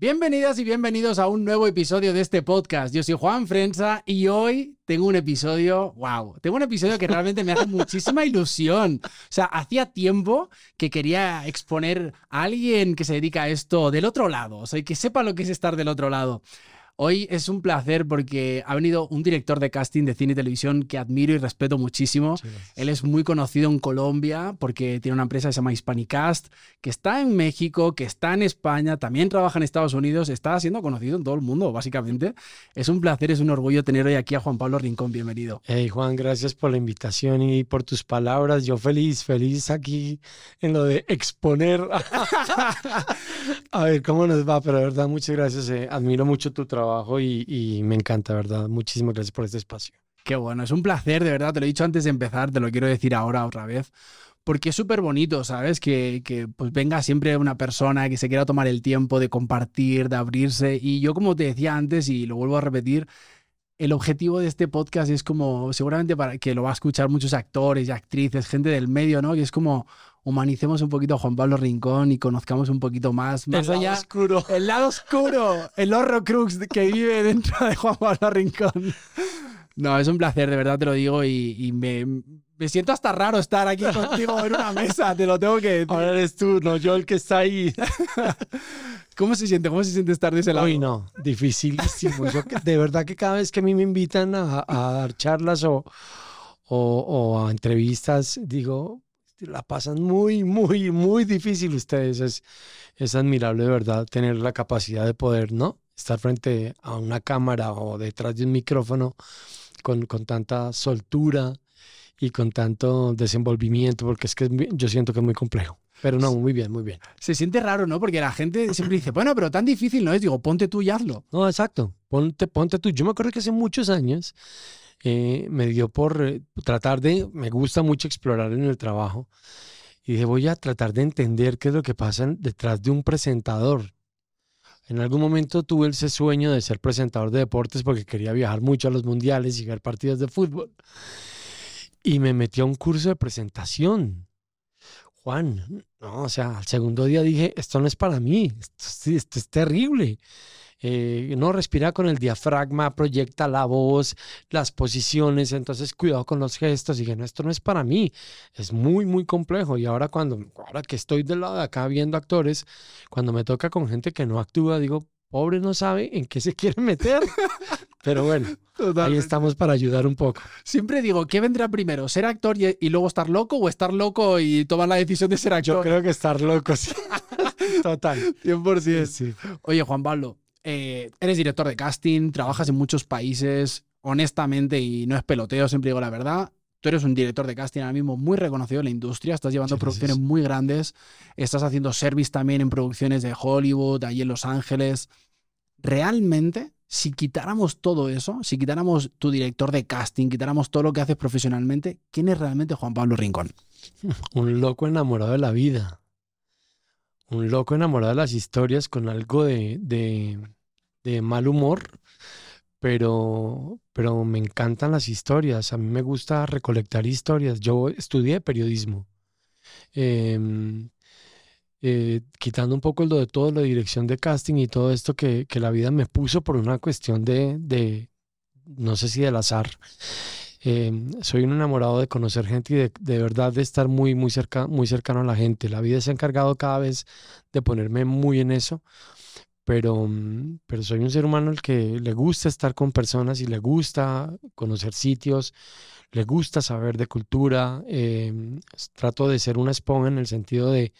Bienvenidas y bienvenidos a un nuevo episodio de este podcast. Yo soy Juan Frenza y hoy tengo un episodio, wow, tengo un episodio que realmente me hace muchísima ilusión. O sea, hacía tiempo que quería exponer a alguien que se dedica a esto del otro lado, o sea, que sepa lo que es estar del otro lado. Hoy es un placer porque ha venido un director de casting de cine y televisión que admiro y respeto muchísimo. Él es muy conocido en Colombia porque tiene una empresa que se llama Hispanicast, que está en México, que está en España, también trabaja en Estados Unidos, está siendo conocido en todo el mundo, básicamente. Es un placer, es un orgullo tener hoy aquí a Juan Pablo Rincón. Bienvenido. Hey Juan, gracias por la invitación y por tus palabras. Yo feliz, feliz aquí en lo de exponer. a ver cómo nos va, pero de verdad, muchas gracias. Eh, admiro mucho tu trabajo y, me encanta, ¿verdad? Muchísimas gracias por este espacio. Qué bueno, es un placer, de verdad, te lo he dicho antes de empezar, te lo quiero decir ahora otra vez, porque es súper bonito, ¿sabes? Que, que, pues venga siempre una persona que se quiera tomar el tiempo de compartir, de abrirse, y yo como te decía antes, y lo vuelvo a repetir, el objetivo de este podcast es como, seguramente para que lo va a escuchar muchos actores y actrices, gente del medio, ¿no? Que es como humanicemos un poquito a Juan Pablo Rincón y conozcamos un poquito más, más el lado oscuro. El lado oscuro, el horrocrux que vive dentro de Juan Pablo Rincón. No, es un placer, de verdad te lo digo, y, me, me, siento hasta raro estar aquí contigo en una mesa, te lo tengo que decir. Ahora eres tú, no yo el que está ahí. ¿Cómo se siente? ¿Cómo se siente estar de ese lado? Uy, no, dificilísimo. de verdad que cada vez que a mí me invitan a, dar charlas o, o, a entrevistas, digo, la pasan muy, muy, muy difícil ustedes. Es, es admirable, de verdad, tener la capacidad de poder, ¿no? Estar frente a una cámara o detrás de un micrófono con, con tanta soltura y con tanto desenvolvimiento, porque es que yo siento que es muy complejo. Pero no, muy bien, muy bien. Se siente raro, ¿no? Porque la gente siempre dice, bueno, pero tan difícil no es. Digo, ponte tú y hazlo. No, exacto. Ponte, ponte tú. Yo me acuerdo que hace muchos años eh, me dio por eh, tratar de, me gusta mucho explorar en el trabajo, y dije, voy a tratar de entender qué es lo que pasa detrás de un presentador. En algún momento tuve ese sueño de ser presentador de deportes porque quería viajar mucho a los mundiales y ver partidos de fútbol. Y me metí a un curso de presentación. Juan, no, o sea, al segundo día dije, esto no es para mí, esto, esto es terrible. Eh, no respira con el diafragma, proyecta la voz, las posiciones, entonces cuidado con los gestos. Y dije, no, esto no es para mí, es muy, muy complejo. Y ahora cuando, ahora que estoy del lado de acá viendo actores, cuando me toca con gente que no actúa, digo, pobre no sabe en qué se quiere meter. Pero bueno, ahí estamos para ayudar un poco. Siempre digo, ¿qué vendrá primero? ¿Ser actor y, luego estar loco o estar loco y tomar la decisión de ser actor? Yo creo que estar loco, sí. Total. 100%. Sí. Oye, Juan Pablo, eh, eres director de casting, trabajas en muchos países, honestamente, y no es peloteo, siempre digo la verdad. Tú eres un director de casting ahora mismo muy reconocido en la industria, estás llevando producciones muy grandes, estás haciendo service también en producciones de Hollywood, ahí en Los Ángeles. Realmente, si quitáramos todo eso, si quitáramos tu director de casting, quitáramos todo lo que haces profesionalmente, ¿quién es realmente Juan Pablo Rincón? Un loco enamorado de la vida un loco enamorado de las historias con algo de, de, mal humor, pero, pero me encantan las historias. A mí me gusta recolectar historias. Yo estudié periodismo. Em, eh, quitando un poco lo de todo, la dirección de casting y todo esto que, que la vida me puso por una cuestión de, de no sé si del azar. Em, soy un enamorado de conocer gente y de, de, verdad de estar muy, muy, cerca, muy cercano a la gente. La vida se ha encargado cada vez de ponerme muy en eso, pero, mm, pero soy un ser humano al que le gusta estar con personas y le gusta conocer sitios, le gusta saber de cultura. Em, trato de ser una esponja en el sentido de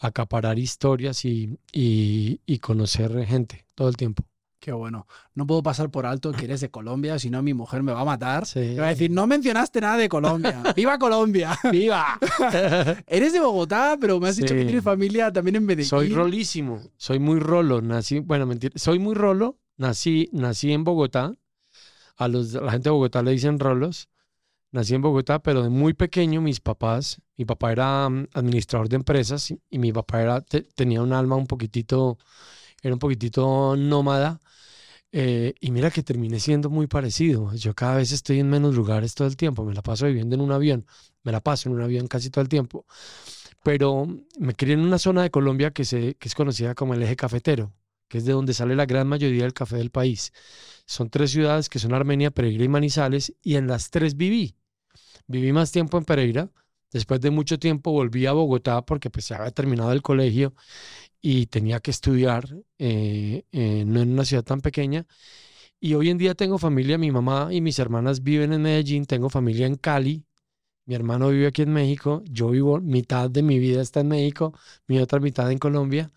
acaparar historias y, y, y conocer gente todo el tiempo. Qué bueno. No puedo pasar por alto que eres de Colombia, si no mi mujer me va a matar. Me va a decir, no mencionaste nada de Colombia. ¡Viva Colombia! ¡Viva! eres de Bogotá, pero me has dicho que tienes familia también en Medellín. Soy rolísimo. Soy muy rolo. Nací, bueno, mentira. Soy muy rolo. Nací, nací en Bogotá. A, los, la gente de Bogotá le dicen rolos. Nací en Bogotá, pero de muy pequeño mis papás, mi papá era mm, administrador de empresas y, mi papá era, tenía un alma un poquitito, era un poquitito nómada eh, y mira que terminé siendo muy parecido. Yo cada vez estoy en menos lugares todo el tiempo. Me la paso viviendo en un avión. Me la paso en un avión casi todo el tiempo. Pero me crié en una zona de Colombia que, se, que es conocida como el eje cafetero, que es de donde sale la gran mayoría del café del país. Son tres ciudades que son Armenia, Pereira y Manizales, y en las tres viví. Viví más tiempo en Pereira, después de mucho tiempo volví a Bogotá porque pues ya había terminado el colegio y tenía que estudiar, eh, eh, no en una ciudad tan pequeña. Y hoy en día tengo familia, mi mamá y mis hermanas viven en Medellín, tengo familia en Cali, mi hermano vive aquí en México, yo vivo, mitad de mi vida está en México, mi otra mitad en Colombia,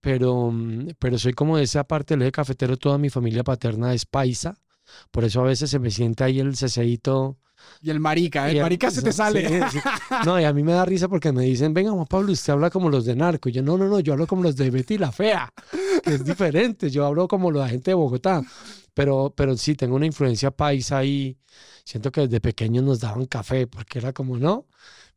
pero, mm, pero soy como de esa parte del eje cafetero, toda mi familia paterna es paisa, por eso a veces se me siente ahí el ceseíto. Y el marica, el marica se te sale. No, y a mí me da risa porque me dicen, venga, Juan Pablo, usted habla como los de narco. Y yo, no, no, no, yo hablo como los de Betty la Fea, que es diferente. Yo hablo como la gente de Bogotá. Pero, pero sí, tengo una influencia paisa ahí siento que desde pequeños nos daban café, porque era como, no,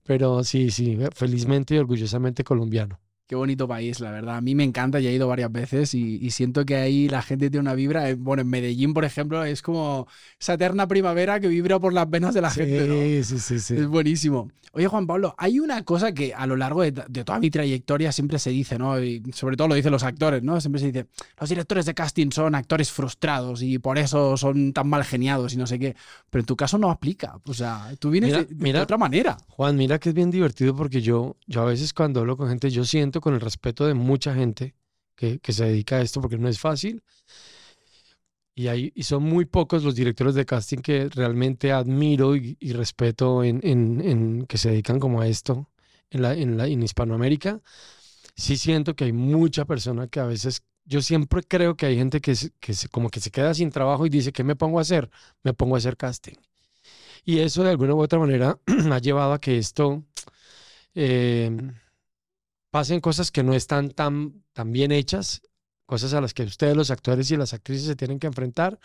pero sí, sí, felizmente y orgullosamente colombiano. Qué bonito país, la verdad. A mí me encanta, ya he ido varias veces y, siento que ahí la gente tiene una vibra. Eh, bueno, en Medellín, por ejemplo, es como esa eterna primavera que vibra por las venas de la gente. Sí, sí, sí. Es buenísimo. Oye, Juan Pablo, hay una cosa que a lo largo de, toda mi trayectoria siempre se dice, ¿no? Y sobre todo lo dicen los actores, ¿no? Siempre se dice, los directores de casting son actores frustrados y por eso son tan mal geniados y no sé qué. Pero en tu caso no aplica. O sea, tú vienes de, otra manera. Juan, mira que es bien divertido porque yo, yo a veces cuando hablo con gente, yo siento con el respeto de mucha gente que, se dedica a esto porque no es fácil. Y, hay, y son muy pocos los directores de casting que realmente admiro y, respeto en, que se dedican como a esto en, la, en, la, en Hispanoamérica. Sí siento que hay mucha persona que a veces, yo siempre creo que hay gente que, que como que se queda sin trabajo y dice, ¿qué me pongo a hacer? Me pongo a hacer casting. Y eso de alguna u otra manera ha llevado a que esto... Eh, pasen cosas que no están tan, tan bien hechas, cosas a las que ustedes los actores y las actrices se tienen que enfrentar,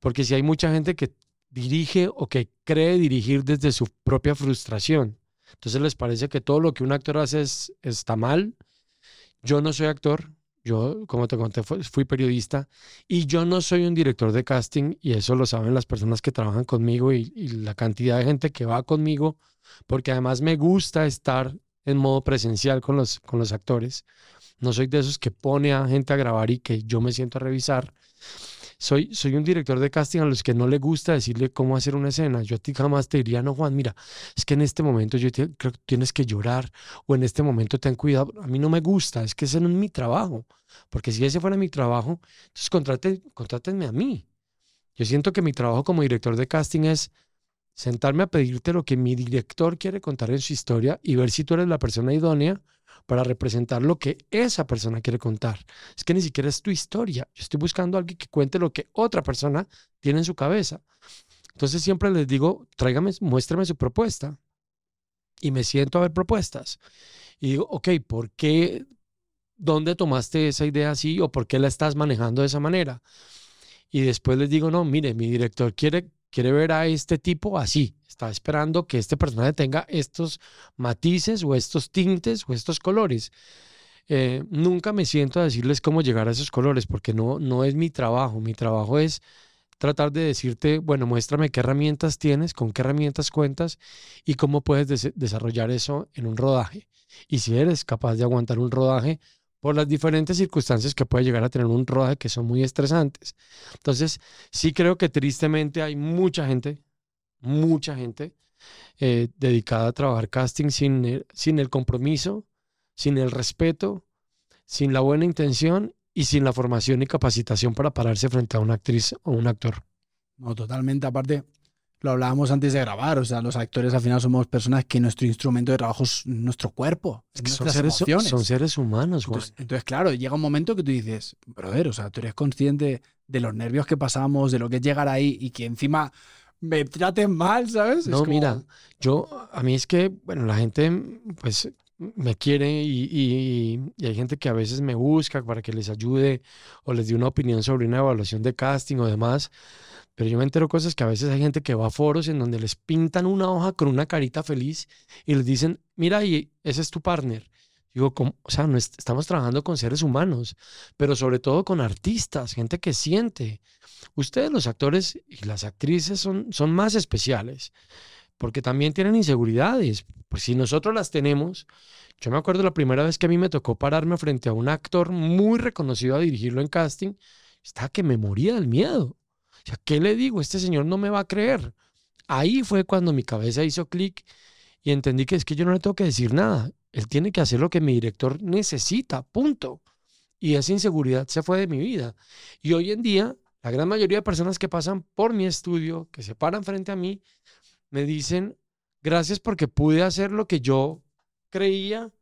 porque si hay mucha gente que dirige o que cree dirigir desde su propia frustración, entonces les parece que todo lo que un actor hace es, está mal. Yo no soy actor, yo, como te conté, fui periodista y yo no soy un director de casting y eso lo saben las personas que trabajan conmigo y, y, la cantidad de gente que va conmigo, porque además me gusta estar en modo presencial con los, con los actores. No soy de esos que pone a gente a grabar y que yo me siento a revisar. Soy, soy un director de casting a los que no le gusta decirle cómo hacer una escena. Yo a ti jamás te diría, no, Juan, mira, es que en este momento yo creo que tienes que llorar o en este momento ten cuidado. A mí no me gusta, es que ese no es mi trabajo. Porque si ese fuera mi trabajo, entonces contraten, contrátenme a mí. Yo siento que mi trabajo como director de casting es sentarme a pedirte lo que mi director quiere contar en su historia y ver si tú eres la persona idónea para representar lo que esa persona quiere contar. Es que ni siquiera es tu historia. Yo estoy buscando a alguien que cuente lo que otra persona tiene en su cabeza. Entonces siempre les digo, tráigame, muéstrame su propuesta. Y me siento a ver propuestas. Y digo, ok, ¿por qué? ¿Dónde tomaste esa idea así o por qué la estás manejando de esa manera? Y después les digo, no, mire, mi director quiere quiere ver a este tipo así. Está esperando que este personaje tenga estos matices o estos tintes o estos colores. Eh, nunca me siento a decirles cómo llegar a esos colores porque no, no es mi trabajo. Mi trabajo es tratar de decirte, bueno, muéstrame qué herramientas tienes, con qué herramientas cuentas y cómo puedes desarrollar eso en un rodaje. Y si eres capaz de aguantar un rodaje, por las diferentes circunstancias que puede llegar a tener un rodaje que son muy estresantes. Entonces, sí creo que tristemente hay mucha gente, mucha gente eh, dedicada a trabajar casting sin el, sin el compromiso, sin el respeto, sin la buena intención y sin la formación y capacitación para pararse frente a una actriz o un actor. No, totalmente. Aparte, lo hablábamos antes de grabar, o sea, los actores al final somos personas que nuestro instrumento de trabajo es nuestro cuerpo, es que son seres, son seres, humanos. Entonces, claro, llega un momento que tú dices, brother, o sea, tú eres consciente de los nervios que pasamos, de lo que es llegar ahí y que encima me traten mal, ¿sabes? No, mira, yo, a mí es que, bueno, la gente, pues, me quiere y, y, hay gente que a veces me busca para que les ayude o les dé una opinión sobre una evaluación de casting o demás. Pero yo me entero cosas que a veces hay gente que va a foros en donde les pintan una hoja con una carita feliz y les dicen, mira, y ese es tu partner. Digo, o sea, no estamos trabajando con seres humanos, pero sobre todo con artistas, gente que siente. Ustedes, los actores y las actrices, son, son más especiales, porque también tienen inseguridades, pues si nosotros las tenemos, yo me acuerdo la primera vez que a mí me tocó pararme frente a un actor muy reconocido a dirigirlo en casting, estaba que me moría del miedo. ¿Qué le digo? Este señor no me va a creer. Ahí fue cuando mi cabeza hizo clic y entendí que es que yo no le tengo que decir nada. Él tiene que hacer lo que mi director necesita, punto. Y esa inseguridad se fue de mi vida. Y hoy en día, la gran mayoría de personas que pasan por mi estudio, que se paran frente a mí, me dicen, gracias porque pude hacer lo que yo creía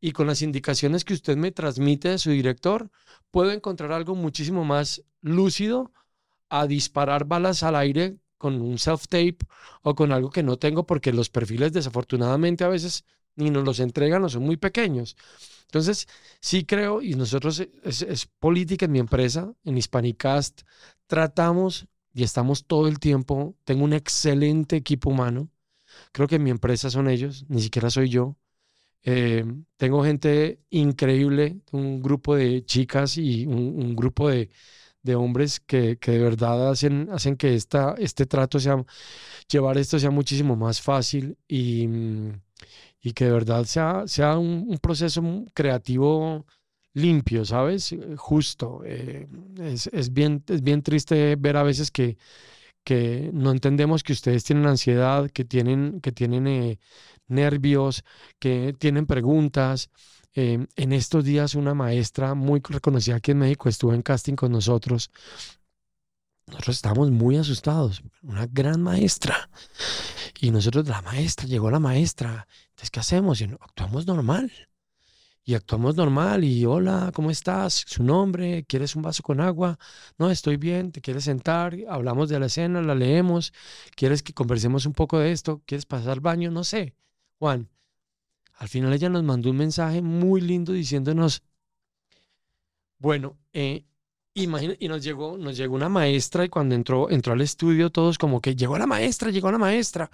y con las indicaciones que usted me transmite de su director, puedo encontrar algo muchísimo más lúcido a disparar balas al aire con un self-tape o con algo que no tengo porque los perfiles desafortunadamente a veces ni nos los entregan o son muy pequeños. Entonces, sí creo, y nosotros eh, es, política en mi empresa, en Hispanicast, tratamos y estamos todo el tiempo, tengo un excelente equipo humano, creo que en mi empresa son ellos, ni siquiera soy yo. Eh, tengo gente increíble, un grupo de chicas y un, grupo de, de hombres que, que, de verdad hacen, hacen que esta, este trato sea, llevar esto sea muchísimo más fácil y, mm, y que de verdad sea, sea un, proceso creativo limpio, ¿sabes? Eh, justo. Eh, es, es, bien, es bien triste ver a veces que, que no entendemos que ustedes tienen ansiedad, que tienen, que tienen eh, nervios, que tienen preguntas. En estos días una maestra muy reconocida aquí en México estuvo en casting con nosotros. Nosotros estábamos muy asustados, una gran maestra. Y nosotros, la maestra, llegó la maestra entonces, ¿qué hacemos? Y actuamos normal. Y actuamos normal y hola, ¿cómo estás? Su nombre, ¿quieres un vaso con agua? No, estoy bien, ¿te quieres sentar? Hablamos de la escena, la leemos. ¿Quieres que conversemos un poco de esto? ¿Quieres pasar al baño? No sé. Juan, al final ella nos mandó un mensaje muy lindo diciéndonos, bueno, eh, imagina, y nos llegó, nos llegó una maestra y cuando entró, entró al estudio todos como que llegó la maestra, llegó la maestra.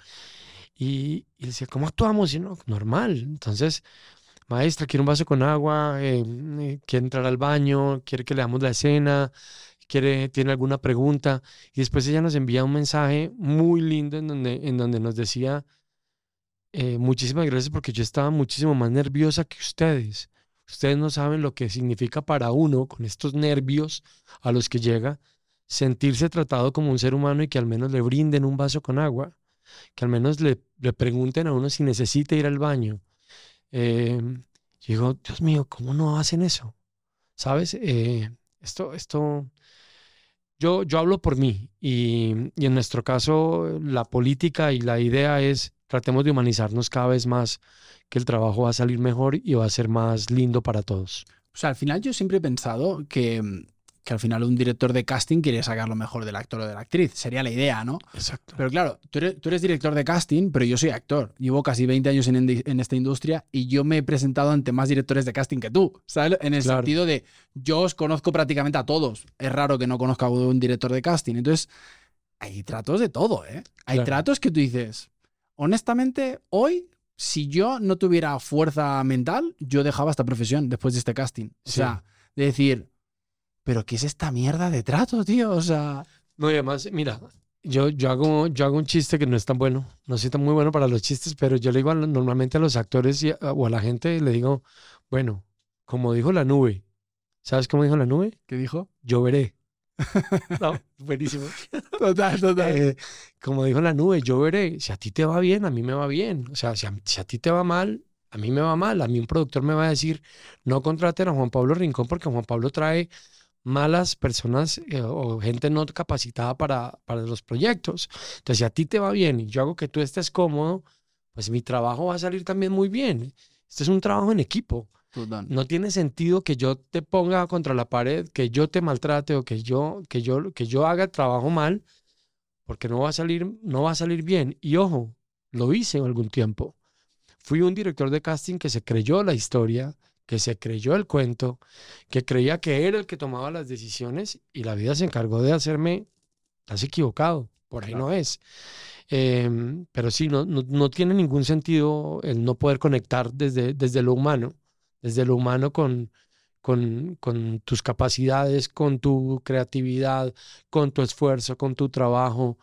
Y, decía, ¿cómo actuamos? Y no, normal. Entonces, maestra, quiere un vaso con agua, eh, eh, quiere entrar al baño, quiere que le damos la escena, quiere, tiene alguna pregunta. Y después ella nos envía un mensaje muy lindo en donde, en donde nos decía, eh, muchísimas gracias porque yo estaba muchísimo más nerviosa que ustedes. Ustedes no saben lo que significa para uno con estos nervios a los que llega sentirse tratado como un ser humano y que al menos le brinden un vaso con agua que al menos le, le pregunten a uno si necesita ir al baño. Eh, digo, Dios mío, ¿cómo no hacen eso? ¿Sabes? Eh, esto, esto, yo, yo hablo por mí y, y, en nuestro caso la política y la idea es tratemos de humanizarnos cada vez más, que el trabajo va a salir mejor y va a ser más lindo para todos. O sea, al final yo siempre he pensado que que al final un director de casting quiere sacar lo mejor del actor o de la actriz. Sería la idea, ¿no? Exacto. Pero claro, tú eres, director de casting, pero yo soy actor. Llevo casi 20 años en, esta industria y yo me he presentado ante más directores de casting que tú, ¿sabes? En el sentido de yo os conozco prácticamente a todos. Es raro que no conozca a un director de casting. Entonces, hay tratos de todo, ¿eh? Hay tratos que tú dices, honestamente, hoy si yo no tuviera fuerza mental, yo dejaba esta profesión después de este casting. O sea, de decir, pero ¿qué es esta mierda de trato, tío? O sea... No, y además, mira, yo, yo, hago, yo hago un chiste que no es tan bueno, no soy tan muy bueno para los chistes, pero yo le digo normalmente a los actores o a la gente, le digo, bueno, como dijo la nube, ¿sabes cómo dijo la nube? ¿Qué dijo? Yo veré. no, buenísimo. Total, total. Eh, como dijo la nube, yo veré, si a ti te va bien, a mí me va bien. O sea, si a, si a ti te va mal, a mí me va mal. A mí un productor me va a decir, no contraten a Juan Pablo Rincón porque Juan Pablo trae malas personas eh, o gente no capacitada para, para los proyectos. Entonces, si a ti te va bien y yo hago que tú estés cómodo, pues mi trabajo va a salir también muy bien. Este es un trabajo en equipo. No tiene sentido que yo te ponga contra la pared, que yo te maltrate o que yo, que yo, que yo haga el trabajo mal, porque no va a salir, no va a salir bien. Y ojo, lo hice en algún tiempo. Fui un director de casting que se creyó la historia, que se creyó el cuento, que creía que era el que tomaba las decisiones y la vida se encargó de hacerme, has equivocado, por ahí no es. Em, pero sí, no, no, tiene ningún sentido el no poder conectar desde, desde lo humano, desde lo humano con, con, con tus capacidades, con tu creatividad, con tu esfuerzo, con tu trabajo.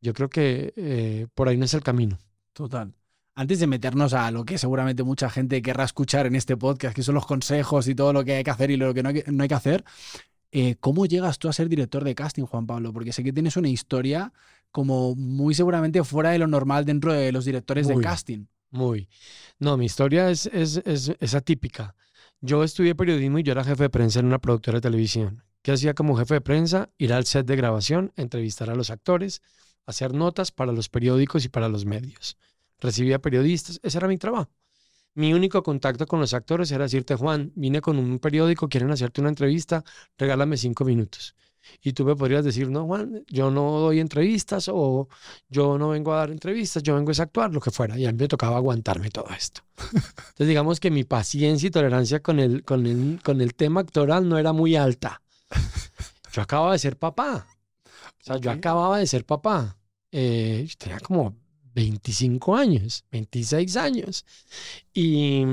Yo creo que eh, por ahí no es el camino. Total. antes de meternos a lo que seguramente mucha gente querrá escuchar en este podcast, que son los consejos y todo lo que hay que hacer y lo que no hay que, no hay que hacer, eh, ¿cómo llegas tú a ser director de casting, Juan Pablo? Porque sé que tienes una historia como muy seguramente fuera de lo normal dentro de los directores de casting. Muy. No, mi historia es, es, es, es atípica. Yo estudié periodismo y yo era jefe de prensa en una productora de televisión. ¿Qué hacía como jefe de prensa? Ir al set de grabación, entrevistar a los actores, hacer notas para los periódicos y para los medios. Recibía periodistas, ese era mi trabajo. Mi único contacto con los actores era decirte, Juan, vine con un periódico, quieren hacerte una entrevista, regálame cinco minutos. Y tú me podrías decir, no, Juan, yo no doy entrevistas o yo no vengo a dar entrevistas, yo vengo a actuar, lo que fuera. Y a mí me tocaba aguantarme todo esto. Entonces, digamos que mi paciencia y tolerancia con el, con el, con el tema actoral no era muy alta. Yo acababa de ser papá. O sea, yo acababa de ser papá. Eh, tenía como 25 años, 26 años. Y,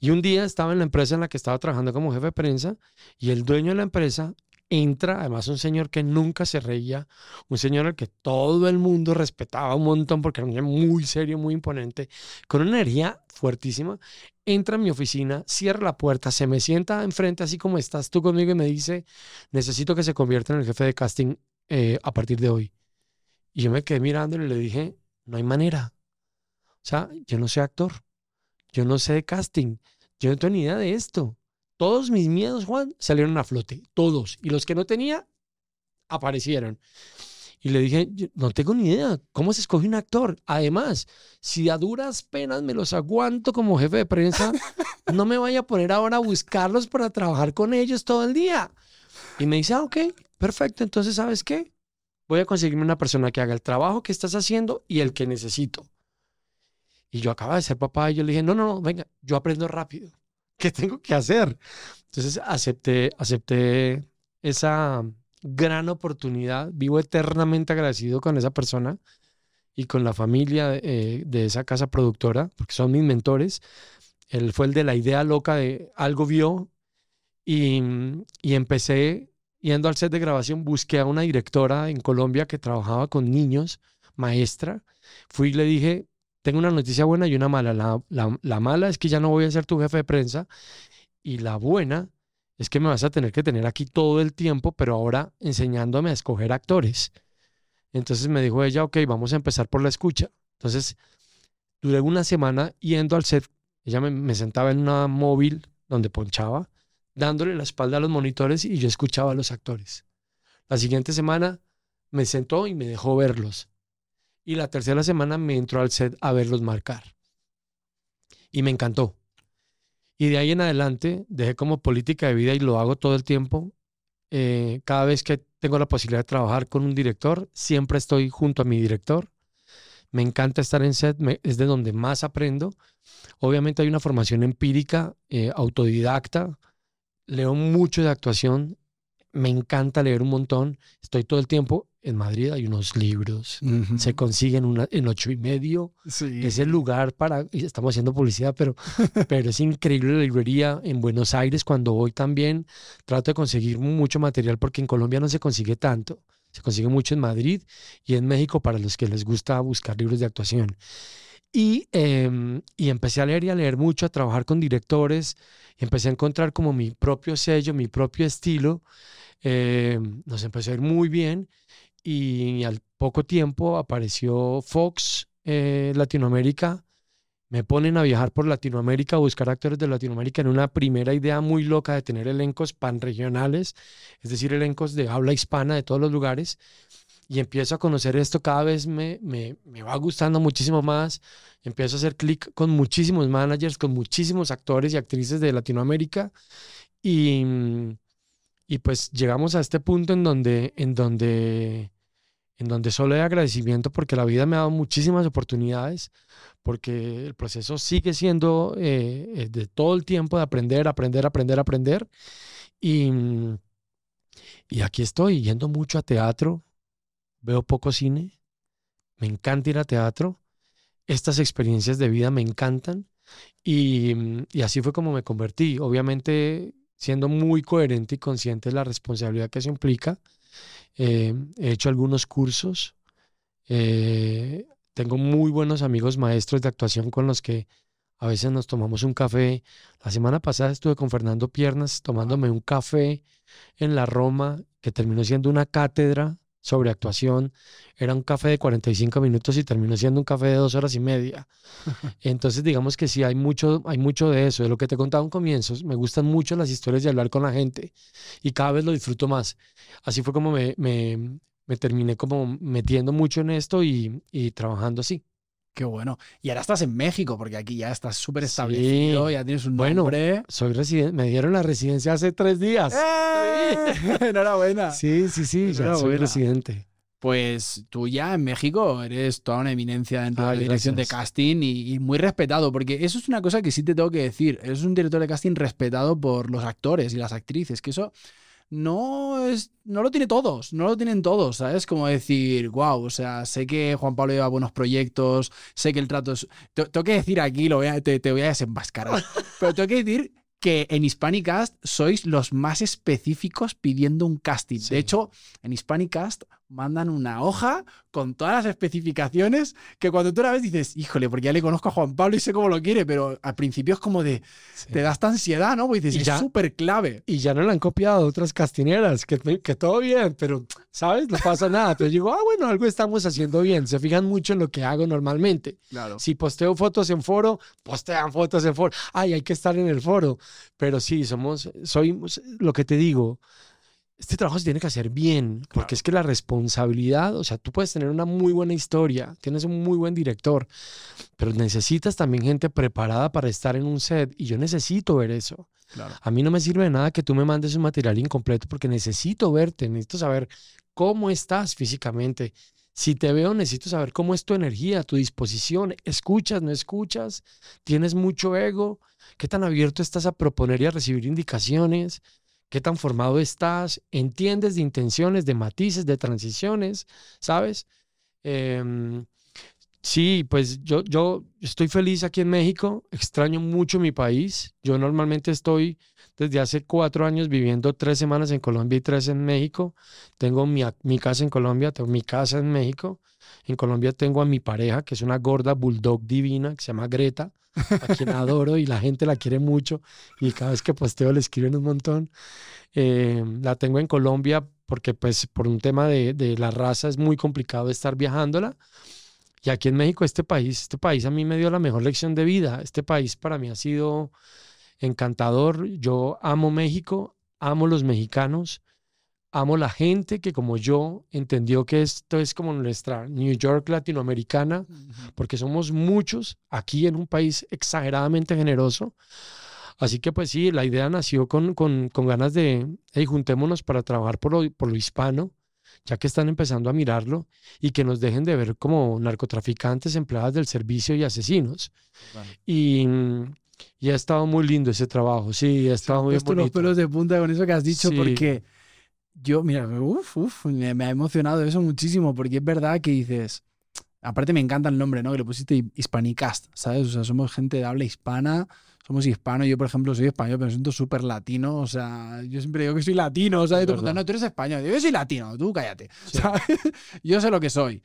y un día estaba en la empresa en la que estaba trabajando como jefe de prensa y el dueño de la empresa entra, además un señor que nunca se reía, un señor al que todo el mundo respetaba un montón porque era un muy serio, muy imponente, con una energía fuertísima, entra en mi oficina, cierra la puerta, se me sienta enfrente así como estás tú conmigo y me dice, necesito que se convierta en el jefe de casting eh, a partir de hoy. Y yo me quedé mirándole y le dije, no hay manera. O sea, yo no soy actor, yo no sé de casting, yo no tengo ni idea de esto. Todos mis miedos, Juan, salieron a flote, todos. Y los que no tenía, aparecieron. Y le dije, no tengo ni idea, ¿cómo se escoge un actor? Además, si a duras penas me los aguanto como jefe de prensa, no me vaya a poner ahora a buscarlos para trabajar con ellos todo el día. Y me dice, ah, ok, perfecto, entonces, ¿sabes qué? Voy a conseguirme una persona que haga el trabajo que estás haciendo y el que necesito. Y yo acaba de ser papá y yo le dije, no, no, no, venga, yo aprendo rápido. ¿Qué tengo que hacer? Entonces acepté, acepté esa gran oportunidad. Vivo eternamente agradecido con esa persona y con la familia eh, de esa casa productora, porque son mis mentores. Él fue el de la idea loca de algo vio y, y empecé yendo al set de grabación, busqué a una directora en Colombia que trabajaba con niños, maestra. Fui y le dije, tengo una noticia buena y una mala. La, mala es que ya no voy a ser tu jefe de prensa y la buena es que me vas a tener que tener aquí todo el tiempo, pero ahora enseñándome a escoger actores. Entonces me dijo ella, ok, vamos a empezar por la escucha. Entonces duré una semana yendo al set. Ella me, me sentaba en una móvil donde ponchaba, dándole la espalda a los monitores y yo escuchaba a los actores. La siguiente semana me sentó y me dejó verlos y la tercera semana me entró al set a verlos marcar. Y me encantó. Y de ahí en adelante dejé como política de vida y lo hago todo el tiempo. Eh, cada vez que tengo la posibilidad de trabajar con un director, siempre estoy junto a mi director. Me encanta estar en set, es de donde más aprendo. Obviamente hay una formación empírica, eh, autodidacta. Leo mucho de actuación. Me encanta leer un montón. Estoy todo el tiempo en Madrid hay unos libros, se consiguen una, en ocho y medio. Es el lugar para, estamos haciendo publicidad, pero, pero es increíble la librería en Buenos Aires. Cuando voy también trato de conseguir mucho material porque en Colombia no se consigue tanto. Se consigue mucho en Madrid y en México para los que les gusta buscar libros de actuación. Y, em, y empecé a leer y a leer mucho, a trabajar con directores y empecé a encontrar como mi propio sello, mi propio estilo. Em, nos empezó a ir muy bien y al poco tiempo apareció Fox eh, Latinoamérica. Me ponen a viajar por Latinoamérica, a buscar actores de Latinoamérica en una primera idea muy loca de tener elencos panregionales, es decir, elencos de habla hispana de todos los lugares. Y empiezo a conocer esto, cada vez me, me, me va gustando muchísimo más. Empiezo a hacer clic con muchísimos managers, con muchísimos actores y actrices de Latinoamérica. Y, y pues llegamos a este punto en donde, en donde, en donde solo hay agradecimiento porque la vida me ha dado muchísimas oportunidades, porque el proceso sigue siendo eh, eh, de todo el tiempo de aprender, aprender, aprender, aprender. Y, y aquí estoy yendo mucho a teatro, veo poco cine, me encanta ir a teatro, estas experiencias de vida me encantan y, y así fue como me convertí. Obviamente siendo muy coherente y consciente de la responsabilidad que eso implica. Eh, he hecho algunos cursos, eh, tengo muy buenos amigos maestros de actuación con los que a veces nos tomamos un café. La semana pasada estuve con Fernando Piernas tomándome un café en la Roma, que terminó siendo una cátedra sobre actuación. Era un café de 45 minutos y terminó siendo un café de dos horas y media. Entonces, digamos que sí, hay mucho, hay mucho de eso. De lo que te contaba en comienzos, me gustan mucho las historias de hablar con la gente y cada vez lo disfruto más. Así fue como me, me, me terminé como metiendo mucho en esto y, y trabajando así. Qué bueno. Y ahora estás en México, porque aquí ya estás súper establecido, ya tienes un nombre. Bueno, soy residente, me dieron la residencia hace tres días. ¡Eh! Enhorabuena. Sí, sí, sí, ya soy residente. Pues tú ya en México eres toda una eminencia dentro de la dirección de casting y, y, muy respetado, porque eso es una cosa que sí te tengo que decir. Eres un director de casting respetado por los actores y las actrices, que eso no es no lo tiene todos, no lo tienen todos, ¿sabes? Como decir, wow, o sea, sé que Juan Pablo lleva buenos proyectos, sé que el trato es... Tengo que decir aquí, lo voy a, te, te voy a desenmascarar, pero tengo que decir que en Hispanicast sois los más específicos pidiendo un casting. De hecho, en Hispanicast mandan una hoja con todas las especificaciones que cuando tú la ves dices, híjole, porque ya le conozco a Juan Pablo y sé cómo lo quiere, pero al principio es como de, te da esta ansiedad, ¿no? Porque dices, es súper clave. Y ya no la han copiado otras castineras, que, que todo bien, pero, ¿sabes? No pasa nada. Pero digo, ah, bueno, algo estamos haciendo bien. Se fijan mucho en lo que hago normalmente. Claro. Si posteo fotos en foro, postean fotos en foro. Ay, hay que estar en el foro. Pero sí, somos, soy, lo que te digo, este trabajo se tiene que hacer bien, porque es que la responsabilidad, o sea, tú puedes tener una muy buena historia, tienes un muy buen director, pero necesitas también gente preparada para estar en un set y yo necesito ver eso. A mí no me sirve de nada que tú me mandes un material incompleto porque necesito verte, necesito saber cómo estás físicamente. Si te veo, necesito saber cómo es tu energía, tu disposición. ¿Escuchas, no escuchas? ¿Tienes mucho ego? ¿Qué tan abierto estás a proponer y a recibir indicaciones? Qué tan formado estás, entiendes de intenciones, de matices, de transiciones, ¿sabes? Em, sí, pues yo, yo estoy feliz aquí en México, extraño mucho mi país. Yo normalmente estoy desde hace cuatro años viviendo tres semanas en Colombia y tres en México. Tengo mi, mi casa en Colombia, tengo mi casa en México. En Colombia tengo a mi pareja, que es una gorda bulldog divina, que se llama Greta a quien adoro y la gente la quiere mucho y cada vez que posteo le escriben un montón. Eh, la tengo en Colombia porque pues por un tema de, de, la raza es muy complicado estar viajándola. Y aquí en México, este país, este país a mí me dio la mejor lección de vida. Este país para mí ha sido encantador. Yo amo México, amo los mexicanos amo la gente que como yo entendió que esto es como nuestra New York latinoamericana, porque somos muchos aquí en un país exageradamente generoso. Así que pues sí, la idea nació con, con, con ganas de, hey, juntémonos para trabajar por lo, por lo hispano, ya que están empezando a mirarlo y que nos dejen de ver como narcotraficantes, empleadas del servicio y asesinos. Y, y ha estado muy lindo ese trabajo, sí, ha estado muy bonito. los pelos de punta con eso que has dicho, porque yo, mira, uf, uf, me, ha emocionado eso muchísimo, porque es verdad que dices, aparte me encanta el nombre, ¿no? Que le pusiste Hispanicast, ¿sabes? O sea, somos gente de habla hispana, somos hispanos, yo por ejemplo soy español, pero me siento súper latino, o sea, yo siempre digo que soy latino, ¿sabes? Tú, no, tú eres español, yo soy latino, tú cállate, ¿sabes? yo sé lo que soy.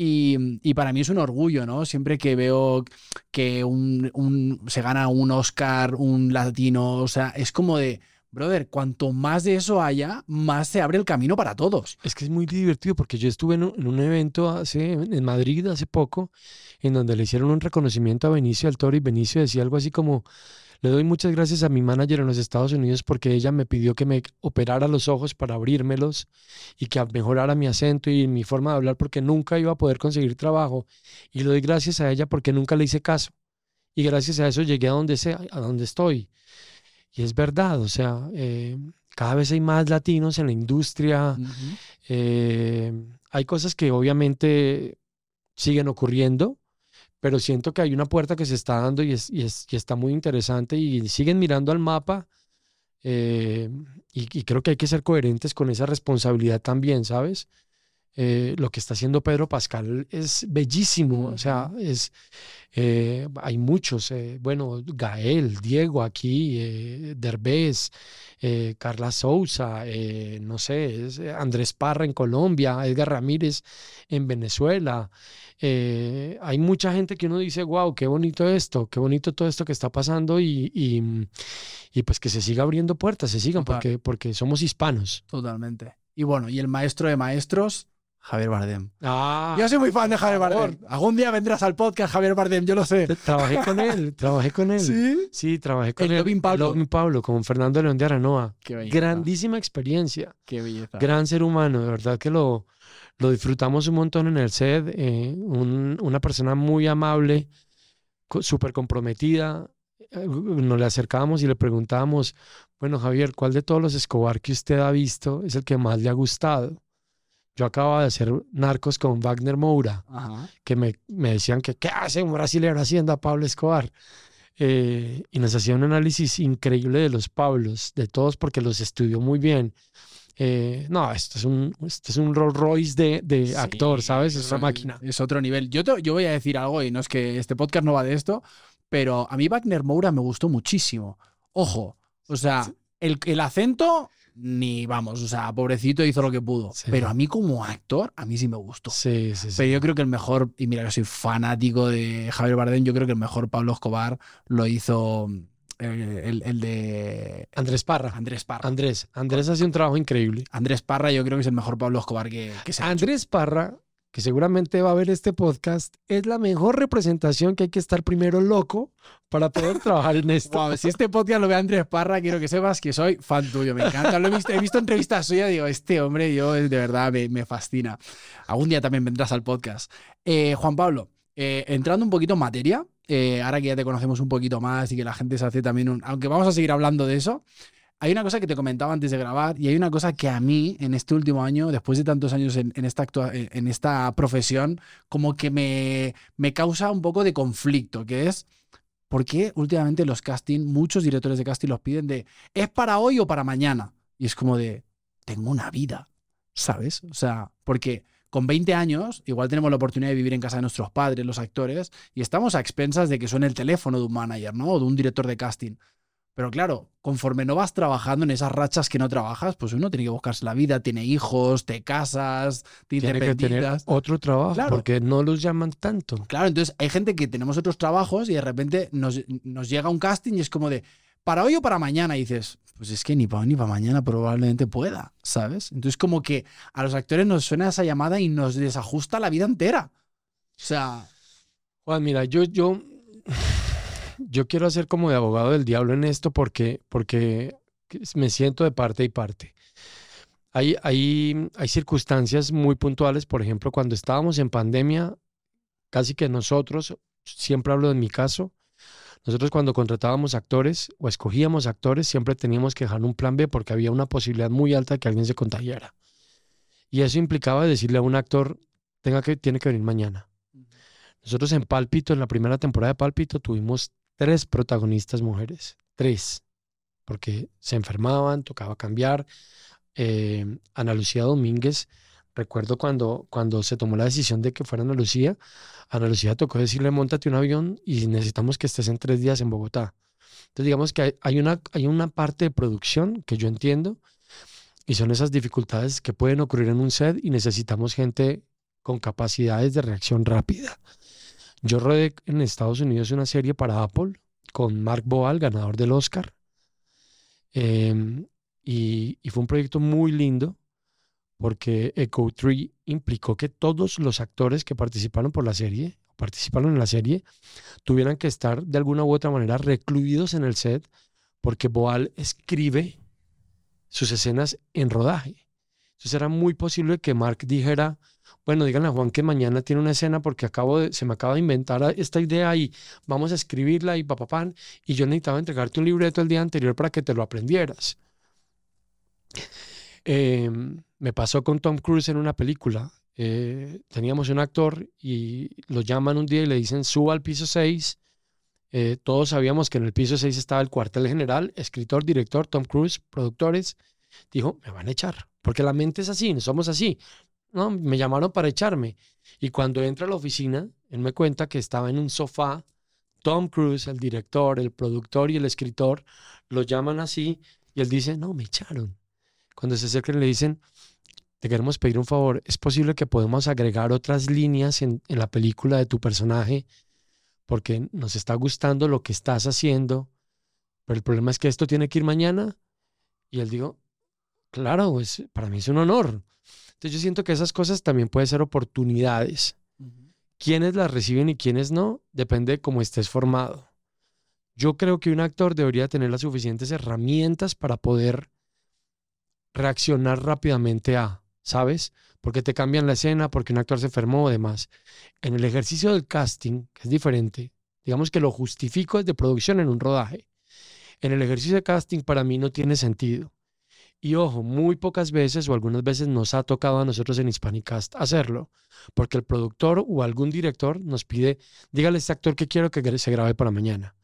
Y, y, para mí es un orgullo, ¿no? Siempre que veo que un, un, se gana un Oscar, un latino, o sea, es como de brother, cuanto más de eso haya, más se abre el camino para todos. Es que es muy divertido porque yo estuve en un, evento hace, en Madrid hace poco, en donde le hicieron un reconocimiento a Benicio del Toro y Benicio decía algo así como, le doy muchas gracias a mi manager en los Estados Unidos porque ella me pidió que me operara los ojos para abrírmelos y que mejorara mi acento y mi forma de hablar porque nunca iba a poder conseguir trabajo. Y le doy gracias a ella porque nunca le hice caso. Y gracias a eso llegué a donde, sea, a donde estoy. Y es verdad, o sea, eh, cada vez hay más latinos en la industria. Eh, hay cosas que obviamente siguen ocurriendo, pero siento que hay una puerta que se está dando y, es, y, es, y está muy interesante y siguen mirando al mapa. Eh, y, creo que hay que ser coherentes con esa responsabilidad también, ¿sabes? Eh, lo que está haciendo Pedro Pascal es bellísimo, o sea, es, eh, hay muchos, eh, bueno, Gael, Diego aquí, Derbez, Carla Souza, no sé, es, Andrés Parra en Colombia, Edgar Ramírez en Venezuela. Hay mucha gente que uno dice, wow, qué bonito esto, qué bonito todo esto que está pasando y, y, y pues que se siga abriendo puertas, se sigan, Total. porque, porque somos hispanos. Totalmente. Y bueno, y el maestro de maestros, Javier Bardem. Ah, Yo soy muy fan de Javier Bardem. Algún día vendrás al podcast, Javier Bardem, yo lo sé. trabajé con él, trabajé con él. ¿Sí? Sí, trabajé con El él. Loving Pablo. Loving Pablo, con Fernando León de Aranoa. Qué. Grandísima experiencia, Qué belleza. gran ser humano, de verdad que lo, lo disfrutamos un montón en el set. eh, un- una persona muy amable, súper comprometida. eh, Nos le acercábamos y le preguntábamos, bueno, Javier, ¿cuál de todos los Escobar que usted ha visto es el que más le ha gustado? Yo acababa de hacer Narcos con Wagner Moura. Ajá. que me, me decían que qué hace un brasileño haciendo a Pablo Escobar. Eh, y nos hacía un análisis increíble de los Pablos, de todos, porque los estudió muy bien. Eh, no, esto es un, esto es un Rolls Royce de, de actor, ¿sabes? Es una es- máquina. Es otro nivel. Yo, te- yo voy a decir algo, y no es que este podcast no va de esto, pero a mí Wagner Moura me gustó muchísimo. Ojo, o sea, el, el acento, ni vamos, o sea, pobrecito hizo lo que pudo. Sí. Pero a mí como actor, a mí sí me gustó. Sí, sí, sí. Pero yo creo que el mejor, y mira que soy fanático de Javier Bardem, yo creo que el mejor Pablo Escobar lo hizo eh, el, el de Andrés Parra. Andrés Parra. Andrés. Andrés hace un trabajo increíble. Andrés Parra yo creo que es el mejor Pablo Escobar que, que se ha hecho. Andrés Parra, que seguramente va a ver este podcast, es la mejor representación que hay que estar primero loco para poder trabajar en esto. Si este podcast lo ve Andrés Parra, quiero que sepas que soy fan tuyo, me encanta. Lo he visto, he visto entrevistas suyas digo, este hombre, yo de verdad me, me fascina. Algún día también vendrás al podcast. Eh, Juan Pablo, eh, entrando un poquito en materia, eh, ahora que ya te conocemos un poquito más y que la gente se hace también un... Aunque vamos a seguir hablando de eso, hay una cosa que te comentaba antes de grabar y hay una cosa que a mí en este último año, después de tantos años en, esta profesión, como que me, me causa un poco de conflicto, que es... ¿Por qué últimamente los casting, muchos directores de casting los piden de ¿es para hoy o para mañana? Y es como de, tengo una vida, ¿sabes? O sea, porque con 20 años igual tenemos la oportunidad de vivir en casa de nuestros padres, los actores, y estamos a expensas de que suene el teléfono de un manager, ¿no? O de un director de casting. Pero claro, conforme no vas trabajando en esas rachas que no trabajas, pues uno tiene que buscarse la vida, tiene hijos, te casas, te Tiene que tener otro trabajo Claro. porque no los llaman tanto. Claro, entonces hay gente que tenemos otros trabajos y de repente nos, nos llega un casting y es como de, ¿para hoy o para mañana? Y dices, pues es que ni para hoy ni para mañana probablemente pueda, ¿sabes? Entonces como que a los actores nos suena esa llamada y nos desajusta la vida entera. O sea, Juan, mira, yo, yo, yo quiero hacer como de abogado del diablo en esto porque, porque me siento de parte y parte. Hay, hay, hay circunstancias muy puntuales, por ejemplo, cuando estábamos en pandemia, casi que nosotros, siempre hablo en mi caso, nosotros cuando contratábamos actores o escogíamos actores, siempre teníamos que dejar un plan B porque había una posibilidad muy alta de que alguien se contagiara. Y eso implicaba decirle a un actor, tenga que, tiene que venir mañana. Nosotros en Pálpito, en la primera temporada de Pálpito, tuvimos tres protagonistas mujeres. Tres. Porque se enfermaban, tocaba cambiar. Eh, Ana Lucía Domínguez, recuerdo cuando, cuando se tomó la decisión de que fuera Ana Lucía, Ana Lucía tocó decirle, montate un avión y necesitamos que estés en tres días en Bogotá. Entonces digamos que hay una, hay una parte de producción que yo entiendo y son esas dificultades que pueden ocurrir en un set y necesitamos gente con capacidades de reacción rápida. Yo rodé en Estados Unidos una serie para Apple con Mark Boal, ganador del Oscar. Em, y, y fue un proyecto muy lindo porque Echo 3 implicó que todos los actores que participaron por la serie, participaron en la serie, tuvieran que estar de alguna u otra manera recluidos en el set porque Boal escribe sus escenas en rodaje. Entonces era muy posible que Mark dijera, bueno, díganle a Juan que mañana tiene una escena porque acabo de, se me acaba de inventar esta idea y vamos a escribirla y papapán, y yo necesitaba entregarte un libreto el día anterior para que te lo aprendieras. Eh, me pasó con Tom Cruise en una película. Eh, teníamos un actor y lo llaman un día y le dicen, suba al piso 6. Eh, todos sabíamos que en el piso 6 estaba el cuartel general, escritor, director, Tom Cruise, productores. Dijo, me van a echar, porque la mente es así, somos así. No, me llamaron para echarme. Y cuando entra a la oficina, él me cuenta que estaba en un sofá. Tom Cruise, el director, el productor y el escritor, lo llaman así y él dice, no, me echaron. Cuando se acercan le dicen, te queremos pedir un favor, ¿es posible que podamos agregar otras líneas en, en la película de tu personaje? Porque nos está gustando lo que estás haciendo, pero el problema es que esto tiene que ir mañana. Y él dijo, claro, pues, para mí es un honor. Entonces yo siento que esas cosas también pueden ser oportunidades. Quiénes las reciben y quiénes no, depende de cómo estés formado. Yo creo que un actor debería tener las suficientes herramientas para poder reaccionar rápidamente a, ¿sabes? Porque te cambian la escena, porque un actor se enfermó o demás. En el ejercicio del casting, que es diferente, digamos que lo justifico desde producción en un rodaje. En el ejercicio de casting para mí no tiene sentido. Y ojo, muy pocas veces o algunas veces nos ha tocado a nosotros en Hispanicast hacerlo, porque el productor o algún director nos pide, dígale a este actor que quiero que se grabe para mañana.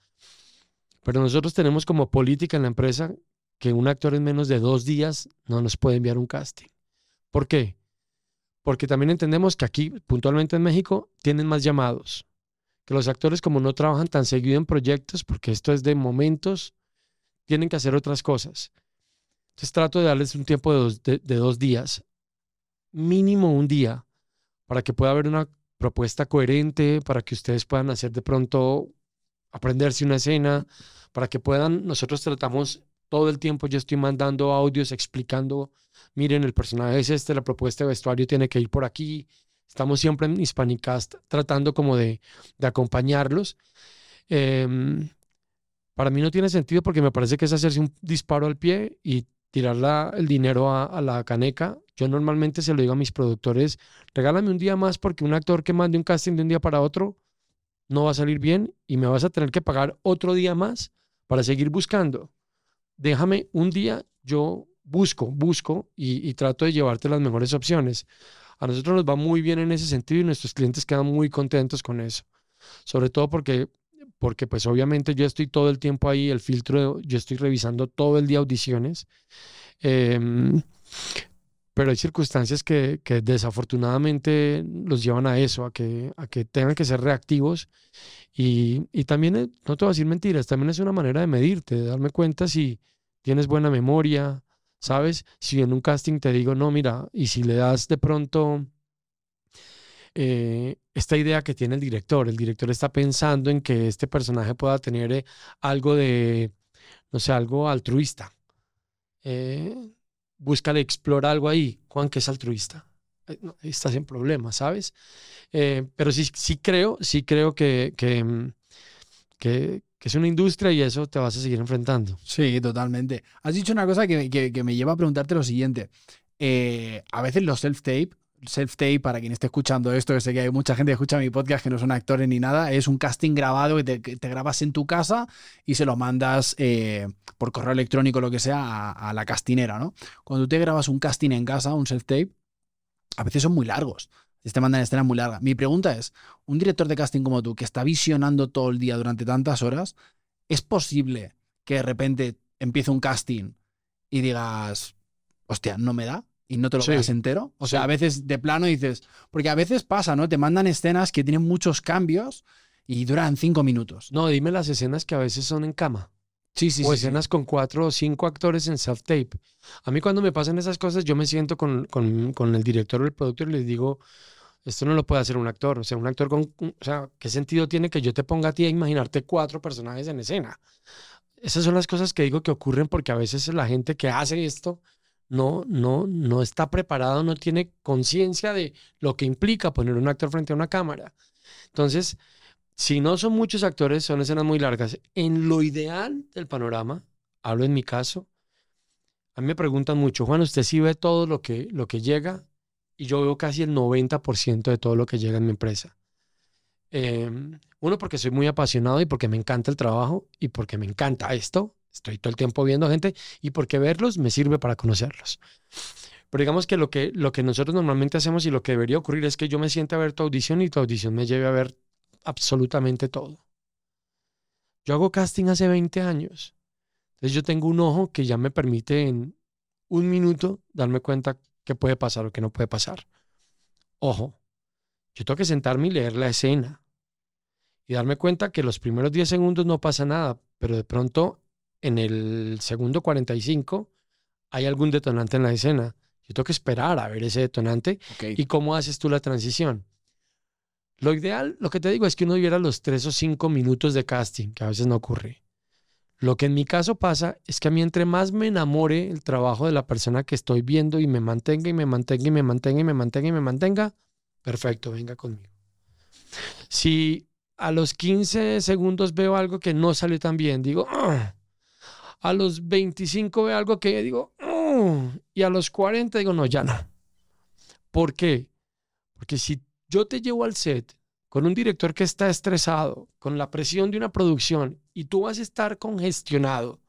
Pero nosotros tenemos como política en la empresa que un actor en menos de dos días no nos puede enviar un casting. ¿Por qué? Porque también entendemos que aquí, puntualmente en México, tienen más llamados. Que los actores como no trabajan tan seguido en proyectos, porque esto es de momentos, tienen que hacer otras cosas. Entonces trato de darles un tiempo de dos, de, dos días, mínimo un día, para que pueda haber una propuesta coherente, para que ustedes puedan hacer de pronto, aprenderse una escena, para que puedan, nosotros tratamos todo el tiempo, yo estoy mandando audios explicando, miren, el personaje es este, la propuesta de vestuario tiene que ir por aquí. Estamos siempre en Hispanicast tratando como de, de acompañarlos. Em, para mí no tiene sentido porque me parece que es hacerse un disparo al pie y tirar el dinero a, la caneca. Yo normalmente se lo digo a mis productores, regálame un día más porque un actor que mande un casting de un día para otro no va a salir bien y me vas a tener que pagar otro día más para seguir buscando. Déjame un día, yo busco, busco y, y trato de llevarte las mejores opciones. A nosotros nos va muy bien en ese sentido y nuestros clientes quedan muy contentos con eso. Sobre todo porque porque pues obviamente yo estoy todo el tiempo ahí, el filtro, yo estoy revisando todo el día audiciones, em, pero hay circunstancias que, que, desafortunadamente los llevan a eso, a que, a que tengan que ser reactivos y, y también, eh, no te voy a decir mentiras, también es una manera de medirte, de darme cuenta si tienes buena memoria, ¿sabes? Si en un casting te digo, no, mira, y si le das de pronto eh, esta idea que tiene el director. El director está pensando en que este personaje pueda tener eh, algo de, no sé, algo altruista. Eh, búscale, explora algo ahí. Juan, que es altruista. Eh, estás en problemas, ¿sabes? pero sí, sí creo, sí creo que, que, mm, que, es una industria y eso te vas a seguir enfrentando. Sí, totalmente. Has dicho una cosa que, que me lleva a preguntarte lo siguiente. a veces los self-tape self-tape, para quien esté escuchando esto, que sé que hay mucha gente que escucha mi podcast que no son actores ni nada, es un casting grabado que te, grabas en tu casa y se lo mandas eh, por correo electrónico, lo que sea, a, la castinera, ¿no? Cuando tú te grabas un casting en casa, un self-tape, a veces son muy largos. Te mandan escenas muy largas. Mi pregunta es, un director de casting como tú, que está visionando todo el día durante tantas horas, ¿es posible que de repente empiece un casting y digas, hostia, no me da? Y no te lo veas entero. O sea, a veces de plano dices, porque a veces pasa, ¿no? Te mandan escenas que tienen muchos cambios y duran cinco minutos. No, dime las escenas que a veces son en cama. Sí, sí, o sí, escenas con cuatro o cinco actores en self-tape. A mí cuando me pasan esas cosas, yo me siento con, con, con el director o el productor y les digo, esto no lo puede hacer un actor. O sea, un actor con... O sea, ¿qué sentido tiene que yo te ponga a ti a imaginarte cuatro personajes en escena? Esas son las cosas que digo que ocurren porque a veces la gente que hace esto no, no, no está preparado, no tiene conciencia de lo que implica poner un actor frente a una cámara. Entonces, si no son muchos actores, son escenas muy largas. En lo ideal del panorama, hablo en mi caso, a mí me preguntan mucho, Juan, ¿usted sí ve todo lo que, lo que llega? Y yo veo casi el 90% de todo lo que llega en mi empresa. Em, uno, porque soy muy apasionado y porque me encanta el trabajo y porque me encanta esto. Estoy todo el tiempo viendo gente y porque verlos me sirve para conocerlos. Pero digamos que lo que, lo que nosotros normalmente hacemos y lo que debería ocurrir es que yo me siente a ver tu audición y tu audición me lleve a ver absolutamente todo. Yo hago casting hace 20 años. Entonces yo tengo un ojo que ya me permite en un minuto darme cuenta qué puede pasar o qué no puede pasar. Ojo, yo tengo que sentarme y leer la escena y darme cuenta que los primeros 10 segundos no pasa nada, pero de pronto en el segundo 45 hay algún detonante en la escena. Yo tengo que esperar a ver ese detonante y cómo haces tú la transición. Lo ideal, lo que te digo es que uno viera los tres o cinco minutos de casting, que a veces no ocurre. Lo que en mi caso pasa es que a mí entre más me enamore el trabajo de la persona que estoy viendo y me mantenga y me mantenga y me mantenga y me mantenga y me mantenga, perfecto, venga conmigo. Si a los 15 segundos veo algo que no salió tan bien, digo, "Ah". A los 25 veo algo que digo, "Ah", y a los 40 digo, no, ya no. ¿Por qué? Porque si yo te llevo al set con un director que está estresado, con la presión de una producción, y tú vas a estar congestionado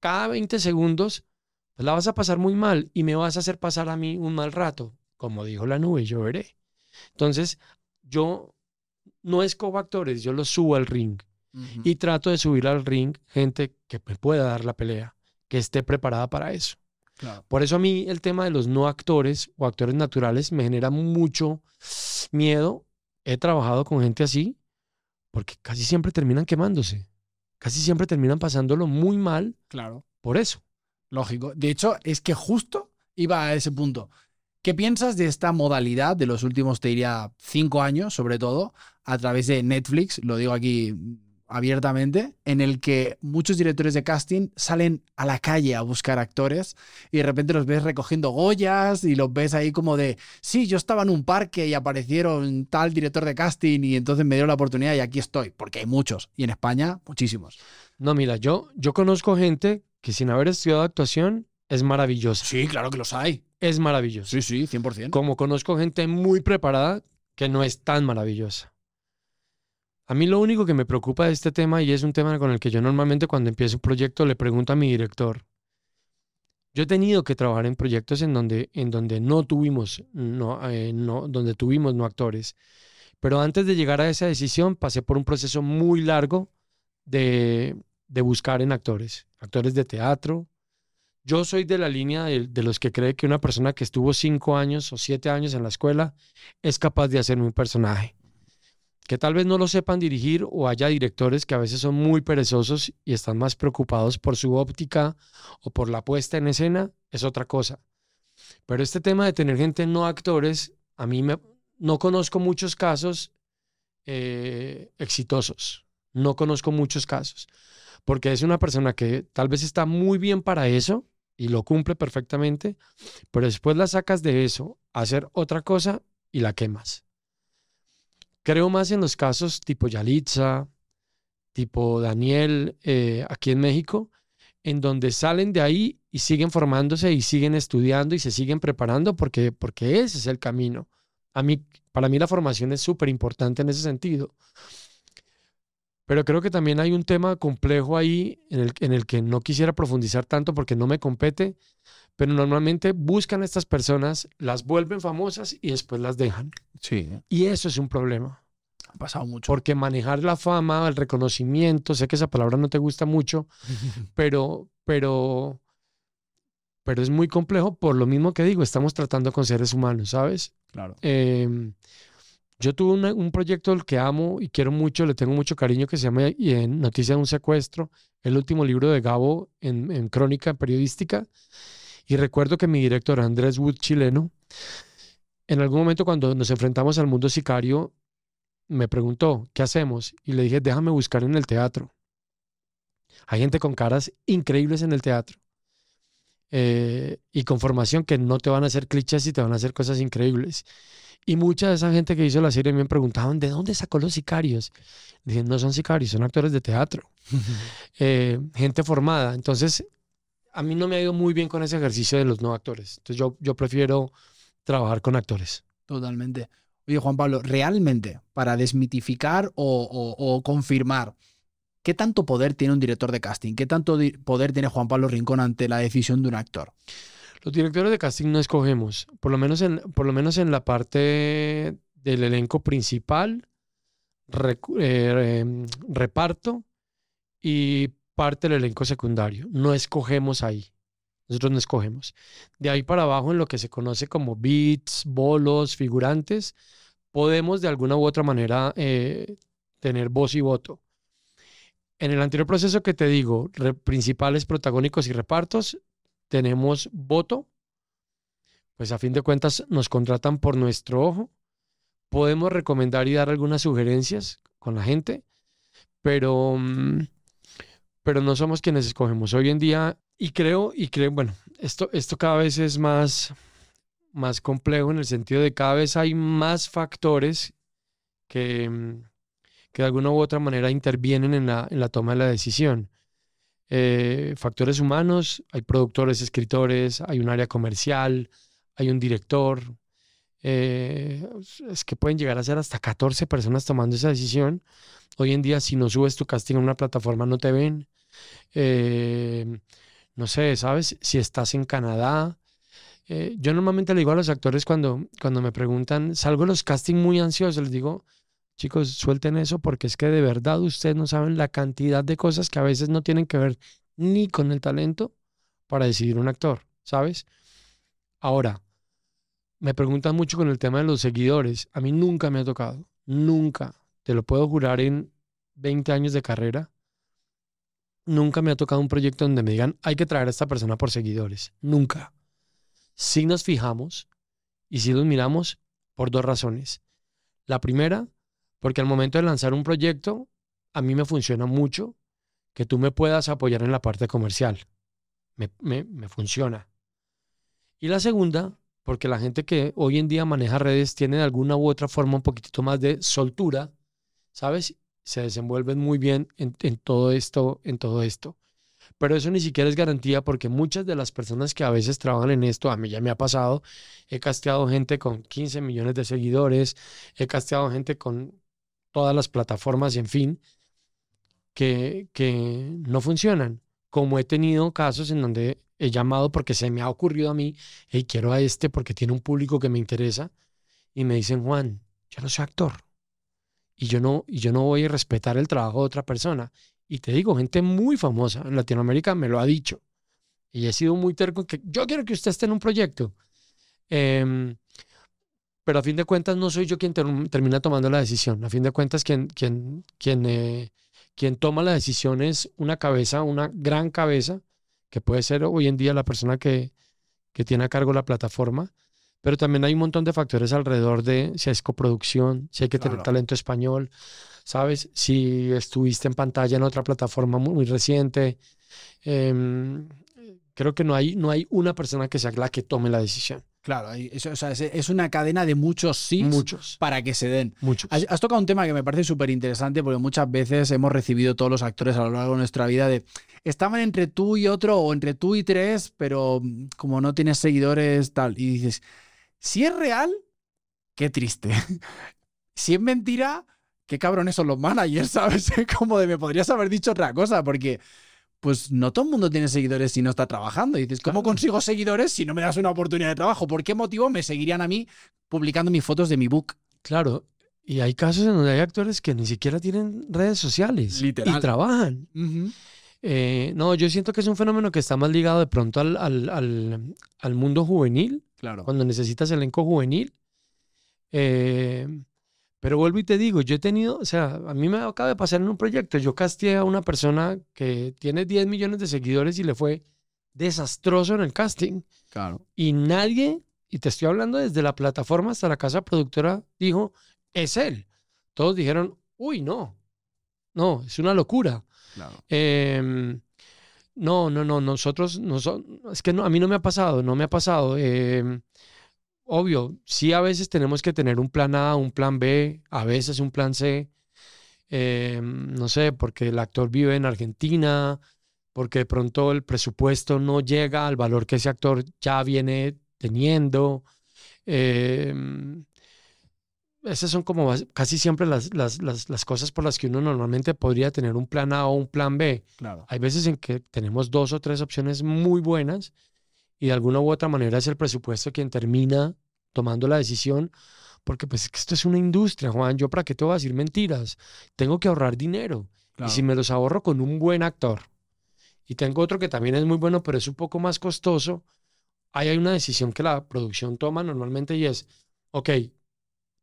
cada 20 segundos, pues la vas a pasar muy mal y me vas a hacer pasar a mí un mal rato. Como dijo la nube, yo veré. Entonces, yo no escojo actores, yo los subo al ring Y trato de subir al ring gente que me pueda dar la pelea, que esté preparada para eso. Claro. Por eso a mí el tema de los no actores o actores naturales me genera mucho miedo. He trabajado con gente así porque casi siempre terminan quemándose. Casi siempre terminan pasándolo muy mal Claro. por eso. Lógico. De hecho, es que justo iba a ese punto. ¿Qué piensas de esta modalidad de los últimos, te diría, cinco años, sobre todo, a través de Netflix, lo digo aquí abiertamente, en el que muchos directores de casting salen a la calle a buscar actores y de repente los ves recogiendo Goyas y los ves ahí como de, sí, yo estaba en un parque y aparecieron tal director de casting y entonces me dio la oportunidad y aquí estoy, porque hay muchos y en España muchísimos. No, mira, yo, yo conozco gente que sin haber estudiado actuación es maravillosa. Sí, claro que los hay. Es maravillosa. Sí, sí, 100%. Como conozco gente muy preparada que no es tan maravillosa. A mí lo único que me preocupa de este tema, y es un tema con el que yo normalmente cuando empiezo un proyecto le pregunto a mi director, yo he tenido que trabajar en proyectos en donde, en donde no tuvimos, no, eh, no, donde tuvimos no actores. Pero antes de llegar a esa decisión pasé por un proceso muy largo de, de buscar en actores, actores de teatro. Yo soy de la línea de, de los que cree que una persona que estuvo cinco años o siete años en la escuela es capaz de hacer un personaje que tal vez no lo sepan dirigir o haya directores que a veces son muy perezosos y están más preocupados por su óptica o por la puesta en escena, es otra cosa. Pero este tema de tener gente no actores, a mí me, no conozco muchos casos eh, exitosos. No conozco muchos casos. Porque es una persona que tal vez está muy bien para eso y lo cumple perfectamente, pero después la sacas de eso a hacer otra cosa y la quemas. Creo más en los casos tipo Yalitza, tipo Daniel eh, aquí en México, en donde salen de ahí y siguen formándose y siguen estudiando y se siguen preparando porque, porque ese es el camino. A mí, para mí la formación es súper importante en ese sentido. Pero creo que también hay un tema complejo ahí en el, en el que no quisiera profundizar tanto porque no me compete, pero normalmente buscan a estas personas, las vuelven famosas y después las dejan. Sí, Y eso es un problema, ha pasado mucho. porque manejar la fama, el reconocimiento, sé que esa palabra no te gusta mucho, pero, pero, pero es muy complejo por lo mismo que digo, estamos tratando con seres humanos, ¿sabes? claro. Eh, yo tuve una- un proyecto al que amo y quiero mucho, le tengo mucho cariño, que se llama eh, Noticia de un secuestro, el último libro de Gabo en, en crónica periodística. Y recuerdo que mi director, Andrés Wood, chileno, en algún momento cuando nos enfrentamos al mundo sicario, me preguntó, ¿qué hacemos? Y le dije, déjame buscar en el teatro. Hay gente con caras increíbles en el teatro. eh, y con formación que no te van a hacer clichés y te van a hacer cosas increíbles. Y mucha de esa gente que hizo la serie me preguntaban, ¿de dónde sacó los sicarios? Dije, no son sicarios, son actores de teatro. Eh, gente formada. Entonces, a mí no me ha ido muy bien con ese ejercicio de los no actores. Entonces, yo, yo prefiero trabajar con actores. Totalmente. Oye, Juan Pablo, realmente, para desmitificar o, o- o confirmar, ¿qué tanto poder tiene un director de casting? ¿Qué tanto poder tiene Juan Pablo Rincón ante la decisión de un actor? Los directores de casting no escogemos, por lo menos en, por lo menos en la parte del elenco principal, eh, reparto y parte del elenco secundario. No escogemos ahí. Nosotros no escogemos. De ahí para abajo, en lo que se conoce como beats, bolos, figurantes, podemos de alguna u otra manera eh, tener voz y voto. En el anterior proceso que te digo, principales protagónicos y repartos, tenemos voto, pues a fin de cuentas nos contratan por nuestro ojo. Podemos recomendar y dar algunas sugerencias con la gente, pero, mm, pero no somos quienes escogemos. Hoy en día, y creo, y creo, bueno, esto, esto cada vez es más, más complejo en el sentido de cada vez hay más factores que, mm, que de alguna u otra manera intervienen en la, en la toma de la decisión. Eh, factores humanos, hay productores, escritores, hay un área comercial, hay un director. Eh, es que pueden llegar a ser hasta 14 personas tomando esa decisión. Hoy en día, si no subes tu casting a una plataforma, no te ven. Eh, no sé, ¿sabes? Si estás en Canadá. yo normalmente le digo a los actores cuando, cuando me preguntan, salgo los castings muy ansiosos, les digo, Chicos, suelten eso porque es que de verdad ustedes no saben la cantidad de cosas que a veces no tienen que ver ni con el talento para decidir un actor, ¿sabes? Ahora, me preguntan mucho con el tema de los seguidores. A mí nunca me ha tocado, nunca, te lo puedo jurar en 20 años de carrera, nunca me ha tocado un proyecto donde me digan, hay que traer a esta persona por seguidores. Nunca. Si nos fijamos y si los miramos por dos razones. La primera, porque al momento de lanzar un proyecto, a mí me funciona mucho que tú me puedas apoyar en la parte comercial. Me, me, funciona. Y la segunda, porque la gente que hoy en día maneja redes tiene de alguna u otra forma un poquitito más de soltura, ¿sabes? Se desenvuelven muy bien en, todo esto, en todo esto. Pero eso ni siquiera es garantía porque muchas de las personas que a veces trabajan en esto, a mí ya me ha pasado, he casteado gente con 15 millones de seguidores, he casteado gente con todas las plataformas en fin, que, que no funcionan. Como he tenido casos en donde he llamado porque se me ha ocurrido a mí, y quiero a este porque tiene un público que me interesa, y me dicen, Juan, yo no soy actor. Y yo no, y yo no voy a respetar el trabajo de otra persona. Y te digo, gente muy famosa en Latinoamérica me lo ha dicho. Y he sido muy terco que yo quiero que usted esté en un proyecto. Eh, pero a fin de cuentas no soy yo quien termina tomando la decisión. A fin de cuentas quien, quien, quien, eh, quien toma la decisión es una cabeza, una gran cabeza, que puede ser hoy en día la persona que, que tiene a cargo la plataforma, pero también hay un montón de factores alrededor de si es coproducción, si hay que tener talento español, ¿sabes? Si estuviste en pantalla en otra plataforma muy, reciente. Em, creo que no hay, no hay una persona que sea la que tome la decisión. Claro, eso, es, una cadena de muchos sí muchos. para que se den. Muchos. Has, tocado un tema que me parece súper interesante porque muchas veces hemos recibido todos los actores a lo largo de nuestra vida de estaban entre tú y otro o entre tú y tres, pero como no tienes seguidores, tal. Y dices, si es real, qué triste. si es mentira, qué cabrones son los managers, ¿sabes? como de me podrías haber dicho otra cosa porque pues no todo el mundo tiene seguidores si no está trabajando. Y dices, ¿cómo consigo seguidores si no me das una oportunidad de trabajo? ¿Por qué motivo me seguirían a mí publicando mis fotos de mi book? Claro, y hay casos en donde hay actores que ni siquiera tienen redes sociales y trabajan. Eh, no, yo siento que es un fenómeno que está más ligado de pronto al, al, mundo juvenil. Claro. Cuando necesitas elenco juvenil. Eh, pero vuelvo y te digo, yo he tenido, o sea, a mí me acaba de pasar en un proyecto, yo casteé a una persona que tiene 10 millones de seguidores y le fue desastroso en el casting. Claro. Y nadie, y te estoy hablando desde la plataforma hasta la casa productora, dijo, es él. Todos dijeron, uy, no, no, es una locura. Claro. Em, no, no, no, nosotros, no, es que a mí no me ha pasado, no me ha pasado. Eh, obvio, sí a veces tenemos que tener un plan A, un plan B, a veces un plan C. Eh, no sé, porque el actor vive en Argentina, porque de pronto el presupuesto no llega al valor que ese actor ya viene teniendo. Eh, esas son como casi siempre las, las, las, cosas por las que uno normalmente podría tener un plan A o un plan B. Claro. Hay veces en que tenemos dos o tres opciones muy buenas y de alguna u otra manera es el presupuesto quien termina tomando la decisión, porque pues esto es una industria, Juan, yo para qué te voy a decir mentiras, tengo que ahorrar dinero. Y si me los ahorro con un buen actor y tengo otro que también es muy bueno, pero es un poco más costoso, ahí hay una decisión que la producción toma normalmente y es, ok,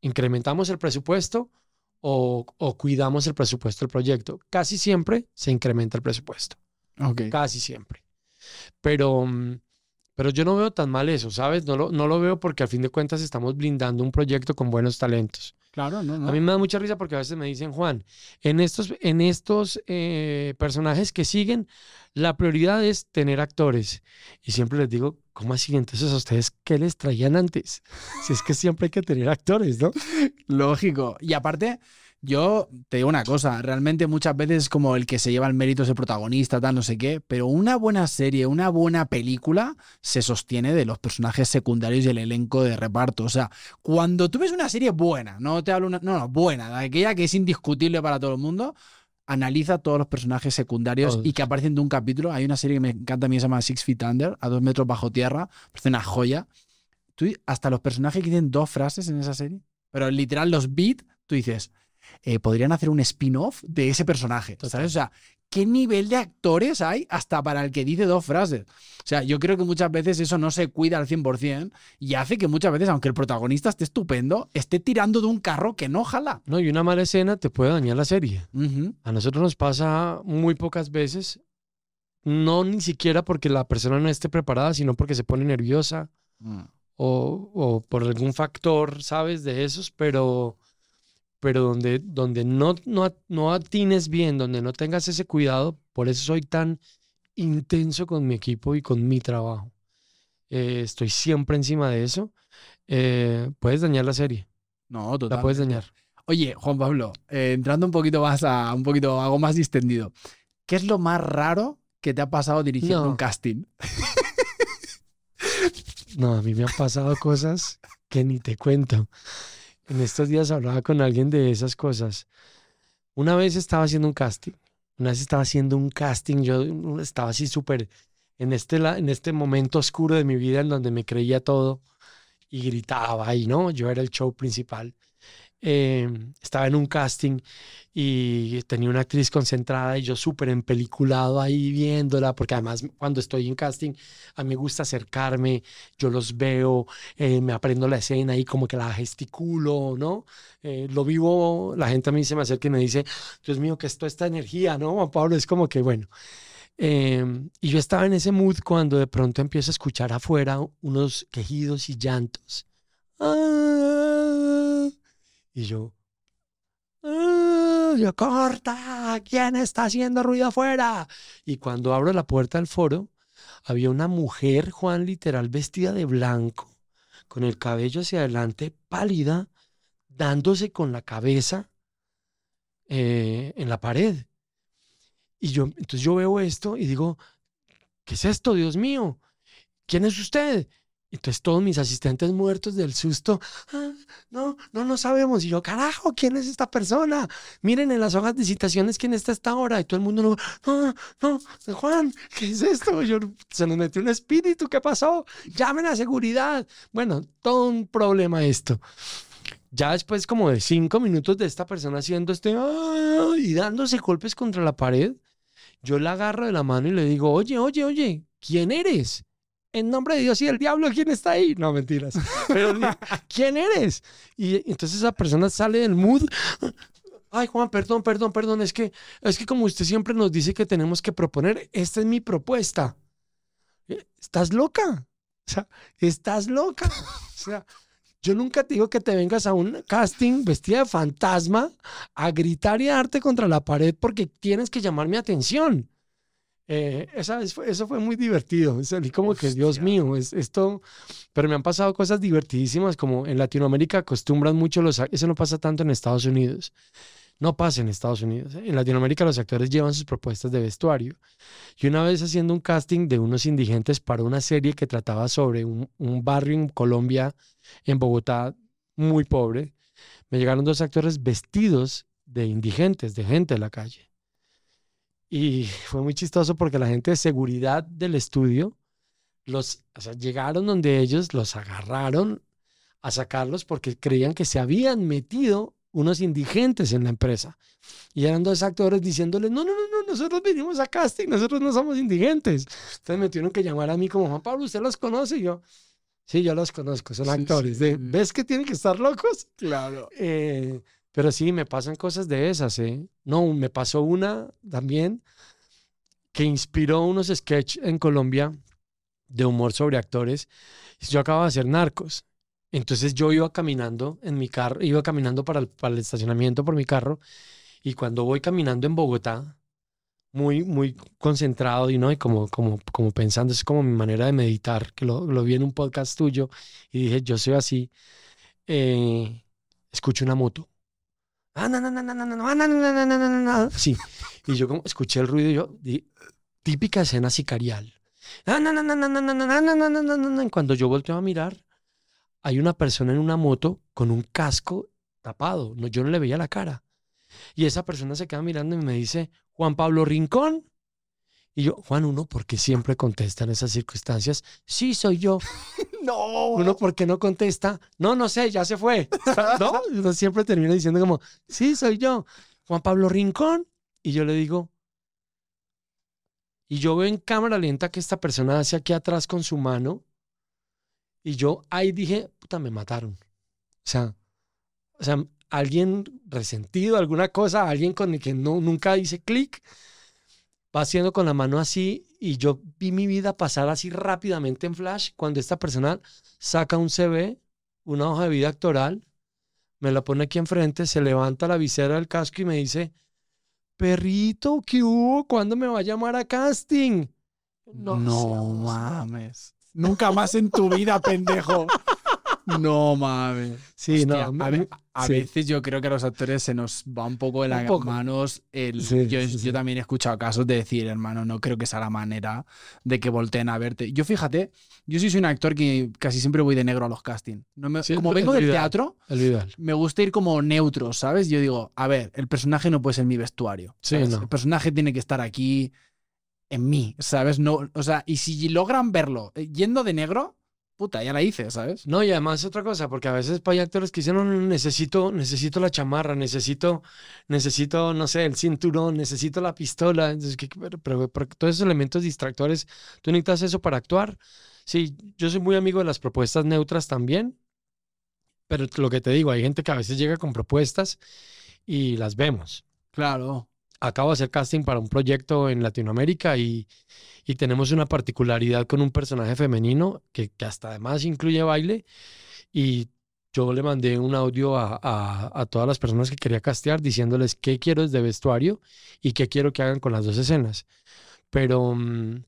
incrementamos el presupuesto o, o cuidamos el presupuesto del proyecto. Casi siempre se incrementa el presupuesto. Casi siempre. Pero, mm, pero yo no veo tan mal eso, ¿sabes? No lo, no lo veo porque al fin de cuentas estamos blindando un proyecto con buenos talentos. Claro, no, no. A mí me da mucha risa porque a veces me dicen, Juan, en estos, en estos eh, personajes que siguen, la prioridad es tener actores. Y siempre les digo, ¿cómo así? Entonces, ¿a ustedes qué les traían antes? Si es que siempre hay que tener actores, ¿no? Lógico. Y aparte, yo te digo una cosa, realmente muchas veces como el que se lleva el mérito es el protagonista, tal, no sé qué, pero una buena serie, una buena película se sostiene de los personajes secundarios y el elenco de reparto. O sea, cuando tú ves una serie buena, no te hablo una, no, no, buena, aquella que es indiscutible para todo el mundo, analiza todos los personajes secundarios Todos. y que aparecen de un capítulo. Hay una serie que me encanta a mí, se llama Six Feet Under, a dos metros bajo tierra, parece una joya. Tú, hasta los personajes que tienen dos frases en esa serie, pero literal los beat, tú dices, eh, podrían hacer un spin-off de ese personaje. ¿sabes? O sea, ¿qué nivel de actores hay hasta para el que dice dos frases? O sea, yo creo que muchas veces eso no se cuida al 100% y hace que muchas veces, aunque el protagonista esté estupendo, esté tirando de un carro que no jala. No, y una mala escena te puede dañar la serie. Ujú. A nosotros nos pasa muy pocas veces, no ni siquiera porque la persona no esté preparada, sino porque se pone nerviosa Mm. o, o por algún factor, ¿sabes? De esos, pero, pero donde, donde no, no, no atines bien, donde no tengas ese cuidado, por eso soy tan intenso con mi equipo y con mi trabajo. Eh, estoy siempre encima de eso. eh, puedes dañar la serie, No, total. la puedes dañar. Oye, Juan Pablo, eh, entrando un poquito más a un poquito algo más distendido, ¿qué es lo más raro que te ha pasado dirigiendo No. un casting? No, a mí me han pasado cosas que ni te cuento. En estos días hablaba con alguien de esas cosas. Una vez estaba haciendo un casting. Una vez estaba haciendo un casting. Yo estaba así súper en este, en este momento oscuro de mi vida en donde me creía todo y gritaba y no, yo era el show principal. Eh, estaba en un casting y tenía una actriz concentrada y yo súper empeliculado ahí viéndola, porque además cuando estoy en casting a mí me gusta acercarme, yo los veo, eh, me aprendo la escena y como que la gesticulo, ¿no? Eh, lo vivo, la gente a mí se me acerca y me dice, Dios mío, ¿qué es toda esta energía, no? Juan Pablo, es como que, bueno. Eh, y yo estaba en ese mood cuando de pronto empiezo a escuchar afuera unos quejidos y llantos. Ah, y yo, ah, yo, corta, ¿quién está haciendo ruido afuera? Y cuando abro la puerta del foro, había una mujer, Juan, literal, vestida de blanco, con el cabello hacia adelante, pálida, dándose con la cabeza eh, en la pared. Y yo, entonces yo veo esto y digo, ¿qué es esto, Dios mío? ¿Quién es usted? Entonces todos mis asistentes muertos del susto, "Ah, no, no, no sabemos. Y yo, carajo, ¿quién es esta persona? Miren en las hojas de citaciones quién está esta hora. Y todo el mundo, no, no, no, Juan, ¿qué es esto? Yo, se nos metió un espíritu, ¿qué pasó? Llamen a seguridad. Bueno, todo un problema esto. Ya después como de cinco minutos de esta persona haciendo este "Ah", y dándose golpes contra la pared, yo la agarro de la mano y le digo, oye, oye, oye, ¿quién eres? En nombre de Dios y del diablo, ¿quién está ahí? No, mentiras. Pero, ¿quién eres? Y entonces esa persona sale del mood. Ay, Juan, perdón, perdón, perdón. Es que, es que como usted siempre nos dice que tenemos que proponer, esta es mi propuesta. Eh, ¿Estás loca? O sea, ¿estás loca? O sea, yo nunca te digo que te vengas a un casting vestida de fantasma a gritar y a darte contra la pared porque tienes que llamar mi atención. Eh, esa eso fue muy divertido. Salí como que, Dios mío, es, esto. Pero me han pasado cosas divertidísimas, como en Latinoamérica acostumbran mucho los. Eso no pasa tanto en Estados Unidos. No pasa en Estados Unidos. ¿eh? En Latinoamérica los actores llevan sus propuestas de vestuario. Y una vez haciendo un casting de unos indigentes para una serie que trataba sobre un, un barrio en Colombia, en Bogotá, muy pobre, me llegaron dos actores vestidos de indigentes, de gente de la calle. Y fue muy chistoso porque la gente de seguridad del estudio los o sea, llegaron donde ellos los agarraron a sacarlos porque creían que se habían metido unos indigentes en la empresa. Y eran dos actores diciéndole, no, no, no, no, nosotros venimos a casting, nosotros no somos indigentes. Entonces me tuvieron que llamar a mí como, Juan Pablo, ¿usted los conoce? Y yo, sí, yo los conozco, son Sí, actores. sí, de, sí. ¿Ves que tienen que estar locos? Claro. Eh, pero sí, me pasan cosas de esas, ¿eh? No, me pasó una también que inspiró unos sketches en Colombia de humor sobre actores. Yo acababa de hacer Narcos. Entonces yo iba caminando en mi carro, iba caminando para el, para el estacionamiento por mi carro y cuando voy caminando en Bogotá, muy, muy concentrado y no, y como, como, como pensando, es como mi manera de meditar, que lo, lo vi en un podcast tuyo y dije, yo soy así, eh, escucho una moto. Sí. Y yo como escuché el ruido y yo, y típica escena sicarial. Cuando yo volteo a mirar, hay una persona en una moto con un casco tapado. No, yo no le veía la cara. Y esa persona se queda mirando y me dice, Juan Pablo Rincón. Y yo, Juan, uno, ¿por qué siempre contesta en esas circunstancias? Sí, soy yo. No. Uno, ¿por qué no contesta? No, no sé, ya se fue. ¿No? Uno siempre termina diciendo como, sí, soy yo. Juan Pablo Rincón. Y yo le digo, y yo veo en cámara lenta que esta persona hace aquí atrás con su mano. Y yo ahí dije, puta, me mataron. O sea, o sea, alguien resentido, alguna cosa, alguien con el que no, nunca hice clic, va haciendo con la mano así y yo vi mi vida pasar así rápidamente en flash cuando esta persona saca un CV, una hoja de vida actoral, me la pone aquí enfrente, se levanta la visera del casco y me dice, perrito, ¿qué hubo? ¿Cuándo me va a llamar a casting? No, seas- mames. Nunca más en tu vida, pendejo. No mames. Sí, Hostia, no, a, ve- a sí. veces yo creo que a los actores se nos va un poco de las manos. El, Sí, yo, sí, yo también he escuchado casos de decir, hermano, no creo que sea la manera de que volteen a verte. Yo fíjate, yo sí soy un actor que casi siempre voy de negro a los castings. No me- como vengo del ideal. teatro, me gusta ir como neutro, ¿sabes? Yo digo, a ver, el personaje no puede ser mi vestuario. No. El personaje tiene que estar aquí en mí, ¿sabes? No, o sea, y si logran verlo eh, yendo de negro, puta, ya la hice, ¿sabes? No, y además otra cosa, porque a veces hay actores que dicen, no, no, necesito, necesito la chamarra, necesito, necesito, no sé, el cinturón, necesito la pistola. Entonces, ¿qué- pero, pero- pero todos esos elementos distractores, ¿tú necesitas eso para actuar? Sí, yo soy muy amigo de las propuestas neutras también, pero lo que te digo, hay gente que a veces llega con propuestas y las vemos. Claro. Acabo de hacer casting para un proyecto en Latinoamérica y, y tenemos una particularidad con un personaje femenino que, que hasta además incluye baile y yo le mandé un audio a, a- todas las personas que quería castear diciéndoles qué quiero desde vestuario y qué quiero que hagan con las dos escenas. Pero, mm,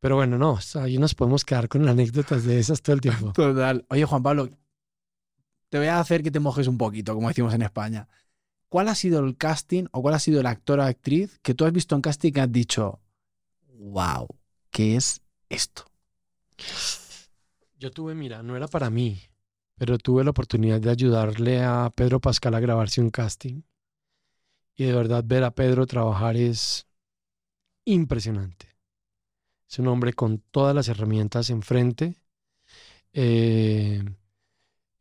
pero bueno, no, ahí nos podemos quedar con anécdotas de esas todo el tiempo. Total. Oye, Juan Pablo, te voy a hacer que te mojes un poquito, como decimos en España. ¿Cuál ha sido el casting o cuál ha sido el actor o actriz que tú has visto en casting que has dicho, wow, ¿qué es esto? Yo tuve, mira, no era para mí, pero tuve la oportunidad de ayudarle a Pedro Pascal a grabarse un casting. Y de verdad ver a Pedro trabajar es impresionante. Es un hombre con todas las herramientas enfrente. Eh,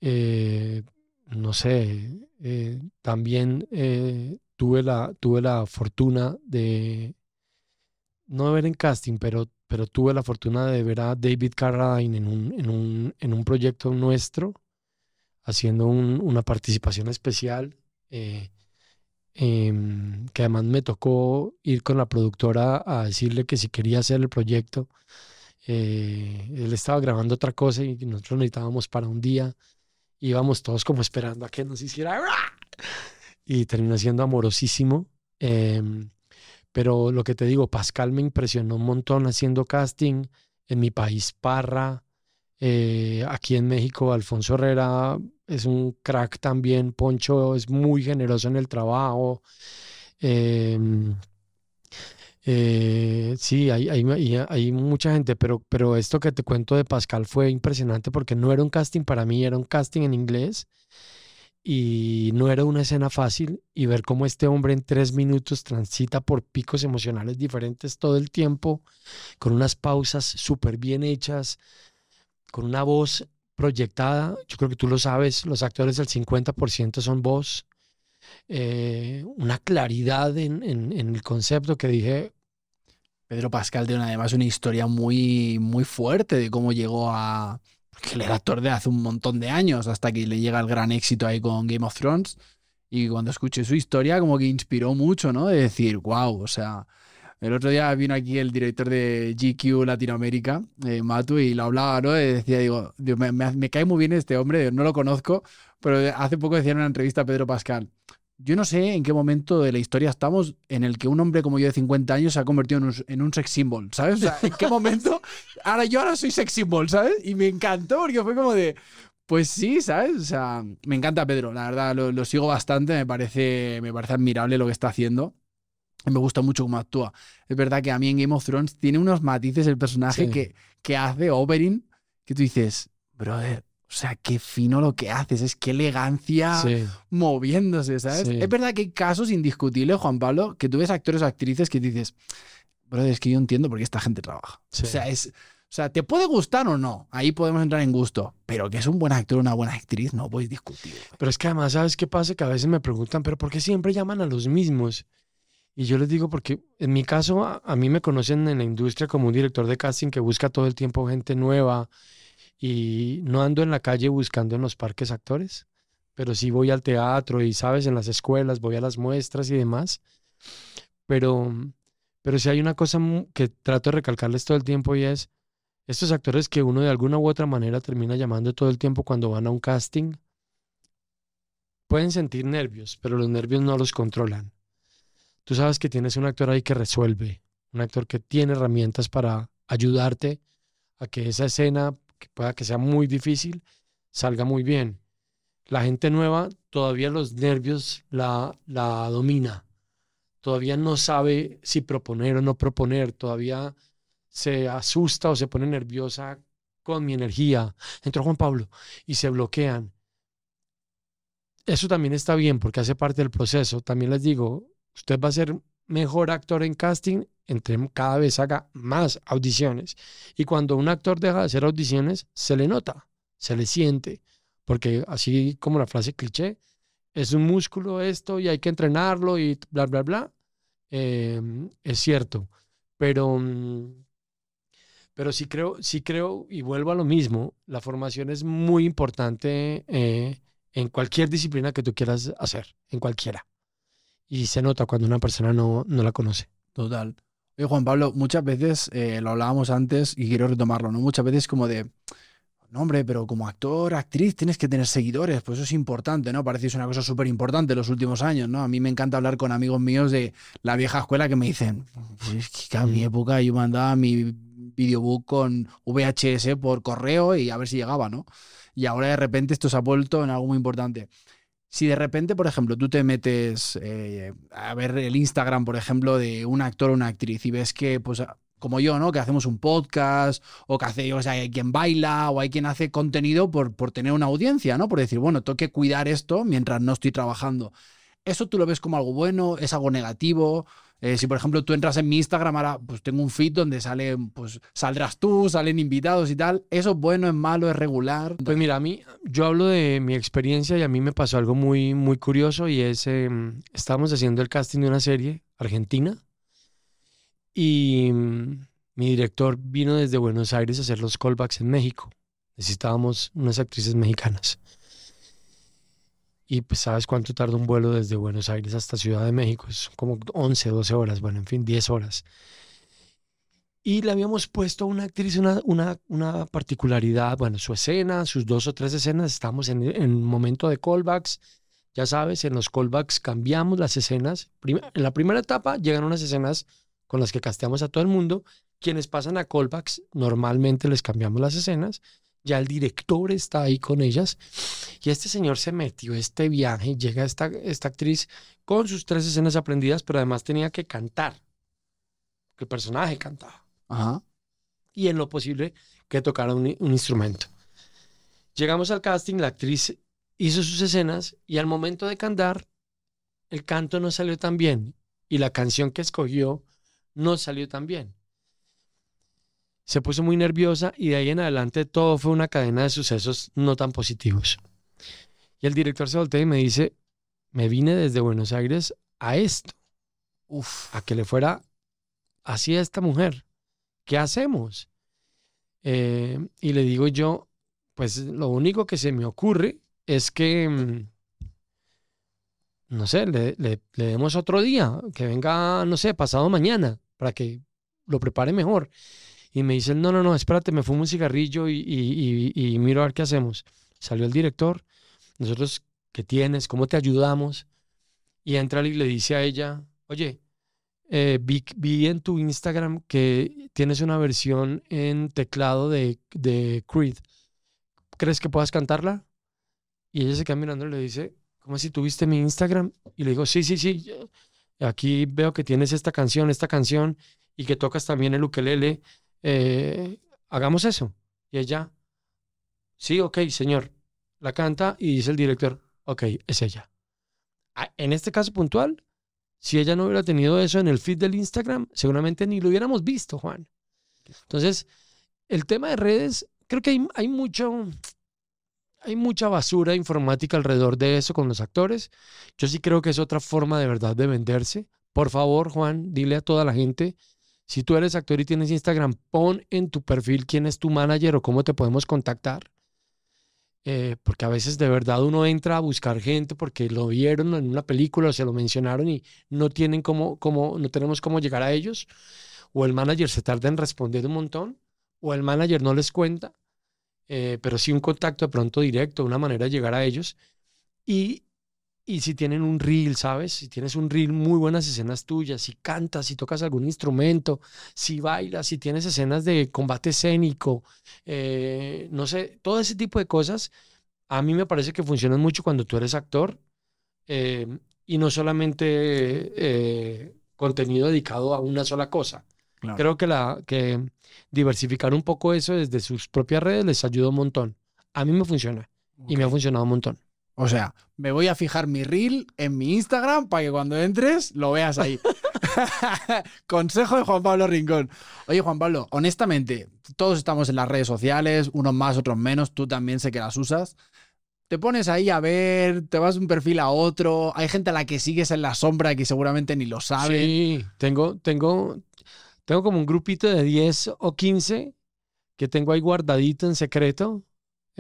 eh, no sé, eh, también eh, tuve, la, tuve la fortuna de, no ver en casting, pero, pero tuve la fortuna de ver a David Carradine en un, en un, en un proyecto nuestro, haciendo un- una participación especial, eh, em, que además me tocó ir con la productora a decirle que si quería hacer el proyecto, él estaba grabando otra cosa y nosotros necesitábamos para un día, íbamos todos como esperando a que nos hiciera... Y terminó siendo amorosísimo. em, pero lo que te digo, Pascal me impresionó un montón haciendo casting. En mi país, Parra. eh, aquí en México, Alfonso Herrera es un crack también. Poncho es muy generoso en el trabajo. em, eh, sí, hay, hay, hay- mucha gente, pero, pero esto que te cuento de Pascal fue impresionante porque no era un casting para mí, era un casting en inglés y no era una escena fácil y ver cómo este hombre en tres minutos transita por picos emocionales diferentes todo el tiempo, con unas pausas súper bien hechas, con una voz proyectada. Yo creo que tú lo sabes, los actores el 50% son voz. Eh, una claridad en, en, en el concepto que dije, Pedro Pascal tiene además una historia muy, muy fuerte de cómo llegó a. Porque él era actor de hace un montón de años, hasta que le llega el gran éxito ahí con Game of Thrones. Y cuando escuché su historia, como que inspiró mucho, ¿no? De decir, wow, o sea. El otro día vino aquí el director de GQ Latinoamérica, eh, Matu, y lo hablaba, ¿no? Decía, digo, me, me, me cae muy bien este hombre, no lo conozco, pero hace poco decía en una entrevista a Pedro Pascal, yo no sé en qué momento de la historia estamos en el que un hombre como yo de 50 años se ha convertido en un, en un sex symbol, ¿sabes? O sea, ¿en qué momento? Ahora yo ahora soy sex symbol, ¿sabes? Y me encantó porque fue como de, pues sí, ¿sabes? O sea, me encanta Pedro, la verdad, lo, lo sigo bastante, me parece, me parece admirable lo que está haciendo. Me gusta mucho cómo actúa. Es verdad que a mí en Game of Thrones tiene unos matices el personaje Sí. que, que hace Oberyn que tú dices, brother, o sea, qué fino lo que haces, es qué elegancia sí, moviéndose, ¿sabes? Sí. Es verdad que hay casos indiscutibles, Juan Pablo, que tú ves actores o actrices que dices, brother, es que yo entiendo por qué esta gente trabaja. sí. O sea, es, o sea, te puede gustar o no, ahí podemos entrar en gusto, pero que es un buen actor o una buena actriz, no puedes discutir. Pero es que además, ¿sabes qué pasa? Que a veces me preguntan, ¿pero por qué siempre llaman a los mismos? Y yo les digo, porque en mi caso, a, a mí me conocen en la industria como un director de casting que busca todo el tiempo gente nueva y no ando en la calle buscando en los parques actores, pero sí voy al teatro y, ¿sabes? En las escuelas, voy a las muestras y demás. Pero, pero sí hay una cosa que trato de recalcarles todo el tiempo y es, estos actores que uno de alguna u otra manera termina llamando todo el tiempo cuando van a un casting, pueden sentir nervios, pero los nervios no los controlan. Tú sabes que tienes un actor ahí que resuelve, un actor que tiene herramientas para ayudarte a que esa escena, que pueda que sea muy difícil, salga muy bien. La gente nueva todavía los nervios la, la domina. Todavía no sabe si proponer o no proponer. Todavía se asusta o se pone nerviosa con mi energía. Entró Juan Pablo y se bloquean. Eso también está bien porque hace parte del proceso. También les digo, usted va a ser mejor actor en casting entre cada vez haga más audiciones. Y cuando un actor deja de hacer audiciones, se le nota, se le siente. Porque así como la frase cliché, es un músculo esto y hay que entrenarlo y bla, bla, bla. eh, es cierto. Pero, mm, pero sí creo, sí creo, y vuelvo a lo mismo, la formación es muy importante eh, en cualquier disciplina que tú quieras hacer, en cualquiera. Y se nota cuando una persona no, no la conoce. Total. Oye, Juan Pablo, muchas veces, eh, lo hablábamos antes y quiero retomarlo, ¿no? Muchas veces como de, no, hombre, pero como actor, actriz, tienes que tener seguidores, pues eso es importante, ¿no? Parece que es una cosa súper importante en los últimos años, ¿no? A mí me encanta hablar con amigos míos de la vieja escuela que me dicen, pues es que a mi época yo mandaba mi videobook con VHS por correo y a ver si llegaba, ¿no? Y ahora de repente esto se ha vuelto en algo muy importante. Si de repente, por ejemplo, tú te metes eh, a ver el Instagram, por ejemplo, de un actor o una actriz y ves que, pues, como yo, ¿no? Que hacemos un podcast o que hace, o sea, hay quien baila o hay quien hace contenido por, por tener una audiencia, ¿no? Por decir, bueno, tengo que cuidar esto mientras no estoy trabajando. ¿Eso tú lo ves como algo bueno? ¿Es algo negativo? Eh, si, por ejemplo, tú entras en mi Instagram, ahora pues tengo un feed donde sale, pues saldrás tú, salen invitados y tal. ¿Eso es bueno, es malo, es regular? Pues mira, a mí, yo hablo de mi experiencia y a mí me pasó algo muy, muy curioso y es, eh, estábamos haciendo el casting de una serie argentina y mm, mi director vino desde Buenos Aires a hacer los callbacks en México. Necesitábamos unas actrices mexicanas. Y pues sabes cuánto tarda un vuelo desde Buenos Aires hasta Ciudad de México. Es como 11, 12 horas, bueno, en fin, 10 horas. Y le habíamos puesto a una actriz una, una, una particularidad, bueno, su escena, sus dos o tres escenas, estamos en, en momento de callbacks. Ya sabes, en los callbacks cambiamos las escenas. En la primera etapa llegan unas escenas con las que casteamos a todo el mundo. Quienes pasan a callbacks, normalmente les cambiamos las escenas. Ya el director está ahí con ellas. Y este señor se metió este viaje. Llega esta, esta actriz con sus tres escenas aprendidas, pero además tenía que cantar. Que el personaje cantaba Ajá. y en lo posible que tocara un, un instrumento. Llegamos al casting, la actriz hizo sus escenas y al momento de cantar, el canto no salió tan bien y la canción que escogió no salió tan bien. Se puso muy nerviosa y de ahí en adelante todo fue una cadena de sucesos no tan positivos. Y el director se voltea y me dice, me vine desde Buenos Aires a esto, Uf. a que le fuera así a esta mujer. ¿Qué hacemos? Eh, y le digo yo, pues lo único que se me ocurre es que, mm, no sé, le, le- le demos otro día, que venga, no sé, pasado mañana, para que lo prepare mejor. Y me dice, no, no, no, espérate, me fumo un cigarrillo y, miro a ver qué hacemos. Salió el director, nosotros, ¿qué tienes? ¿Cómo te ayudamos? Y entra y le dice a ella, oye, eh, vi, vi en tu Instagram que tienes una versión en teclado de, de Creed. ¿Crees que puedas cantarla? Y ella se queda mirando y le dice, ¿cómo si tuviste mi Instagram? Y le digo, sí, sí, sí. Aquí veo que tienes esta canción, esta canción, y que tocas también el ukelele. Eh, hagamos eso. Y ella, sí, ok, señor. La canta y dice el director, ok, es ella. Ah, En este caso puntual, si ella no hubiera tenido eso en el feed del Instagram, seguramente ni lo hubiéramos visto, Juan. Entonces, el tema de redes, creo que hay, hay mucho, hay mucha basura informática alrededor de eso con los actores. Yo sí creo que es otra forma de verdad de venderse. Por favor, Juan, dile a toda la gente, si tú eres actor y tienes Instagram, pon en tu perfil quién es tu manager o cómo te podemos contactar. Eh, porque a veces de verdad uno entra a buscar gente porque lo vieron en una película o se lo mencionaron y no tienen no tenemos cómo llegar a ellos. O el manager se tarda en responder un montón, o el manager no les cuenta, eh, pero sí un contacto de pronto directo, una manera de llegar a ellos. Y, y si tienen un reel, ¿sabes? Si tienes un reel, muy buenas escenas tuyas, si cantas, si tocas algún instrumento, si bailas, si tienes escenas de combate escénico, eh, no sé, todo ese tipo de cosas, a mí me parece que funcionan mucho cuando tú eres actor eh, y no solamente eh, contenido dedicado a una sola cosa. Claro. Creo que, la, que diversificar un poco eso desde sus propias redes les ayuda un montón. A mí me funciona y me ha funcionado un montón. O sea, me voy a fijar mi reel en mi Instagram para que cuando entres lo veas ahí. Consejo de Juan Pablo Rincón. Oye, Juan Pablo, honestamente, todos estamos en las redes sociales, unos más, otros menos, tú también sé que las usas. Te pones ahí a ver, te vas de un perfil a otro, hay gente a la que sigues en la sombra que seguramente ni lo sabe. Sí, tengo, tengo, tengo como un grupito de 10 o 15 que tengo ahí guardadito en secreto,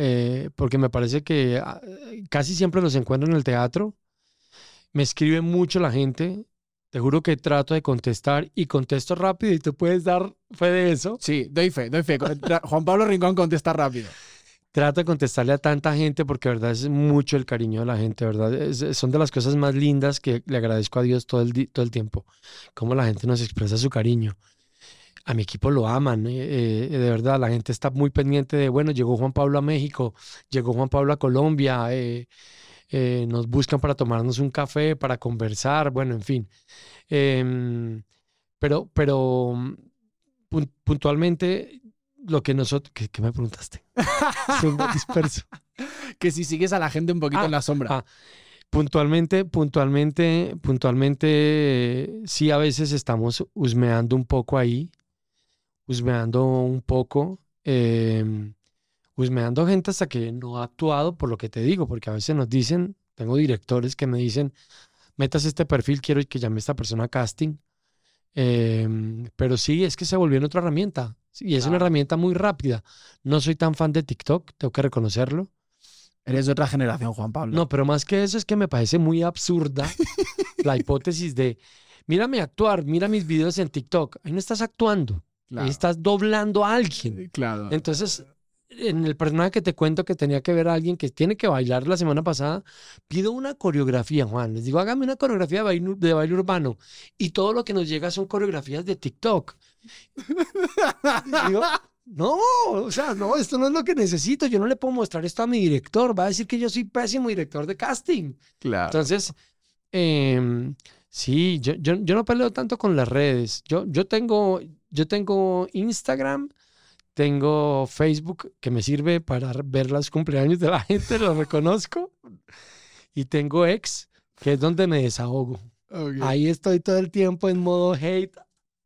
eh, porque me parece que ah, casi siempre los encuentro en el teatro. Me escribe mucho la gente. Te juro que trato de contestar y contesto rápido y tú puedes dar fe de eso. Sí, doy fe, doy fe. Juan Pablo Rincón contesta rápido. Trato de contestarle a tanta gente porque, verdad, es mucho el cariño de la gente, ¿verdad? Es- son de las cosas más lindas que le agradezco a Dios todo el, todo el tiempo. Cómo la gente nos expresa su cariño. A mi equipo lo aman, eh, eh, de verdad. La gente está muy pendiente de, bueno, llegó Juan Pablo a México, llegó Juan Pablo a Colombia, eh, nos buscan para tomarnos un café, para conversar, bueno, en fin. Em, pero, pero mm, pun- puntualmente, lo que nosotros... ¿Qué, qué me preguntaste? Soy muy disperso. Que si sigues a la gente un poquito Ah, en la sombra. ah. Puntualmente, puntualmente, puntualmente, sí a veces estamos husmeando un poco ahí, husmeando un poco, eh, husmeando gente hasta que no ha actuado por lo que te digo, porque a veces nos dicen, tengo directores que me dicen, metas este perfil, quiero que llame a esta persona a casting, Em, pero sí, es que se volvió en otra herramienta, y es una herramienta muy rápida. No soy tan fan de TikTok, tengo que reconocerlo. Eres de otra generación, Juan Pablo. No, pero más que eso es que me parece muy absurda la hipótesis de, mírame actuar, mira mis videos en TikTok. Ahí no estás actuando, claro. ahí estás doblando a alguien. Claro. Entonces, en el personaje que te cuento que tenía que ver a alguien que tiene que bailar la semana pasada, pido una coreografía, Juan. Les digo, hágame una coreografía de baile, de baile urbano. Y todo lo que nos llega son coreografías de TikTok. Digo, no, o sea, no, esto no es lo que necesito. Yo no le puedo mostrar esto a mi director. Va a decir que yo soy pésimo director de casting. claro. Entonces, em, sí, yo, yo, yo no peleo tanto con las redes. Yo, yo, tengo, yo tengo Instagram, tengo Facebook que me sirve para ver los cumpleaños de la gente, lo reconozco. Y tengo X, que es donde me desahogo. Ahí estoy todo el tiempo en modo hate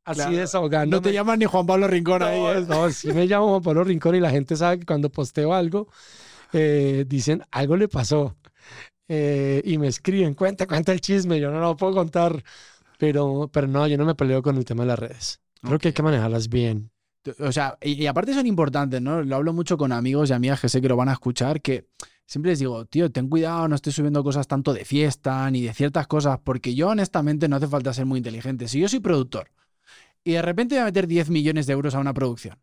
así Claro. desahogando. No te llamas ni Juan Pablo Rincón ahí. ¿eh? No, sí me llamo Juan Pablo Rincón y la gente sabe que cuando posteo algo, eh, dicen, algo le pasó. Eh, y me escriben, cuenta, cuenta el chisme, yo no lo puedo contar. Pero, pero no, yo no me peleo con el tema de las redes. Creo que hay que manejarlas bien. O sea, y, y aparte son importantes, ¿no? Lo hablo mucho con amigos y amigas que sé que lo van a escuchar, que siempre les digo, tío, ten cuidado, no estoy subiendo cosas tanto de fiesta ni de ciertas cosas, porque yo honestamente no hace falta ser muy inteligente. Si yo soy productor y de repente voy a meter 10 millones de euros a una producción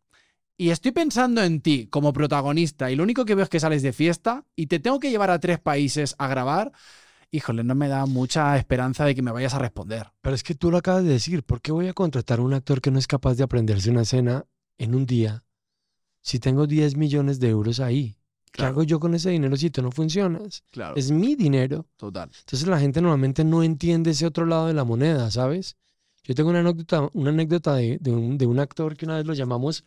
y estoy pensando en ti como protagonista y lo único que veo es que sales de fiesta y te tengo que llevar a tres países a grabar, híjole, no me da mucha esperanza de que me vayas a responder. Pero es que tú lo acabas de decir, ¿por qué voy a contratar a un actor que no es capaz de aprenderse una escena en un día si tengo 10 millones de euros ahí? ¿Qué hago yo con ese dinero si tú no funcionas? Claro, Es mi dinero. total. Entonces la gente normalmente no entiende ese otro lado de la moneda, ¿sabes? Yo tengo una anécdota, una anécdota de, de un, de un actor que una vez lo llamamos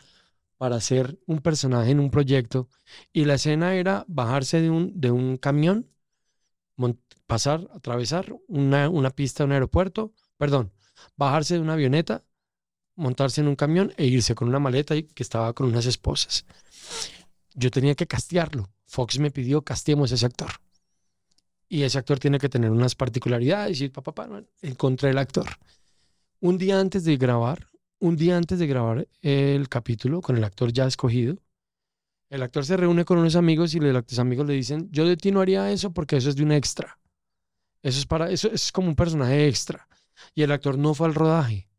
para hacer un personaje en un proyecto y la escena era bajarse de un, de un camión, pasar, atravesar una, una pista de un aeropuerto, perdón, bajarse de una avioneta, montarse en un camión e irse con una maleta y que estaba con unas esposas. Yo tenía que castearlo. Fox me pidió casteemos a ese actor. Y ese actor tiene que tener unas particularidades y papá, papá, no, encontré el actor. Un día antes de grabar, un día antes de grabar el capítulo con el actor ya escogido, el actor se reúne con unos amigos y los amigos le dicen, yo de ti no haría eso porque eso es de un extra. Eso es para, eso es como un personaje extra. Y el actor no fue al rodaje.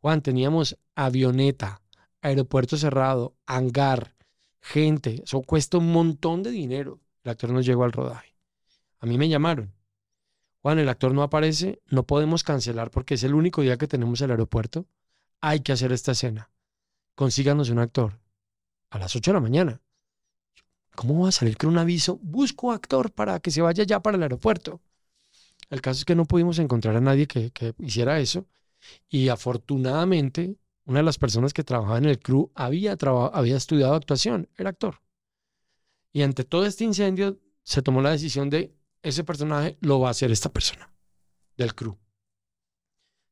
Juan, teníamos avioneta, aeropuerto cerrado, hangar, gente. Eso cuesta un montón de dinero. El actor no llegó al rodaje. A mí me llamaron. Juan, el actor no aparece, no podemos cancelar porque es el único día que tenemos el aeropuerto. Hay que hacer esta escena. Consíganos un actor. A las 8 de la mañana. ¿Cómo va a salir con un aviso? Busco actor para que se vaya ya para el aeropuerto. El caso es que no pudimos encontrar a nadie que, que hiciera eso. Y afortunadamente, una de las personas que trabajaba en el crew había, había estudiado actuación, era actor. Y ante todo este incendio, se tomó la decisión de ese personaje lo va a hacer esta persona del crew.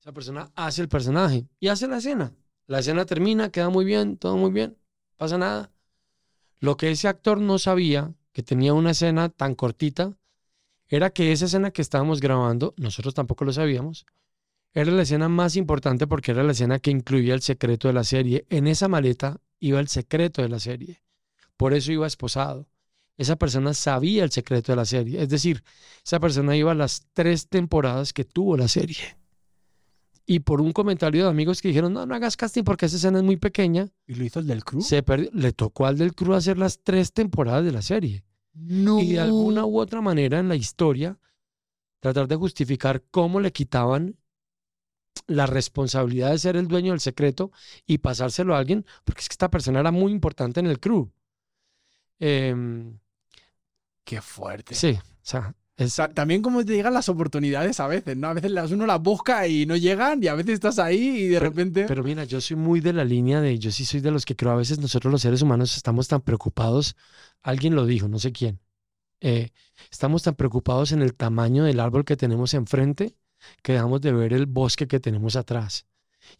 Esa persona hace el personaje y hace la escena. La escena termina, queda muy bien, todo muy bien, pasa nada. Lo que ese actor no sabía, que tenía una escena tan cortita, era que esa escena que estábamos grabando, nosotros tampoco lo sabíamos, era la escena más importante porque era la escena que incluía el secreto de la serie. En esa maleta iba el secreto de la serie. Por eso iba esposado. Esa persona sabía el secreto de la serie. Es decir, esa persona iba a las tres temporadas que tuvo la serie. Y por un comentario de amigos que dijeron, no, no hagas casting porque esa escena es muy pequeña, ¿Y lo hizo el del crew? se perdió. le tocó al del crew hacer las tres temporadas de la serie. No. Y de alguna u otra manera en la historia, tratar de justificar cómo le quitaban la responsabilidad de ser el dueño del secreto y pasárselo a alguien, porque es que esta persona era muy importante en el crew. Em, Qué fuerte. sí, o sea, Ta- También como te llegan las oportunidades a veces, ¿no? A veces las, uno las busca y no llegan y a veces estás ahí y de repente... Pero mira, yo soy muy de la línea de, yo sí soy de los que creo a veces nosotros los seres humanos estamos tan preocupados, alguien lo dijo, no sé quién, eh, estamos tan preocupados en el tamaño del árbol que tenemos enfrente que dejamos de ver el bosque que tenemos atrás.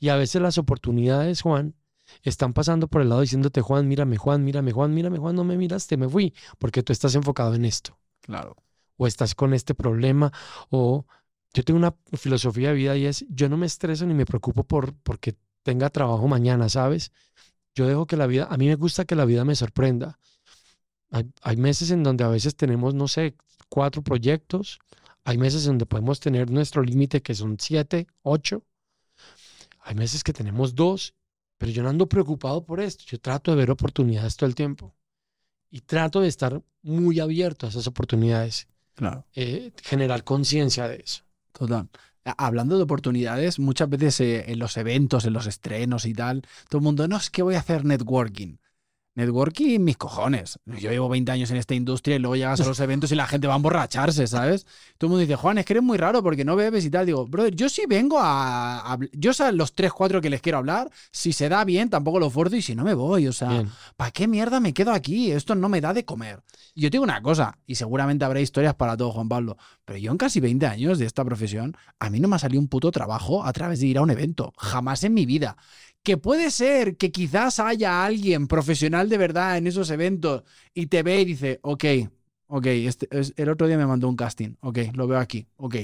Y a veces las oportunidades, Juan, están pasando por el lado diciéndote, Juan, mírame, Juan, mírame, Juan, mírame, Juan, no me miraste, me fui, porque tú estás enfocado en esto Claro. O estás con este problema, o yo tengo una filosofía de vida y es, yo no me estreso ni me preocupo por porque tenga trabajo mañana, ¿sabes? Yo dejo que la vida, a mí me gusta que la vida me sorprenda. Hay, hay meses en donde a veces tenemos, no sé, cuatro proyectos, hay meses en donde podemos tener nuestro límite que son siete, ocho, hay meses que tenemos dos, pero yo no ando preocupado por esto, yo trato de ver oportunidades todo el tiempo y trato de estar muy abierto a esas oportunidades Claro. eh, generar conciencia de eso. Total. Hablando de oportunidades, muchas veces eh, en los eventos, en los estrenos y tal, todo el mundo, no, es que voy a hacer networking. Networking, mis cojones. Yo llevo 20 años en esta industria y luego llegas a los eventos y la gente va a emborracharse, ¿sabes? Todo el mundo dice, Juan, es que eres muy raro porque no bebes y tal. Digo, brother, yo sí vengo a. a- yo sé los 3, 4 que les quiero hablar. Si se da bien, tampoco lo fuerzo y si no me voy. O sea. ¿para qué mierda me quedo aquí? Esto no me da de comer. Y yo te digo una cosa, y seguramente habrá historias para todo, Juan Pablo, pero yo en casi 20 años de esta profesión, a mí no me ha salido un puto trabajo a través de ir a un evento. Jamás en mi vida. Que puede ser que quizás haya alguien profesional de verdad en esos eventos y te ve y dice, ok, ok, este, es- el otro día me mandó un casting, ok, lo veo aquí, ok.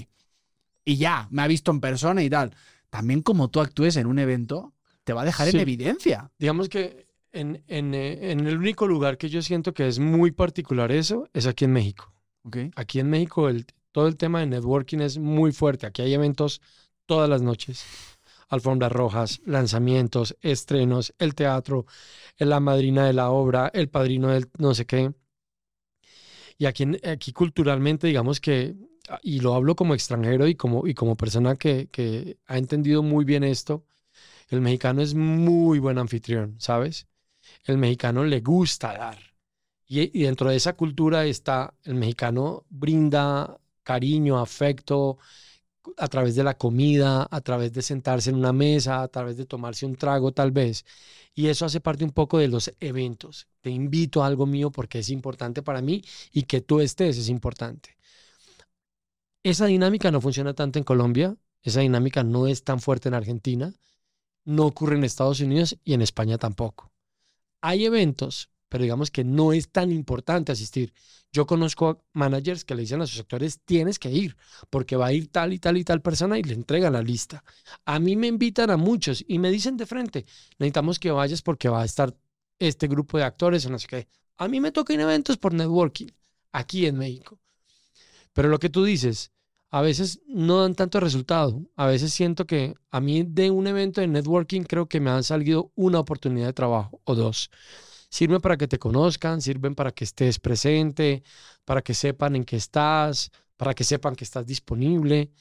Y ya, me ha visto en persona y tal. También como tú actúes en un evento, te va a dejar Sí. en evidencia. Digamos que en, en, eh, en el único lugar que yo siento que es muy particular eso es aquí en México. Ok. Aquí en México el, todo el tema de networking es muy fuerte. Aquí hay eventos todas las noches. Alfombras rojas, lanzamientos, estrenos, el teatro, la madrina de la obra, el padrino del no sé qué. Y aquí, aquí culturalmente, digamos que, ah, y lo hablo como extranjero y como, y como persona que, que ha entendido muy bien esto, el mexicano es muy buen anfitrión, ¿sabes? El mexicano le gusta dar. Y, y dentro de esa cultura está, el mexicano brinda cariño, afecto a través de la comida, a través de sentarse en una mesa, a través de tomarse un trago tal vez. Y eso hace parte un poco de los eventos. Te invito a algo mío porque es importante para mí y que tú estés es importante. Esa dinámica no funciona tanto en Colombia, esa dinámica no es tan fuerte en Argentina, no ocurre en Estados Unidos y en España tampoco. Hay eventos, pero digamos que no es tan importante asistir. Yo conozco managers que le dicen a sus actores, tienes que ir, porque va a ir tal y tal y tal persona y le entregan la lista. A mí me invitan a muchos y me dicen de frente, necesitamos que vayas porque va a estar este grupo de actores o no sé qué. A mí me tocan eventos por networking, aquí en México. Pero lo que tú dices, a veces no dan tanto resultado. A veces siento que a mí de un evento de networking creo que me han salido una oportunidad de trabajo o dos. Sirven para que te conozcan, sirven para que estés presente, para que sepan en qué estás, para que sepan que estás disponible.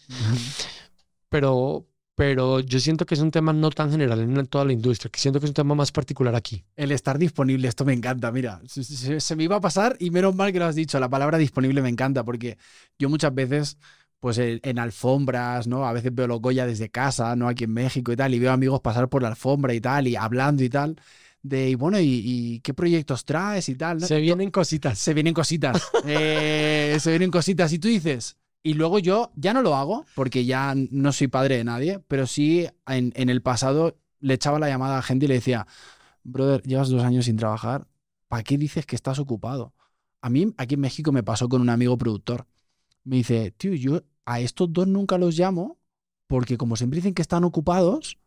Pero, pero yo siento que es un tema no tan general en toda la industria, que siento que es un tema más particular aquí. El estar disponible, esto me encanta, mira, se, se- se me iba a pasar y menos mal que lo has dicho, la palabra disponible me encanta porque yo muchas veces, pues en, en alfombras, ¿no? A veces veo los Goya desde casa, ¿no? Aquí en México y tal, y veo amigos pasar por la alfombra y tal, y hablando y tal, de, y bueno, ¿y, y qué proyectos traes y tal? Se vienen cositas. Se vienen cositas, eh, se vienen cositas y tú dices... Y luego yo ya no lo hago porque ya no soy padre de nadie, pero sí en, en el pasado le echaba la llamada a gente y le decía, brother, llevas dos años sin trabajar, ¿para qué dices que estás ocupado? A mí aquí en México me pasó con un amigo productor. Me dice, tío, yo a estos dos nunca los llamo porque como siempre dicen que están ocupados,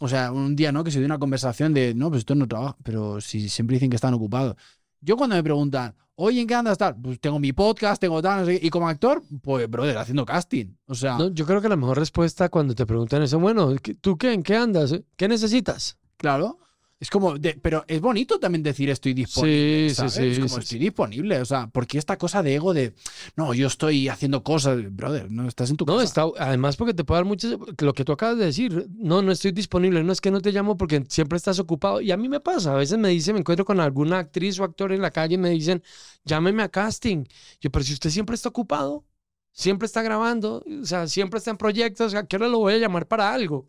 o sea, un día, ¿no? Que se dio una conversación de, no, pues esto no trabaja, pero si siempre dicen que están ocupados. Yo cuando me preguntan, oye, ¿en qué andas tal? Pues tengo mi podcast, tengo tal, no sé qué. Y como actor, pues, brother, haciendo casting. O sea, No, yo creo que la mejor respuesta cuando te preguntan eso, bueno, ¿qué- ¿tú qué? ¿En qué andas? ¿Qué necesitas? Claro. Es como, de- pero es bonito también decir estoy disponible. Sí, sí, ¿sabes? sí, Es como sí, estoy disponible. O sea, porque esta cosa de ego de no, yo estoy haciendo cosas, brother, no estás en tu No, casa. está, además porque te puede dar muchas, lo que tú acabas de decir, no, no estoy disponible, no es que no te llamo porque siempre estás ocupado. Y a mí me pasa, a veces me dicen, me encuentro con alguna actriz o actor en la calle y me dicen, llámeme a casting. Yo, pero si usted siempre está ocupado, siempre está grabando, o sea, siempre está en proyectos, ¿a qué hora lo voy a llamar para algo?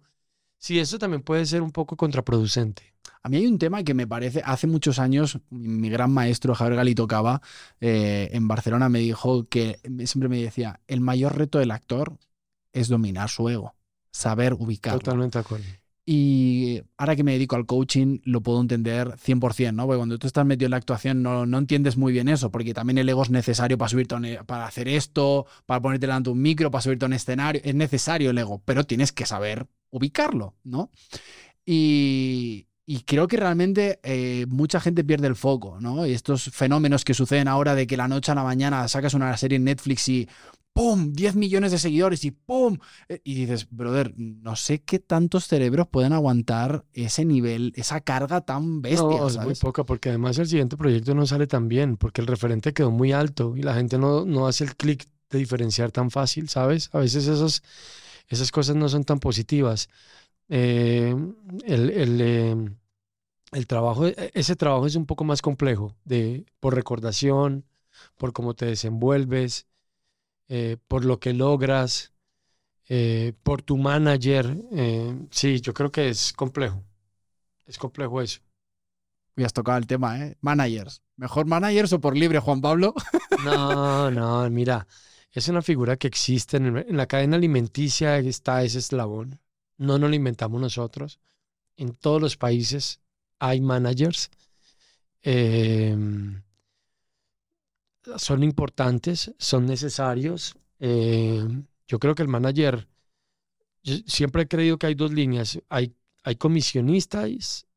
Sí, eso también puede ser un poco contraproducente. A mí hay un tema que me parece, hace muchos años, mi gran maestro Javier Galito Cava eh, en Barcelona me dijo que siempre me decía, el mayor reto del actor es dominar su ego, saber ubicarlo. Totalmente de acuerdo. Y ahora que me dedico al coaching, lo puedo entender 100%, ¿no? Porque cuando tú estás metido en la actuación no, no entiendes muy bien eso, porque también el ego es necesario para subirte un- e, para hacer esto, para ponerte delante de un micro, para subirte a un escenario. Es necesario el ego, pero tienes que saber ubicarlo, ¿no? Y, y creo que realmente eh, mucha gente pierde el foco, ¿no? Y estos fenómenos que suceden ahora de que la noche a la mañana sacas una serie en Netflix y ¡pum! 10 millones de seguidores y ¡pum! Eh, Y dices, brother, no sé qué tantos cerebros pueden aguantar ese nivel, esa carga tan bestia, No, es muy poca, porque además el siguiente proyecto no sale tan bien, porque el referente quedó muy alto y la gente no, no hace el clic de diferenciar tan fácil, ¿sabes? A veces esos, esas cosas no son tan positivas. Eh, el, el, eh, el trabajo, e- ese trabajo es un poco más complejo, de, por recordación, por cómo te desenvuelves, eh, por lo que logras, eh, por tu manager. sí, yo creo que es complejo. Es complejo eso. Hoy has tocado el tema, ¿eh? Managers. ¿Mejor managers o por libre, Juan Pablo? No, no, mira, es una figura que existe en, el- la cadena alimenticia, está ese eslabón. No nos lo inventamos nosotros. En todos los países hay managers. Em, son importantes, son necesarios. Em, yo creo que el manager, yo siempre he creído que hay dos líneas. Hay comisionistas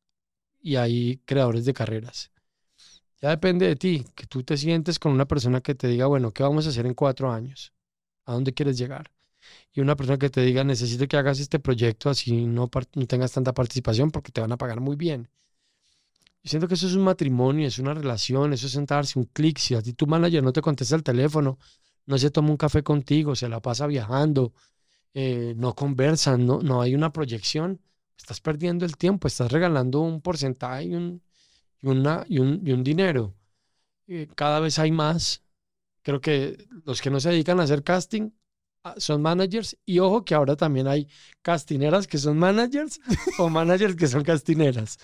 y hay creadores de carreras. Ya depende de ti, que tú te sientes con una persona que te diga, bueno, ¿qué vamos a hacer en cuatro años? ¿A dónde quieres llegar? Y una persona que te diga, necesito que hagas este proyecto así no, no tengas tanta participación porque te van a pagar muy bien. Yo siento que eso es un matrimonio, es una relación, eso es sentarse un clic. Si a ti tu manager no te contesta el teléfono, no se toma un café contigo, se la pasa viajando, eh, no conversan, no, no hay una proyección, estás perdiendo el tiempo, estás regalando un porcentaje un, y, una, y, un, y un dinero. Eh, cada vez hay más. Creo que los que no se dedican a hacer casting ah, son managers. Y ojo que ahora también hay castineras que son managers o managers que son castineras.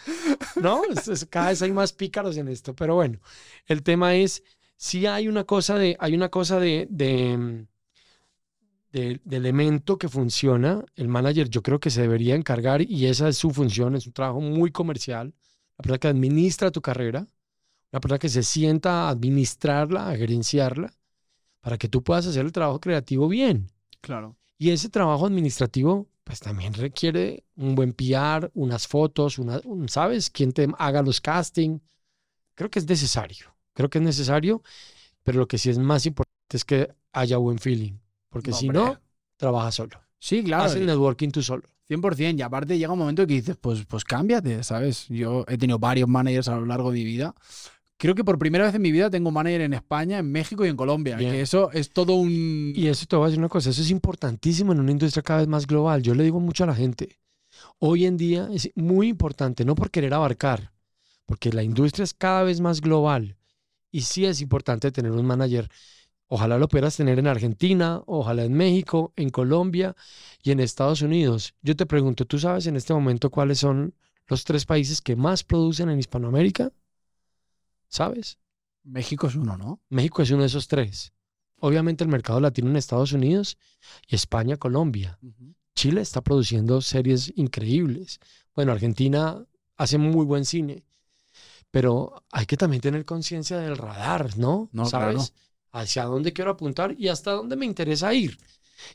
¿No? Es- es- cada vez hay más pícaros en esto. Pero bueno, el tema es, si hay una cosa de, hay una cosa de, de, de- de elemento que funciona. El manager yo creo que se debería encargar y esa es su función, es un trabajo muy comercial la persona que administra tu carrera, una persona que se sienta a administrarla, a gerenciarla, para que tú puedas hacer el trabajo creativo bien. Claro. Y ese trabajo administrativo, pues también requiere un buen PR, unas fotos, una, un- ¿sabes? Quién te haga los casting. Creo que es necesario, creo que es necesario, pero lo que sí es más importante es que haya buen feeling, porque si Hombre. no, trabajas solo. Sí, claro. Haz el networking tú solo. 100%. Y aparte llega un momento que dices, pues, pues cámbiate, ¿sabes? Yo he tenido varios managers a lo largo de mi vida. Creo que por primera vez en mi vida tengo manager en España, en México y en Colombia. Bien. Que eso es todo un... Y eso te voy a decir una cosa, eso es importantísimo en una industria cada vez más global. Yo le digo mucho a la gente, hoy en día es muy importante, no por querer abarcar, porque la industria es cada vez más global. Y sí es importante tener un manager. Ojalá lo pudieras tener en Argentina, ojalá en México, en Colombia y en Estados Unidos. Yo te pregunto, ¿tú sabes en este momento cuáles son los tres países que más producen en Hispanoamérica? ¿Sabes? México es uno, ¿no? México es uno de esos tres. Obviamente el mercado latino en Estados Unidos y España, Colombia. Chile está produciendo series increíbles. Bueno, Argentina hace muy buen cine, pero hay que también tener conciencia del radar, ¿no? No, ¿Sabes? claro. Hacia dónde quiero apuntar y hasta dónde me interesa ir.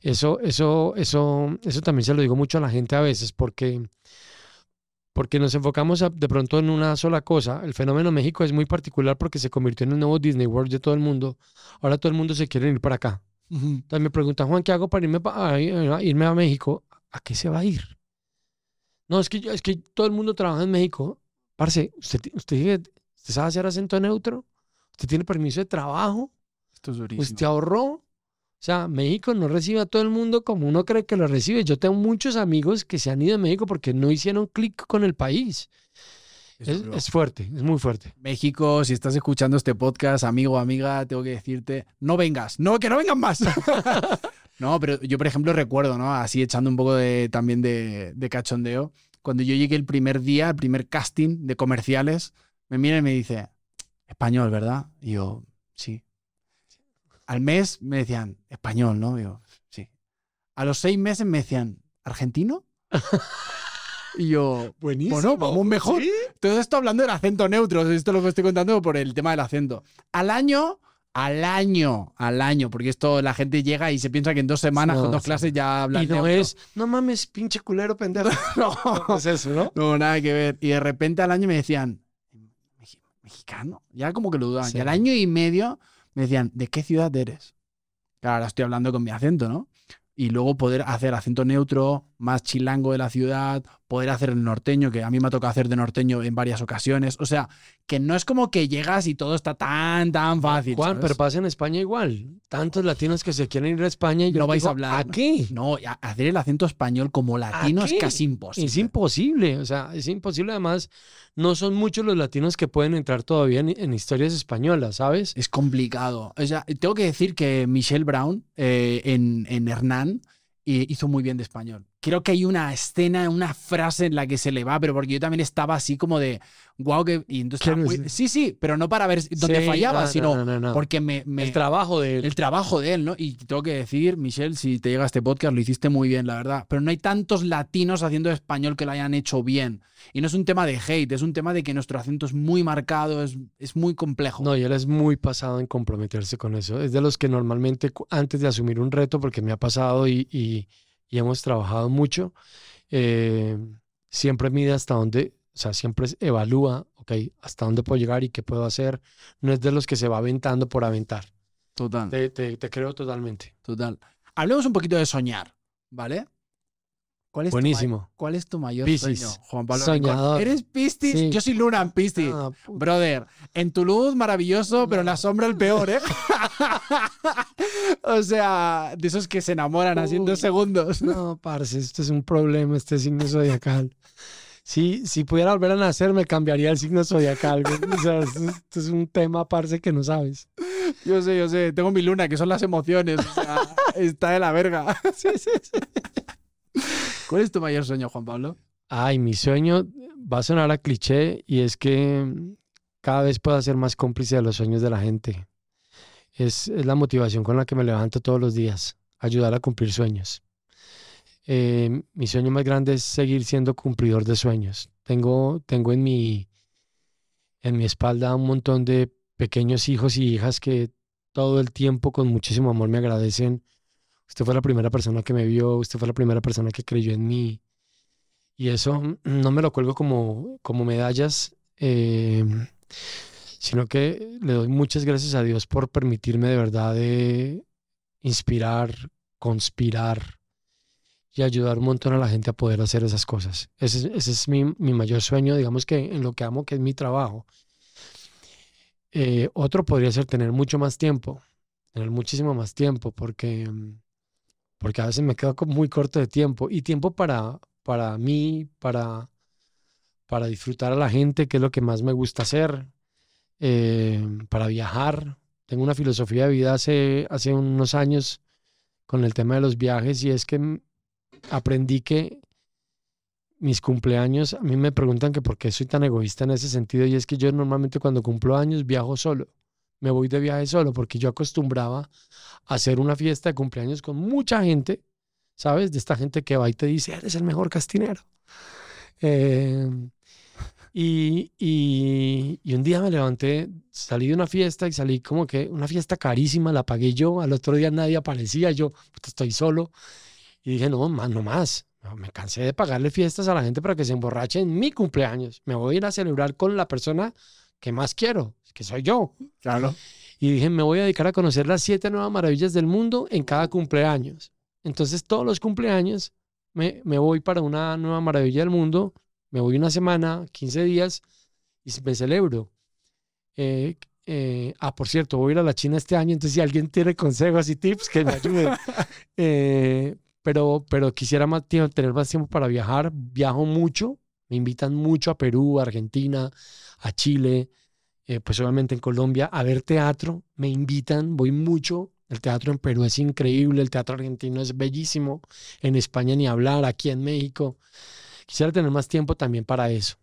Eso, eso, eso, eso también se lo digo mucho a la gente a veces porque, porque nos enfocamos a- de pronto en una sola cosa. El fenómeno México es muy particular porque se convirtió en el nuevo Disney World de todo el mundo. Ahora todo el mundo se quiere ir para acá. Entonces me preguntan, Juan, ¿qué hago para irme, pa- a, irme a México? ¿A qué se va a ir? No, es que, es que todo el mundo trabaja en México. Parce, ¿usted, usted, usted sabe hacer acento neutro? ¿Usted tiene permiso de trabajo? Esto es durísimo. ¿Usted ahorró? O sea, México no recibe a todo el mundo como uno cree que lo recibe. Yo tengo muchos amigos que se han ido a México porque no hicieron clic con el país. Es Es, es fuerte, es muy fuerte. México, si estás escuchando este podcast, amigo amiga, tengo que decirte, no vengas, no, que no vengan más. no, pero yo, por ejemplo, recuerdo, ¿no? Así echando un poco de, también de, de cachondeo, cuando yo llegué el primer día, el primer casting de comerciales, me mira y me dice, español, ¿verdad? Y yo, sí. Al mes me decían, español, ¿no? Yo, sí. A los seis meses me decían, ¿argentino? y yo, Buenísimo. bueno, vamos mejor. Todo esto hablando del acento neutro, esto lo que estoy contando por el tema del acento. Al año, al año, al año, porque esto la gente llega y se piensa que en dos semanas No, con dos sí. clases ya habla Y no neutro. es, no mames, pinche culero pendejo. No, No es eso, ¿no? no, nada que ver. Y de repente al año me decían, "Mexi- ¿mexicano? Ya como que lo dudaban. Sí. Y al año y medio me decían, ¿de qué ciudad eres? Claro, ahora estoy hablando con mi acento, ¿no? Y luego poder hacer acento neutro, más chilango de la ciudad, poder hacer el norteño, que a mí me ha tocado hacer de norteño en varias ocasiones. O sea, que no es como que llegas y todo está tan, tan fácil. Juan, ¿sabes? pero pasa en España igual. tantos latinos que se quieren ir a España y yo No vais a digo, hablar. ¿A qué? No, a- hacer el acento español como latino es casi imposible. Es imposible, o sea, es imposible. Además, no son muchos los latinos que pueden entrar todavía en, en historias españolas, ¿sabes? Es complicado. O sea, tengo que decir que Michelle Brown eh, en, en Hernán eh, hizo muy bien de español. Creo que hay una escena, una frase en la que se le va, pero porque yo también estaba así como de, wow, que... Y entonces muy- sí, sí, pero no para ver dónde Sí, fallaba, no, no, sino no, no, porque me... me- El trabajo de él. el trabajo de él, ¿no? Y tengo que decir, Michelle, si te llega este podcast, lo hiciste muy bien, la verdad. Pero no hay tantos latinos haciendo español que lo hayan hecho bien. Y no es un tema de hate, es un tema de que nuestro acento es muy marcado, es, es muy complejo. No, y él es muy pasado en comprometerse con eso. Es de los que normalmente antes de asumir un reto, porque me ha pasado y, y- y hemos trabajado mucho, eh, siempre mide hasta dónde, o sea, siempre evalúa, ok, hasta dónde puedo llegar y qué puedo hacer. No es de los que se va aventando por aventar. Total. Te, te- te creo totalmente. Total. Hablemos un poquito de soñar, ¿vale? ¿Cuál es, Tu, Buenísimo. ma- ¿cuál es tu mayor Piscis. sueño, Juan Pablo? Soñador. ¿Eres Piscis? Sí. Yo soy Luna en Piscis. Ah, Brother, en tu luz maravilloso, pero en la sombra el peor, ¿eh? o sea, de esos que se enamoran Uy. segundos. No, parce, esto es un problema, este signo zodiacal. Si, si pudiera volver a nacer, me cambiaría el signo zodiacal. O sea, esto, esto es un tema, parce, que no sabes. Yo sé, yo sé. Tengo mi luna, que son las emociones. O sea, está de la verga. Sí, sí, sí. ¿Cuál es tu mayor sueño, Juan Pablo? Ay, mi sueño va a sonar a cliché y es que cada vez puedo ser más cómplice de los sueños de la gente. Es, es la motivación con la que me levanto todos los días, ayudar a cumplir sueños. Eh, mi sueño más grande es seguir siendo cumplidor de sueños. Tengo, tengo en mi, en mi espalda un montón de pequeños hijos y hijas que todo el tiempo con muchísimo amor me agradecen. Usted fue la primera persona que me vio, usted fue la primera persona que creyó en mí. Y eso mm, no me lo cuelgo como, como medallas, eh, sino que le doy muchas gracias a Dios por permitirme de verdad de inspirar, conspirar y ayudar un montón a la gente a poder hacer esas cosas. Ese, es- ese es mi, mi mayor sueño, digamos que en lo que amo, que es mi trabajo. Eh, otro podría ser tener mucho más tiempo, tener muchísimo más tiempo, porque, mm, porque a veces me quedo muy corto de tiempo y tiempo para, para mí, para, para disfrutar a la gente, que es lo que más me gusta hacer, eh, para viajar. Tengo una filosofía de vida hace, hace unos años con el tema de los viajes y es que aprendí que mis cumpleaños, a mí me preguntan que por qué soy tan egoísta en ese sentido y es que yo normalmente cuando cumplo años viajo solo. Me voy de viaje solo porque yo acostumbraba a hacer una fiesta de cumpleaños con mucha gente, ¿sabes? De esta gente que va y te dice, eres el mejor castinero. Eh, y, y- y un día me levanté, salí de una fiesta y salí como que una fiesta carísima, la pagué yo, al otro día nadie aparecía, yo "Puta, estoy solo. Y dije, no, más, no más. Me cansé de pagarle fiestas a la gente para que se emborrache en mi cumpleaños. Me voy a ir a celebrar con la persona que más quiero, que soy yo. Claro. Y dije, me voy a dedicar a conocer las siete nuevas maravillas del mundo en cada cumpleaños. Entonces, todos los cumpleaños me, me voy para una nueva maravilla del mundo, me voy una semana, 15 días y me celebro. Eh, eh, ah, por cierto, voy a ir a la China este año, entonces si alguien tiene consejos y tips, que me ayuden. Eh, pero, pero quisiera más tiempo, tener más tiempo para viajar. Viajo mucho, me invitan mucho a Perú, a Argentina, a Chile, eh, pues obviamente en Colombia, a ver teatro. Me invitan, voy mucho. El teatro en Perú es increíble, el teatro argentino es bellísimo. En España ni hablar, aquí en México. Quisiera tener más tiempo también para eso.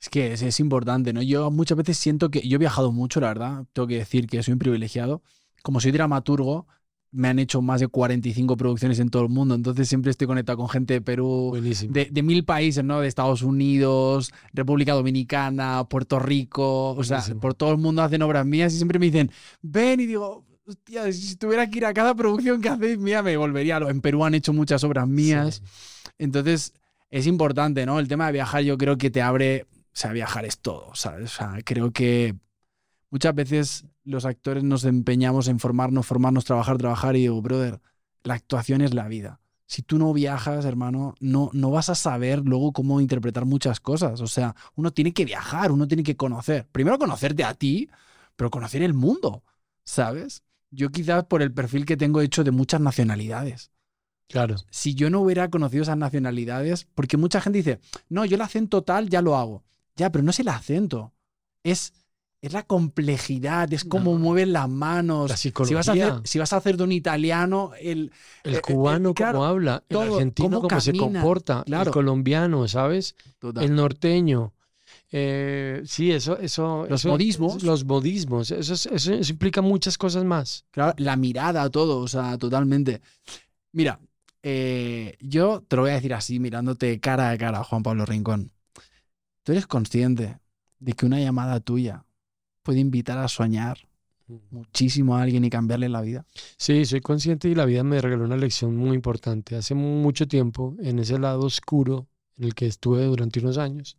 Es que es, es importante, ¿no? Yo muchas veces siento que yo he viajado mucho, la verdad. Tengo que decir que soy un privilegiado. Como soy dramaturgo, me han hecho más de 45 producciones en todo el mundo. Entonces siempre estoy conectado con gente de Perú, de, de mil países, ¿no? De Estados Unidos, República Dominicana, Puerto Rico. O sea, Buenísimo. por todo el mundo hacen obras mías y siempre me dicen, ven y digo, hostia, si tuviera que ir a cada producción que hacéis mía, me volvería. En Perú han hecho muchas obras mías. Sí. Entonces, es importante, ¿no? El tema de viajar yo creo que te abre, o sea, viajar es todo, ¿sabes? O sea, creo que muchas veces los actores nos empeñamos en formarnos, formarnos, trabajar, trabajar y digo, brother, la actuación es la vida. Si tú no viajas, hermano, no, no vas a saber luego cómo interpretar muchas cosas. O sea, uno tiene que viajar, uno tiene que conocer. Primero conocerte a ti, pero conocer el mundo, ¿sabes? yo quizás por el perfil que tengo hecho de muchas nacionalidades. Claro. Si yo no hubiera conocido esas nacionalidades, porque mucha gente dice, no, yo el acento tal ya lo hago. Ya, pero no es el acento, es, es la complejidad, es cómo No. mueven las manos. La Si vas, a hacer, psicología. si vas a hacer de un italiano, el, El eh, eh, cubano claro, cómo habla, el todo, argentino cómo cómo se comporta, claro. el colombiano, ¿sabes? Total. El norteño. Eh, sí, eso, eso. Los eso- modismos. Los modismos. Eso, es- eso, eso implica muchas cosas más. Claro, la mirada, todo, o sea, totalmente. Mira, eh, yo te lo voy a decir así, mirándote cara a cara, Juan Pablo Rincón. ¿Tú eres consciente de que una llamada tuya puede invitar a soñar muchísimo a alguien y cambiarle la vida? Sí, soy consciente y la vida me regaló una lección muy importante. Hace mucho tiempo, en ese lado oscuro en el que estuve durante unos años,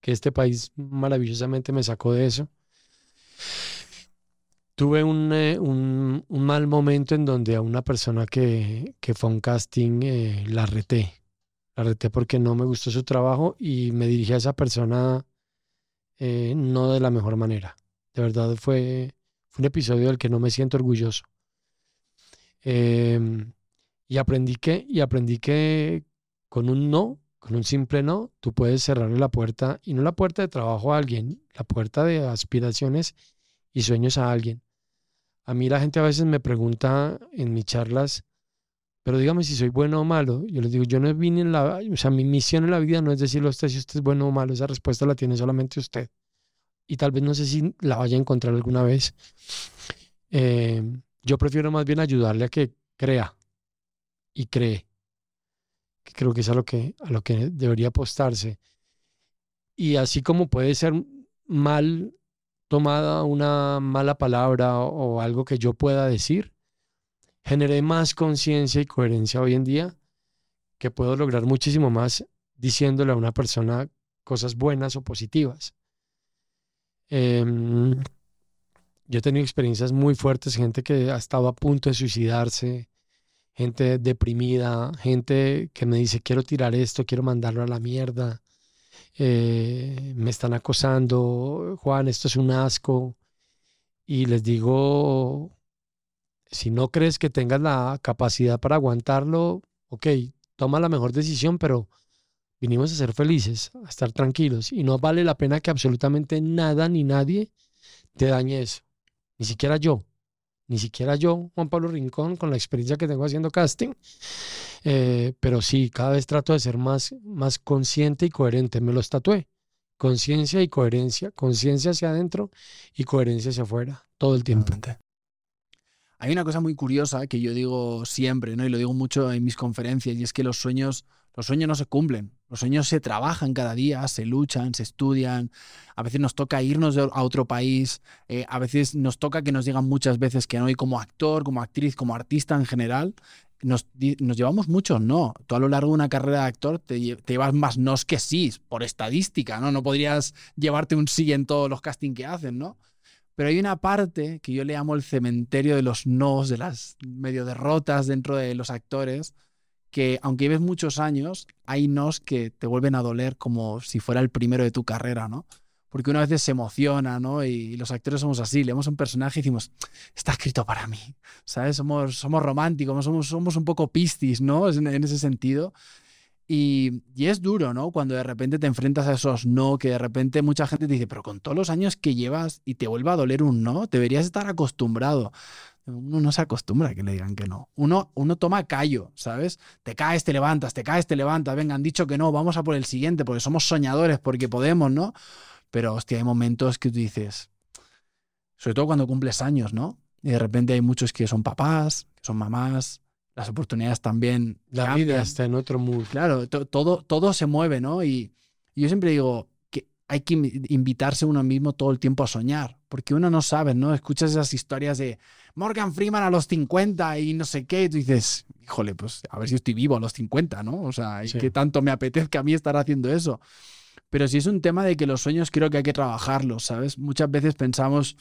que este país maravillosamente me sacó de eso, tuve un, eh, un- un mal momento en donde a una persona que, que fue a un casting eh, la reté. La reté porque no me gustó su trabajo y me dirigí a esa persona eh, no de la mejor manera. De verdad fue, un episodio del que no me siento orgulloso. Em, y aprendí que, y aprendí que con un no, con un simple no, tú puedes cerrarle la puerta, y no la puerta de trabajo a alguien, la puerta de aspiraciones y sueños a alguien. A mí la gente a veces me pregunta en mis charlas, pero dígame si soy bueno o malo. Yo les digo, yo no vine en la, o sea, mi misión en la vida no es decirle a usted si usted es bueno o malo, esa respuesta la tiene solamente usted. Y tal vez no sé si la vaya a encontrar alguna vez. Eh, yo prefiero más bien ayudarle a que crea y cree. Que creo que es a lo que, a lo que debería apostarse. Y así como puede ser mal tomada una mala palabra o, o algo que yo pueda decir, generé más conciencia y coherencia hoy en día que puedo lograr muchísimo más diciéndole a una persona cosas buenas o positivas. Em, yo he tenido experiencias muy fuertes, gente que ha estado a punto de suicidarse, gente deprimida, gente que me dice, quiero tirar esto, quiero mandarlo a la mierda, eh, me están acosando, Juan, esto es un asco. Y les digo, si no crees que tengas la capacidad para aguantarlo, ok, toma la mejor decisión, pero vinimos a ser felices, a estar tranquilos. Y no vale la pena que absolutamente nada ni nadie te dañe eso. Ni siquiera yo. Ni siquiera yo, Juan Pablo Rincón, con la experiencia que tengo haciendo casting. Eh, pero sí, cada vez trato de ser más, más consciente y coherente. Me los tatué. Conciencia y coherencia. Conciencia hacia adentro y coherencia hacia afuera. Todo el tiempo. Hay una cosa muy curiosa que yo digo siempre, ¿no? Y lo digo mucho en mis conferencias, y es que los sueños, los sueños no se cumplen. Los sueños se trabajan cada día, se luchan, se estudian. A veces nos toca irnos a otro país. eh, a veces nos toca que nos digan muchas veces que no. Y como actor, como actriz, como artista en general, nos, nos llevamos muchos no. Tú a lo largo de una carrera de actor te, te llevas más nos que sí, por estadística, ¿no? No podrías llevarte un sí en todos los castings que hacen, ¿no? Pero hay una parte que yo le llamo el cementerio de los nos, de las medio derrotas dentro de los actores, que aunque lleves muchos años, hay nos que te vuelven a doler como si fuera el primero de tu carrera, ¿no? Porque una vez se emociona, ¿no? Y los actores somos así, leemos un personaje y decimos, está escrito para mí, ¿sabes? Somos, somos románticos, somos, somos un poco pistis, ¿no? En, en ese sentido. Y, y es duro, ¿no? Cuando de repente te enfrentas a esos no, que de repente mucha gente te dice, pero con todos los años que llevas y te vuelva a doler un no, deberías estar acostumbrado. Uno no se acostumbra a que le digan que no. Uno, uno toma callo, ¿sabes? Te caes, te levantas, te caes, te levantas. Venga, han dicho que no, vamos a por el siguiente, porque somos soñadores, porque podemos, ¿no? Pero, hostia, hay momentos que tú dices, sobre todo cuando cumples años, ¿no? Y de repente hay muchos que son papás, que son mamás, las oportunidades también. La cambian. vida está en otro mood. Claro, to- todo, todo se mueve, ¿no? Y, y yo siempre digo que hay que invi- invitarse uno mismo todo el tiempo a soñar, porque uno no sabe, ¿no? Escuchas esas historias de Morgan Freeman a los 50 y no sé qué, y tú dices, híjole, pues a ver si estoy vivo a los 50, ¿no? O sea, Sí. que tanto me apetezca a mí estar haciendo eso. Pero sí es un tema de que los sueños creo que hay que trabajarlos, ¿sabes? Muchas veces pensamos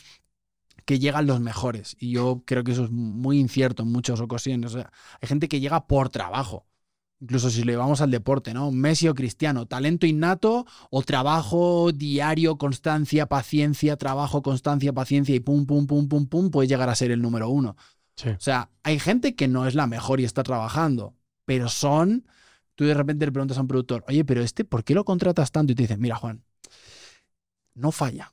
que llegan los mejores y yo creo que eso es muy incierto en muchas ocasiones. O sea, hay gente que llega por trabajo. Incluso si lo llevamos al deporte, ¿no? Messi o Cristiano, talento innato o trabajo diario, constancia, paciencia, trabajo, constancia, paciencia y pum, pum, pum, pum, pum, puede llegar a ser el número uno. O sea, hay gente que no es la mejor y está trabajando, pero son, tú de repente le preguntas a un productor, oye, pero este, ¿por qué lo contratas tanto? Y te dice, mira, Juan, no falla.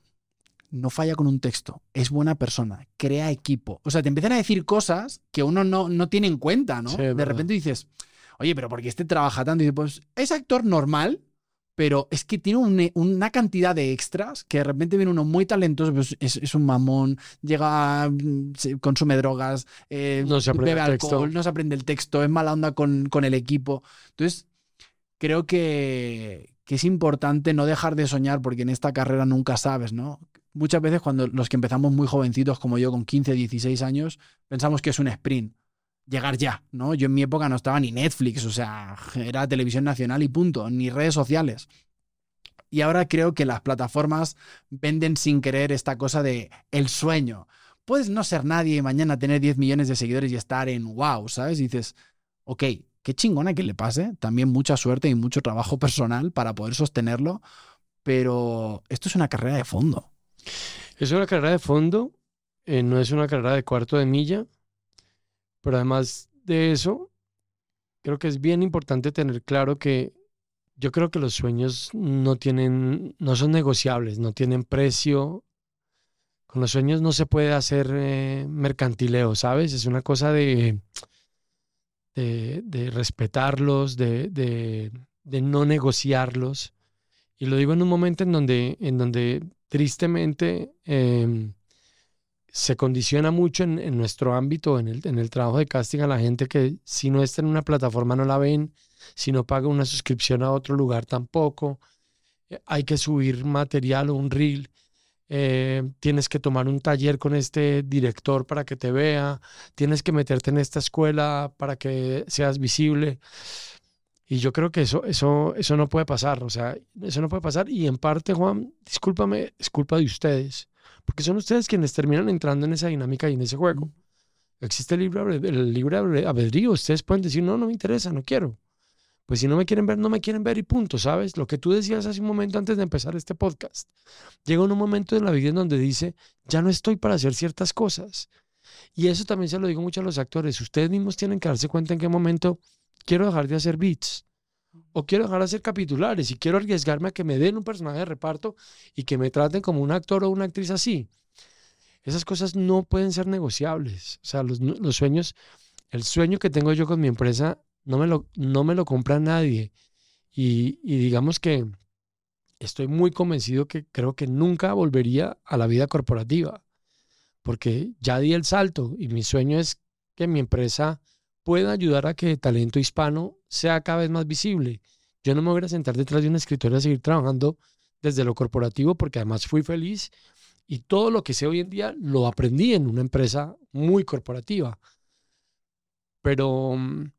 No falla con un texto, es buena persona, crea equipo. O sea, te empiezan a decir cosas que uno no, no tiene en cuenta, ¿no? de repente dices, oye, pero ¿por qué este trabaja tanto? Y dice, pues es actor normal, pero es que tiene una cantidad de extras que de repente viene uno muy talentoso, pues es, un mamón, llega, consume drogas, eh, no se bebe alcohol, no se aprende el texto, es mala onda con, con el equipo. Entonces, creo que, que es importante no dejar de soñar porque en esta carrera nunca sabes, ¿no? Muchas veces cuando los que empezamos muy jovencitos como yo con 15, 16 años, pensamos que es un sprint, llegar ya, ¿no? Yo en mi época no estaba ni Netflix, o sea, era televisión nacional y punto, ni redes sociales. Y ahora creo que las plataformas venden sin querer esta cosa de el sueño. Puedes no ser nadie y mañana tener 10 millones de seguidores y estar en wow, ¿sabes? Y dices, ok, qué chingona que le pase, también mucha suerte y mucho trabajo personal para poder sostenerlo, pero esto es una carrera de fondo. Es una carrera de fondo, eh, no es una carrera de cuarto de milla, pero además de eso, creo que es bien importante tener claro que yo creo que los sueños no tienen, no son negociables, no tienen precio. Con los sueños no se puede hacer eh, mercantileo, ¿sabes? Es una cosa de, de, respetarlos, de, no negociarlos. Y lo digo en un momento en donde, en donde tristemente em, se condiciona mucho en, nuestro ámbito, en el, en el trabajo de casting, a la gente que si no está en una plataforma no la ven, si no paga una suscripción a otro lugar tampoco. Eh, hay que subir material o un reel eh, tienes que tomar un taller con este director para que te vea, tienes que meterte en esta escuela para que seas visible. Y yo creo que eso, eso, eso no puede pasar, o sea, eso no puede pasar. Y en parte, Juan, discúlpame, es culpa de ustedes, porque son ustedes quienes terminan entrando en esa dinámica y en ese juego. Existe el libre, el libre albedrío, ustedes pueden decir, no, no me interesa, no quiero. Pues si no me quieren ver, no me quieren ver y punto, ¿sabes? Lo que tú decías hace un momento antes de empezar este podcast. Llega un momento en la vida en donde dice, ya no estoy para hacer ciertas cosas. Y eso también se lo digo mucho a los actores. Ustedes mismos tienen que darse cuenta en qué momento quiero dejar de hacer beats. O quiero dejar de hacer capitulares y quiero arriesgarme a que me den un personaje de reparto y que me traten como un actor o una actriz así. Esas cosas no pueden ser negociables. O sea, los, los sueños, el sueño que tengo yo con mi empresa no me lo, no me lo compra nadie. Y, y digamos que estoy muy convencido que creo que nunca volvería a la vida corporativa, porque ya di el salto y mi sueño es que mi empresa pueda ayudar a que el talento hispano sea cada vez más visible. Yo no me voy a sentar detrás de un escritorio a seguir trabajando desde lo corporativo porque además fui feliz y todo lo que sé hoy en día lo aprendí en una empresa muy corporativa. Pero mm,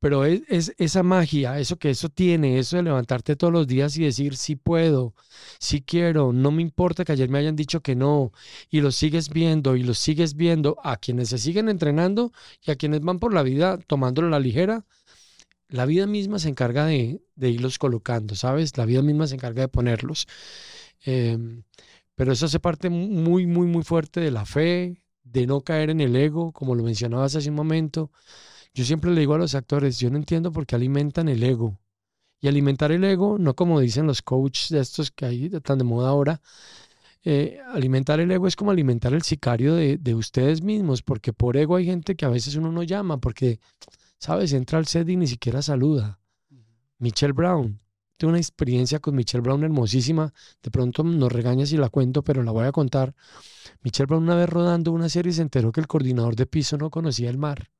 pero es, esa magia, eso que eso tiene, eso de levantarte todos los días y decir, sí puedo, sí quiero, no me importa que ayer me hayan dicho que no, y lo sigues viendo y lo sigues viendo a quienes se siguen entrenando y a quienes van por la vida tomándolo a la ligera, la vida misma se encarga de, irlos colocando, ¿sabes? La vida misma se encarga de ponerlos. Em, pero eso hace parte muy, muy, muy fuerte de la fe, de no caer en el ego, como lo mencionabas hace un momento yo siempre le digo a los actores, yo no entiendo por qué alimentan el ego. Y alimentar el ego, no como dicen los coaches de estos que hay tan de moda ahora, eh, alimentar el ego es como alimentar el sicario de, ustedes mismos, porque por ego hay gente que a veces uno no llama, porque, ¿sabes? Entra al set y ni siquiera saluda. Michelle Brown. Tengo una experiencia con Michelle Brown hermosísima. De pronto nos regaña si la cuento, pero la voy a contar. Michelle Brown una vez rodando una serie se enteró que el coordinador de piso no conocía el mar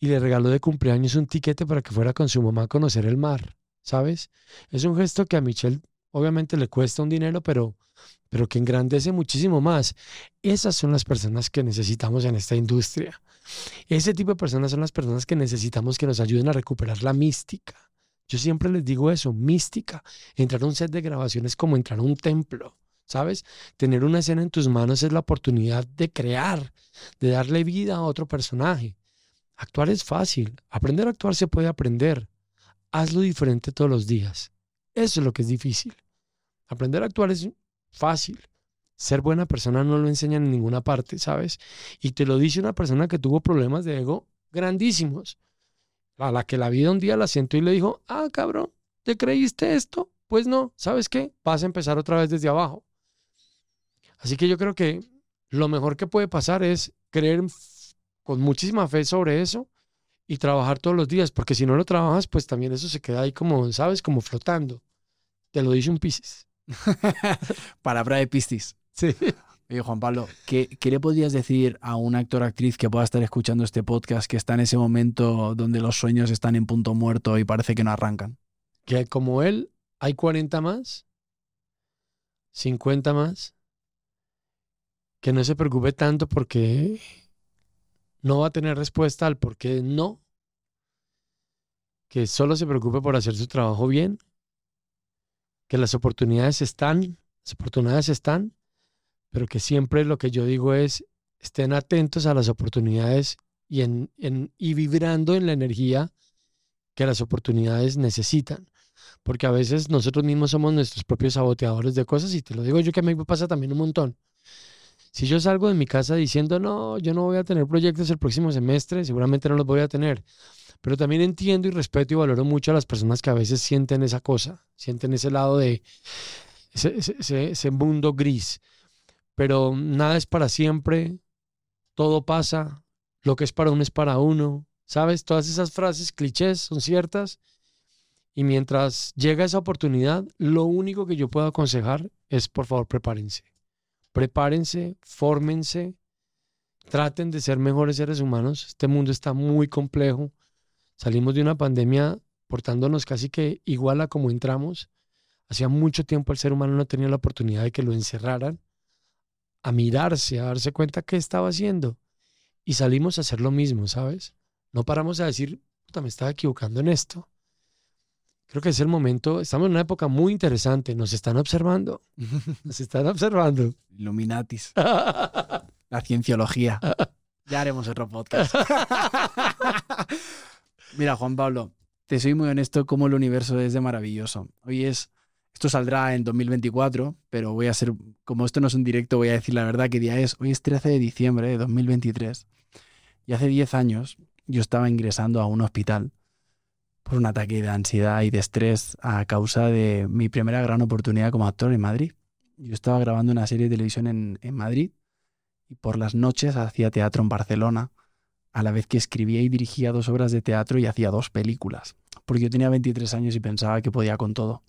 y le regaló de cumpleaños un tiquete para que fuera con su mamá a conocer el mar, ¿sabes? Es un gesto que a Michelle obviamente le cuesta un dinero, pero, pero que engrandece muchísimo más. Esas son las personas que necesitamos en esta industria. Ese tipo de personas son las personas que necesitamos que nos ayuden a recuperar la mística. Yo siempre les digo eso, mística. Entrar a un set de grabación es como entrar a un templo. ¿Sabes? Tener una escena en tus manos es la oportunidad de crear, de darle vida a otro personaje. Actuar es fácil. Aprender a actuar se puede aprender. Hazlo diferente todos los días. Eso es lo que es difícil. Aprender a actuar es fácil. Ser buena persona no lo enseñan en ninguna parte, ¿sabes? Y te lo dice una persona que tuvo problemas de ego grandísimos. A la que la vida un día la sentó y le dijo, ah, cabrón, ¿te creíste esto? Pues no, ¿sabes qué? Vas a empezar otra vez desde abajo. Así que yo creo que lo mejor que puede pasar es creer con muchísima fe sobre eso y trabajar todos los días, porque si no lo trabajas, pues también eso se queda ahí como, ¿sabes? Como flotando. Te lo dice un Piscis. Palabra de Piscis. Sí. Oye, Juan Pablo, ¿qué, ¿qué, le podrías decir a un actor o actriz que pueda estar escuchando este podcast que está en ese momento donde los sueños están en punto muerto y parece que no arrancan? Que como él, hay 40 más, 50 más, que no se preocupe tanto porque no va a tener respuesta al por qué no, que solo se preocupe por hacer su trabajo bien, que las oportunidades están, las oportunidades están, pero que siempre lo que yo digo es, estén atentos a las oportunidades y, en, y vibrando en la energía que las oportunidades necesitan. Porque a veces nosotros mismos somos nuestros propios saboteadores de cosas y te lo digo yo que a mí me pasa también un montón. Si yo salgo de mi casa diciendo, no, yo no voy a tener proyectos el próximo semestre, seguramente no los voy a tener. Pero también entiendo y respeto y valoro mucho a las personas que a veces sienten esa cosa, sienten ese lado de ese, ese, mundo gris. Pero nada es para siempre, todo pasa, lo que es para uno es para uno, ¿sabes? Todas esas frases clichés son ciertas. Y mientras llega esa oportunidad, lo único que yo puedo aconsejar es, por favor, prepárense prepárense, fórmense, traten de ser mejores seres humanos. Este mundo está muy complejo. Salimos de una pandemia portándonos casi que igual a como entramos. Hacía mucho tiempo el ser humano no tenía la oportunidad de que lo encerraran, a mirarse, a darse cuenta qué estaba haciendo. Y salimos a hacer lo mismo, ¿sabes? No paramos a decir, puta, me estaba equivocando en esto. Creo que es el momento, estamos en una época muy interesante, nos están observando, nos están observando. Illuminatis. La cienciología. Ya haremos otro podcast. Mira, Juan Pablo, te soy muy honesto como el universo es de maravilloso. Hoy es, esto saldrá en 2024, pero voy a ser, como esto no es un directo, voy a decir la verdad qué día es. Hoy es 13 de diciembre de 2023. Y hace 10 años yo estaba ingresando a un hospital por un ataque de ansiedad y de estrés a causa de mi primera gran oportunidad como actor en Madrid. Yo estaba grabando una serie de televisión en, en Madrid y por las noches hacía teatro en Barcelona, a la vez que escribía y dirigía dos obras de teatro y hacía dos películas. Porque yo tenía 23 años y pensaba que podía con todo.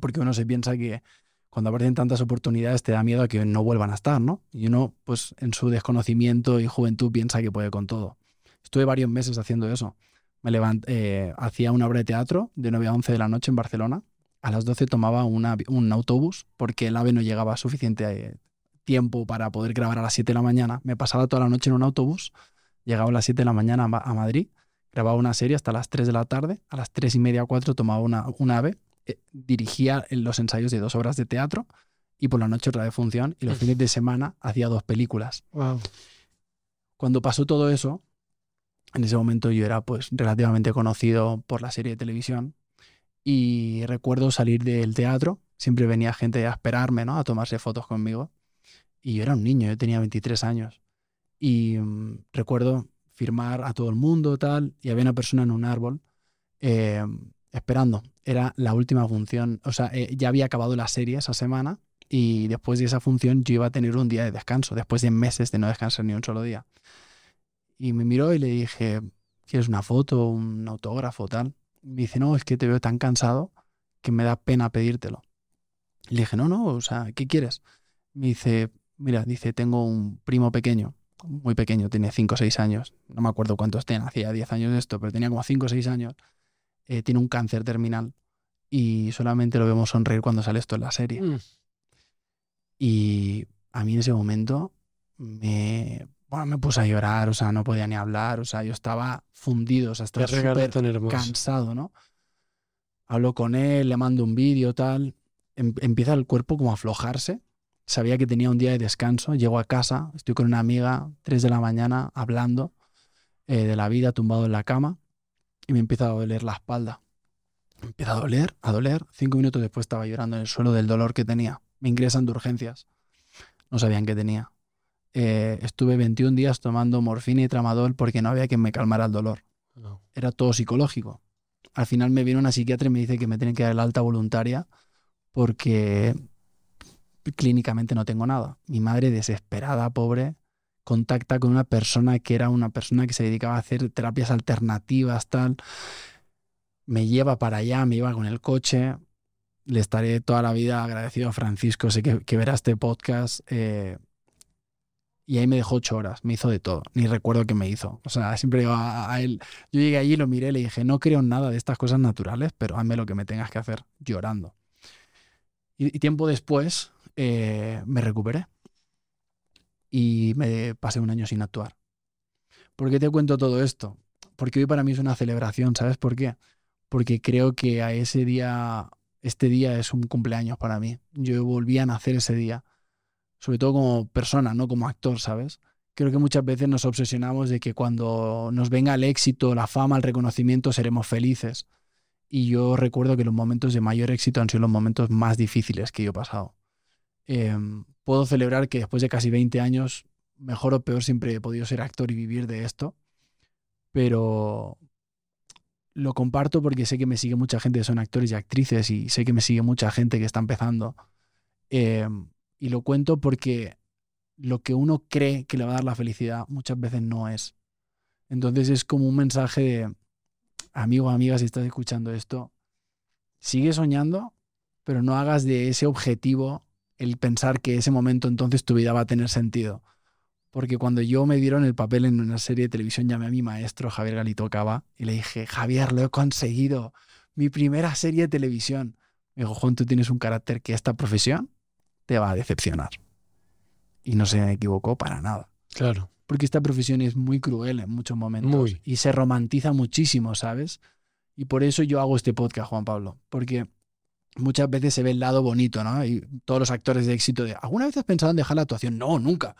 Porque uno se piensa que cuando aparecen tantas oportunidades te da miedo a que no vuelvan a estar, ¿no? Y uno, pues en su desconocimiento y juventud piensa que puede con todo. Estuve varios meses haciendo eso me levanté, eh, hacía una obra de teatro de 9 a 11 de la noche en Barcelona. A las 12 tomaba un autobús porque el AVE no llegaba suficiente eh, tiempo para poder grabar a las 7 de la mañana. Me pasaba toda la noche en un autobús, llegaba a las 7 de la mañana a Madrid, grababa una serie hasta las 3 de la tarde, a las 3 y media, 4 tomaba una, un AVE, eh, dirigía los ensayos de dos obras de teatro y por la noche otra de función y los fines de semana hacía dos películas. Cuando pasó todo eso, en ese momento yo era pues relativamente conocido por la serie de televisión y recuerdo salir del teatro, siempre venía gente a esperarme, ¿no? A tomarse fotos conmigo. Y yo era un niño, yo tenía 23 años. Y mm, recuerdo firmar a todo el mundo, tal, y había una persona en un árbol eh, esperando. Era la última función, o sea, eh, ya había acabado la serie esa semana y después de esa función yo iba a tener un día de descanso, después de meses de no descansar ni un solo día. Y me miró y le dije, ¿quieres una foto, un autógrafo, tal? Me dice, no, es que te veo tan cansado que me da pena pedírtelo. Le dije, no, no, o sea, ¿qué quieres? Me dice, mira, dice, tengo un primo pequeño, muy pequeño, tiene 5 o 6 años, no me acuerdo cuántos tiene, hacía 10 años de esto, pero tenía como 5 o 6 años, eh, tiene un cáncer terminal y solamente lo vemos sonreír cuando sale esto en la serie. Mm. Y a mí en ese momento me bueno, me puse a llorar, o sea, no podía ni hablar, o sea, yo estaba fundido, o sea, estaba súper cansado, ¿no? Hablo con él, le mando un vídeo, tal, em, empieza el cuerpo como a aflojarse, sabía que tenía un día de descanso, llego a casa, estoy con una amiga, 3 de la mañana, hablando, eh, de la vida tumbado en la cama y me empieza a doler la espalda. Me empieza a doler, a doler. Cinco minutos después estaba llorando en el suelo del dolor que tenía. Me ingresan de urgencias. No sabían qué tenía. Eh, estuve 21 días tomando morfina y tramadol porque no había quien me calmara el dolor. No. Era todo psicológico. Al final me viene una psiquiatra y me dice que me tienen que dar el alta voluntaria porque clínicamente no tengo nada. Mi madre, desesperada, pobre, contacta con una persona que era una persona que se dedicaba a hacer terapias alternativas, tal. Me lleva para allá, me lleva con el coche. Le estaré toda la vida agradecido a Francisco, sé que, que verá este podcast. eh, y ahí me dejó ocho horas, me hizo de todo, ni recuerdo qué me hizo. O sea, siempre digo a, él, yo llegué allí, lo miré, le dije, no creo en nada de estas cosas naturales, pero hazme lo que me tengas que hacer llorando. Y, y tiempo después eh, me recuperé y me pasé un año sin actuar. ¿Por qué te cuento todo esto? Porque hoy para mí es una celebración, ¿sabes por qué? Porque creo que a ese día, este día es un cumpleaños para mí. Yo volví a nacer ese día, sobre todo como persona, no como actor, ¿sabes? Creo que muchas veces nos obsesionamos de que cuando nos venga el éxito, la fama, el reconocimiento, seremos felices. Y yo recuerdo que los momentos de mayor éxito han sido los momentos más difíciles que yo he pasado. Eh, puedo celebrar que después de casi 20 años, mejor o peor, siempre he podido ser actor y vivir de esto. Pero lo comparto porque sé que me sigue mucha gente que son actores y actrices y sé que me sigue mucha gente que está empezando. Eh, y lo cuento porque lo que uno cree que le va a dar la felicidad muchas veces no es. Entonces es como un mensaje de, amigo amiga, si estás escuchando esto, sigue soñando, pero no hagas de ese objetivo el pensar que ese momento entonces tu vida va a tener sentido. Porque cuando yo me dieron el papel en una serie de televisión, llamé a mi maestro Javier Galito Cava y le dije, Javier, lo he conseguido, mi primera serie de televisión. Me dijo, Juan, tú tienes un carácter que esta profesión te va a decepcionar. Y no se equivocó para nada. Claro. Porque esta profesión es muy cruel en muchos momentos. Muy. Y se romantiza muchísimo, ¿sabes? Y por eso yo hago este podcast, Juan Pablo. Porque muchas veces se ve el lado bonito, ¿no? Y todos los actores de éxito de, ¿alguna vez has pensado en dejar la actuación? No, nunca.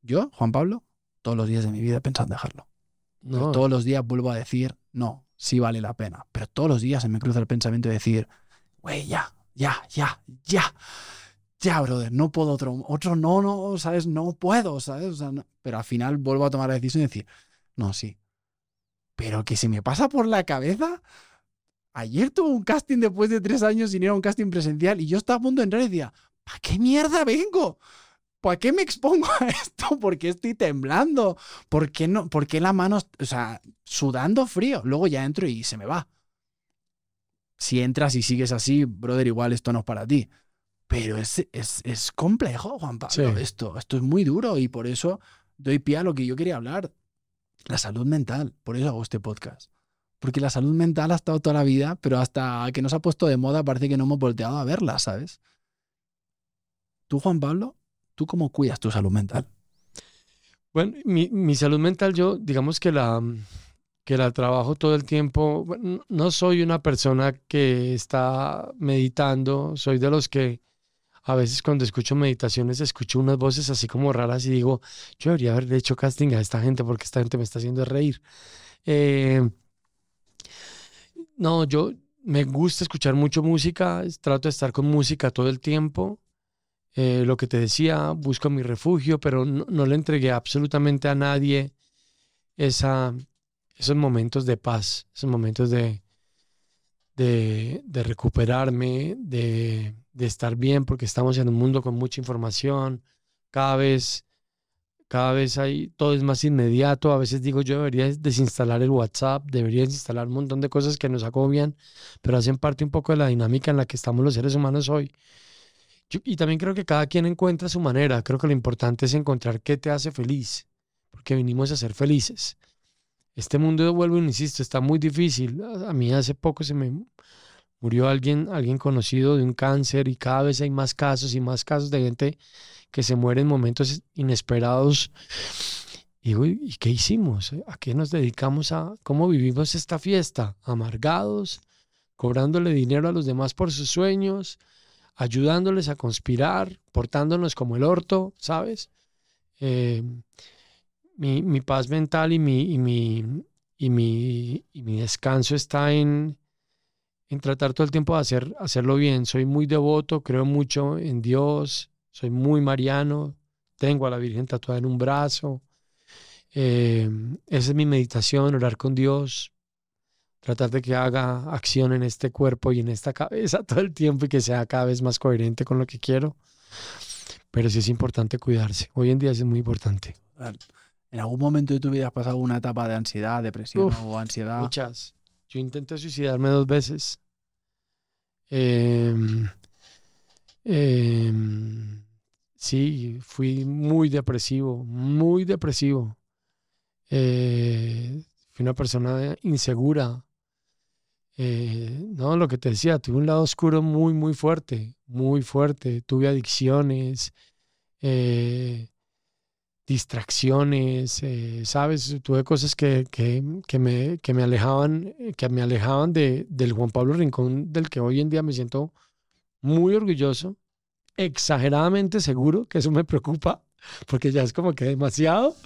Yo, Juan Pablo, todos los días de mi vida he pensado en dejarlo. Pero No, todos los días vuelvo a decir, no, sí vale la pena. Pero todos los días se me cruza el pensamiento de decir, güey, ya, ya, ya, ya. Ya, brother, no puedo otro, otro no, no, ¿sabes? No puedo, ¿sabes? O sea, Pero al final vuelvo a tomar la decisión y decir, no, sí. Pero que se me pasa por la cabeza. Ayer tuve un casting después de tres años sin ir a un casting presencial y yo estaba a punto de entrar y decía, ¿para qué mierda vengo? ¿Para qué me expongo a esto? ¿Por qué estoy temblando? ¿Por qué, no, ¿Por qué la mano, o sea, sudando frío? Luego ya entro y se me va. Si entras y sigues así, brother, igual esto no es para ti. Pero es, es, es complejo, Juan Pablo. Sí. Esto, esto es muy duro y por eso doy pie a lo que yo quería hablar. La salud mental. Por eso hago este podcast. Porque la salud mental ha estado toda la vida, pero hasta que nos ha puesto de moda parece que no hemos volteado a verla, ¿sabes? Tú, Juan Pablo, ¿tú cómo cuidas tu salud mental? Bueno, mi, mi salud mental, yo digamos que la, que la trabajo todo el tiempo. Bueno, no soy una persona que está meditando, soy de los que a veces cuando escucho meditaciones escucho unas voces así como raras y digo, yo debería haberle hecho casting a esta gente porque esta gente me está haciendo reír. Eh, no, yo me gusta escuchar mucho música, trato de estar con música todo el tiempo. Eh, lo que te decía, busco mi refugio, pero no, no le entregué absolutamente a nadie esa, esos momentos de paz, esos momentos de, de, de recuperarme, de, de estar bien, porque estamos en un mundo con mucha información, cada vez, cada vez hay, todo es más inmediato, a veces digo yo debería desinstalar el WhatsApp, debería desinstalar un montón de cosas que nos agobian, pero hacen parte un poco de la dinámica en la que estamos los seres humanos hoy. Y también creo que cada quien encuentra su manera. Creo que lo importante es encontrar qué te hace feliz, porque vinimos a ser felices. Este mundo, vuelvo y insisto, está muy difícil. A mí hace poco se me murió alguien, alguien conocido de un cáncer y cada vez hay más casos y más casos de gente que se muere en momentos inesperados. Y digo, ¿y qué hicimos? ¿A qué nos dedicamos a cómo vivimos esta fiesta? Amargados, cobrándole dinero a los demás por sus sueños, ayudándoles a conspirar, portándonos como el orto, ¿sabes? Eh, mi, mi paz mental y mi, y mi, y mi, y mi descanso está en, en tratar todo el tiempo de hacer, hacerlo bien. Soy muy devoto, creo mucho en Dios, soy muy mariano, tengo a la Virgen tatuada en un brazo. Eh, esa es mi meditación, orar con Dios, tratar de que haga acción en este cuerpo y en esta cabeza todo el tiempo y que sea cada vez más coherente con lo que quiero. Pero sí es importante cuidarse. Hoy en día es muy importante. ¿En algún momento de tu vida has pasado una etapa de ansiedad, depresión o ansiedad? Muchas. Yo intenté suicidarme dos veces. Em, em, sí, fui muy depresivo, muy depresivo. Eh, fui una persona insegura. Eh, no, lo que te decía, tuve un lado oscuro muy, muy fuerte, muy fuerte. Tuve adicciones, eh, distracciones, eh, ¿sabes? Tuve cosas que, que, que, me, que me alejaban, que me alejaban de, del Juan Pablo Rincón, del que hoy en día me siento muy orgulloso, exageradamente seguro, que eso me preocupa, porque ya es como que demasiado.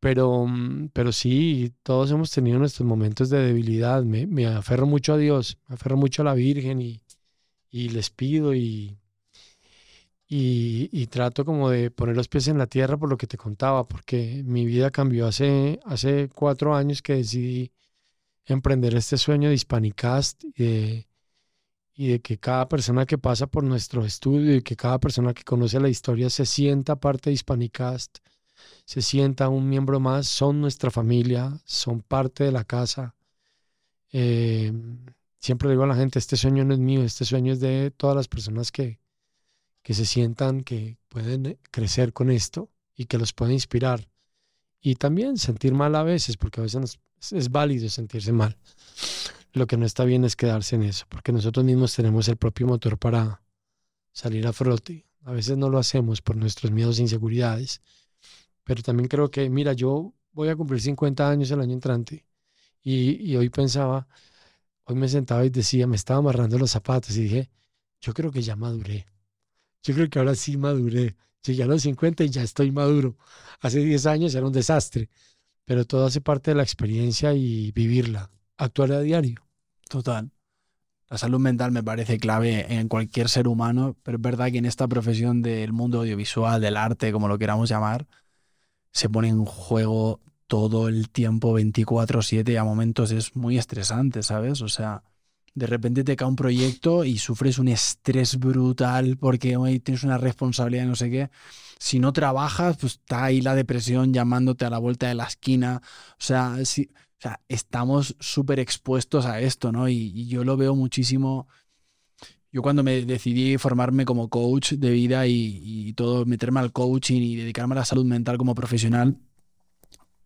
Pero, mm, pero sí, todos hemos tenido nuestros momentos de debilidad. Me, me aferro mucho a Dios, me aferro mucho a la Virgen y, y les pido y, y, trato como de poner los pies en la tierra por lo que te contaba, porque mi vida cambió hace, hace cuatro años que decidí emprender este sueño de Hispanicast y de, y de que cada persona que pasa por nuestro estudio y que cada persona que conoce la historia se sienta parte de Hispanicast se sienta un miembro más, son nuestra familia, son parte de la casa. Eh, siempre digo a la gente, este sueño no es mío, este sueño es de todas las personas que, que se sientan que pueden crecer con esto y que los puede inspirar. Y también sentir mal a veces, porque a veces es válido sentirse mal. Lo que no está bien es quedarse en eso, porque nosotros mismos tenemos el propio motor para salir a frote. A veces no lo hacemos por nuestros miedos e inseguridades pero también creo que, mira, yo voy a cumplir 50 años el año entrante y, hoy pensaba, hoy me sentaba y decía, me estaba amarrando los zapatos y dije, yo creo que ya maduré. Yo creo que ahora sí maduré. Llegué a los 50 y ya estoy maduro. Hace 10 años era un desastre, pero todo hace parte de la experiencia y vivirla, actuar a diario. Total. La salud mental me parece clave en cualquier ser humano, pero es verdad que en esta profesión del mundo audiovisual, del arte, como lo queramos llamar, se pone en juego todo el tiempo 24/7 y a momentos es muy estresante, ¿sabes? O sea, de repente te cae un proyecto y sufres un estrés brutal porque hoy tienes una responsabilidad, no sé qué. Si no trabajas, pues está ahí la depresión llamándote a la vuelta de la esquina. O sea, si, o sea estamos súper expuestos a esto, ¿no? Y, yo lo veo muchísimo. Yo cuando me decidí formarme como coach de vida y, todo, meterme al coaching y dedicarme a la salud mental como profesional,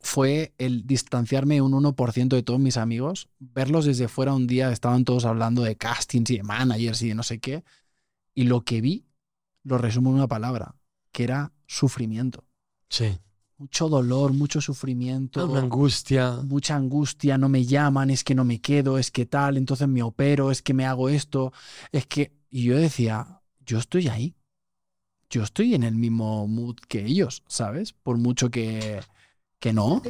fue el distanciarme un 1% de todos mis amigos, verlos desde fuera un día, estaban todos hablando de castings y de managers y de no sé qué, y lo que vi lo resumo en una palabra, que era sufrimiento. Sí. Mucho dolor, mucho sufrimiento. Una angustia. Mucha angustia, no me llaman, es que no me quedo, es que tal, entonces me opero, es que me hago esto, es que... Y yo decía, yo estoy ahí. Yo estoy en el mismo mood que ellos, ¿sabes? Por mucho que, que no.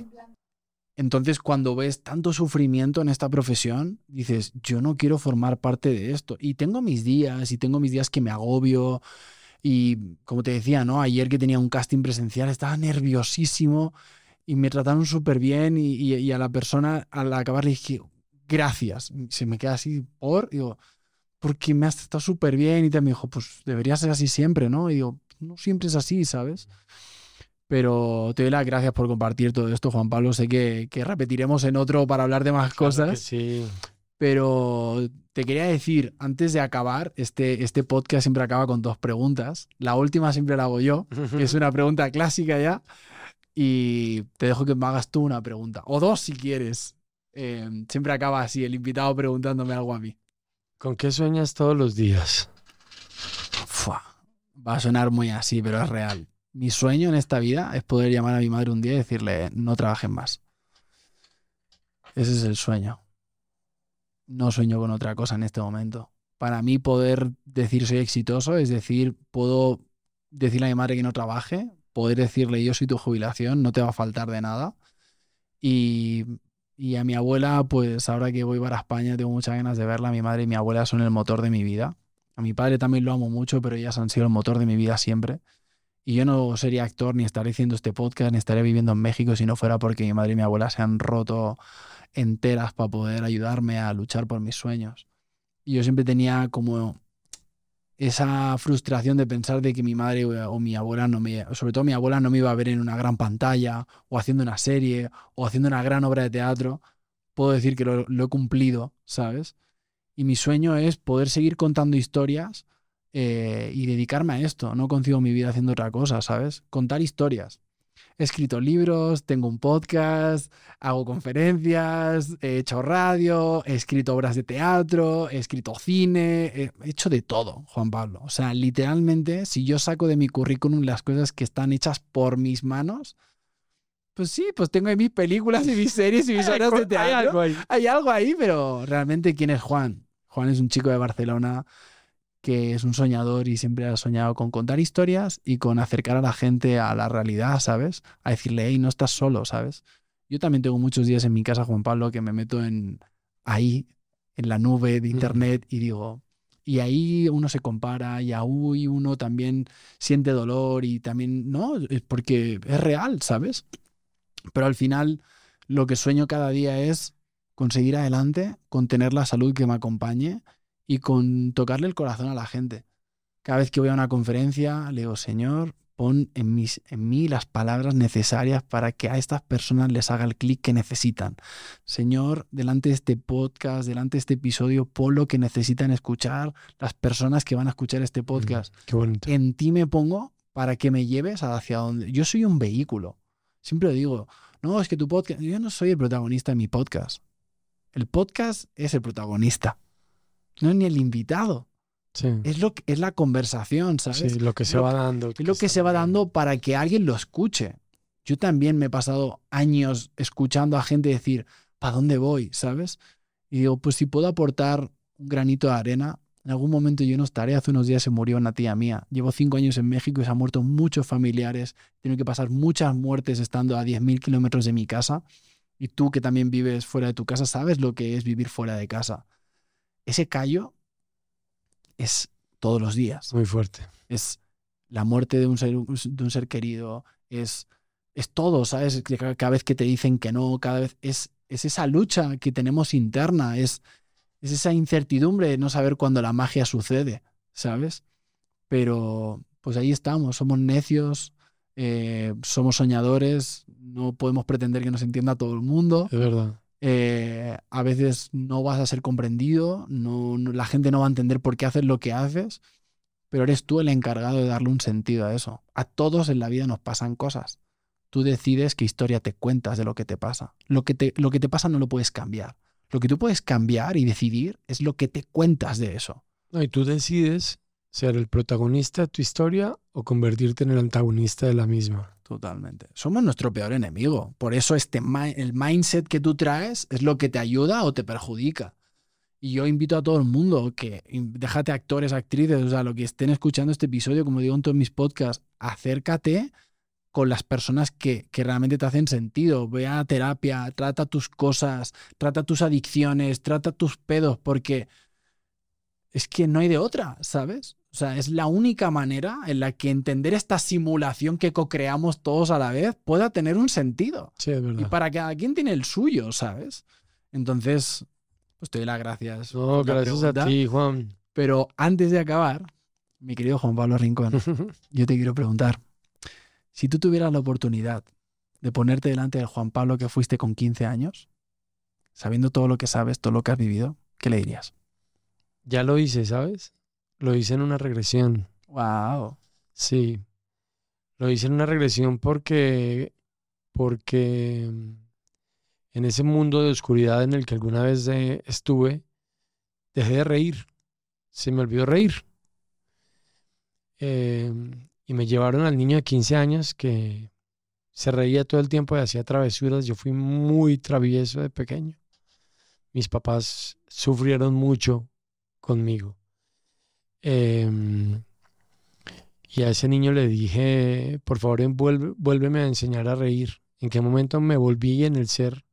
Entonces, cuando ves tanto sufrimiento en esta profesión, dices, yo no quiero formar parte de esto. Y tengo mis días, y tengo mis días que me agobio, y como te decía, ¿no? Ayer que tenía un casting presencial estaba nerviosísimo y me trataron súper bien y, a la persona al acabar le dije, gracias. Se me queda así por, digo, porque me has tratado súper bien y te me dijo, pues debería ser así siempre, ¿no? Y digo, no siempre es así, ¿sabes? Pero te doy las gracias por compartir todo esto, Juan Pablo. Sé que, que repetiremos en otro para hablar de más cosas. sí. Pero te quería decir, antes de acabar, este, este podcast siempre acaba con dos preguntas. La última siempre la hago yo, que es una pregunta clásica ya. Y te dejo que me hagas tú una pregunta. O dos si quieres. Em, siempre acaba así, el invitado preguntándome algo a mí. ¿Con qué sueñas todos los días? va a sonar muy así, pero es real. Mi sueño en esta vida es poder llamar a mi madre un día y decirle, no trabajen más. Ese es el sueño no sueño con otra cosa en este momento. Para mí poder decir soy exitoso es decir, puedo decirle a mi madre que no trabaje, poder decirle yo soy tu jubilación, no te va a faltar de nada. Y, y a mi abuela, pues ahora que voy para España tengo muchas ganas de verla. Mi madre y mi abuela son el motor de mi vida. A mi padre también lo amo mucho, pero ellas han sido el motor de mi vida siempre. Y yo no sería actor, ni estaría haciendo este podcast, ni estaría viviendo en México si no fuera porque mi madre y mi abuela se han roto enteras para poder ayudarme a luchar por mis sueños. Y yo siempre tenía como esa frustración de pensar de que mi madre o mi abuela no me, sobre todo mi abuela no me iba a ver en una gran pantalla o haciendo una serie o haciendo una gran obra de teatro, puedo decir que lo, he cumplido, ¿sabes? Y mi sueño es poder seguir contando historias eh, y dedicarme a esto. No concibo mi vida haciendo otra cosa, ¿sabes? Contar historias. He escrito libros, tengo un podcast, hago conferencias, he hecho radio, he escrito obras de teatro, he escrito cine, he hecho de todo, Juan Pablo. O sea, literalmente, si yo saco de mi currículum las cosas que están hechas por mis manos, pues sí, pues tengo ahí mis películas y mis series y mis obras de teatro. Hay algo ahí. Hay algo ahí, pero realmente, ¿quién es Juan? Juan es un chico de Barcelona que es un soñador y siempre ha soñado con contar historias y con acercar a la gente a la realidad, ¿sabes? A decirle, hey, no estás solo, ¿sabes? Yo también tengo muchos días en mi casa, Juan Pablo, que me meto en ahí, en la nube de internet y digo, y ahí uno se compara y ahí uno también siente dolor y también, no, es porque es real, ¿sabes? Pero al final lo que sueño cada día es conseguir adelante, con tener la salud que me acompañe y con tocarle el corazón a la gente. Cada vez que voy a una conferencia, le digo, Señor, pon en, mis, en mí las palabras necesarias para que a estas personas les haga el clic que necesitan. Señor, delante de este podcast, delante de este episodio, pon lo que necesitan escuchar las personas que van a escuchar este mm, podcast. En ti me pongo para que me lleves hacia donde... Yo soy un vehículo. Siempre digo, no, es que tu podcast... Yo no soy el protagonista de mi podcast. El podcast es el protagonista no es ni el invitado. Es, lo, es la conversación, ¿sabes? Sí, lo que se va dando. Es lo que se va dando para que alguien lo escuche. Yo también me he pasado años escuchando a gente decir, ¿para dónde voy? ¿Sabes? Y digo, pues si puedo aportar un granito de arena, en algún momento yo no estaré. Hace unos días se murió una tía mía. Llevo cinco años en México y se han muerto muchos familiares. Tengo que pasar muchas muertes estando a 10.000 kilómetros de mi casa. Y tú que también vives fuera de tu casa, sabes lo que es vivir fuera de casa ese callo es todos los días. Muy fuerte. Es la muerte de un ser, de un ser querido, es, es todo, ¿sabes? Cada vez que te dicen que no, cada vez es, es esa lucha que tenemos interna, es, es esa incertidumbre de no saber cuándo la magia sucede, ¿sabes? Pero pues ahí estamos, somos necios, eh, somos soñadores, no podemos pretender que nos entienda todo el mundo. Es verdad. Eh, a veces no vas a ser comprendido, no, la gente no va a entender por qué haces lo que haces, pero eres tú el encargado de darle un sentido a eso. A todos en la vida nos pasan cosas. Tú decides qué historia te cuentas de lo que te pasa. Lo que te, lo que te pasa no lo puedes cambiar. Lo que tú puedes cambiar y decidir es lo que te cuentas de eso. No, y tú decides ser el protagonista de tu historia o convertirte en el antagonista de la misma. Totalmente. Somos nuestro peor enemigo. Por eso este el mindset que tú traes es lo que te ayuda o te perjudica. Y yo invito a todo el mundo que déjate actores, actrices, o sea, lo que estén escuchando este episodio, como digo en todos mis podcasts, acércate con las personas que, que realmente te hacen sentido. Ve a terapia, trata tus cosas, trata tus adicciones, trata tus pedos, porque es que no hay de otra, ¿sabes? O sea, es la única manera en la que entender esta simulación que co-creamos todos a la vez pueda tener un sentido. Sí, es verdad. Y para cada quien tiene el suyo, ¿sabes? Entonces, pues te doy las gracias. No, gracias a ti, Juan. Pero antes de acabar, mi querido Juan Pablo Rincón, yo te quiero preguntar, si tú tuvieras la oportunidad de ponerte delante del Juan Pablo que fuiste con 15 años, sabiendo todo lo que sabes, todo lo que has vivido, ¿qué le dirías? Ya lo hice, ¿sabes? Lo hice en una regresión. Wow. Sí. Lo hice en una regresión porque porque en ese mundo de oscuridad en el que alguna vez estuve, dejé de reír. Se me olvidó reír. Em, y me llevaron al niño de 15 años que se reía todo el tiempo y hacía travesuras. Yo fui muy travieso de pequeño. Mis papás sufrieron mucho conmigo. Em, Y a ese niño le dije, por favor, envuelve- vuélveme a enseñar a reír. ¿En qué momento me volví en el ser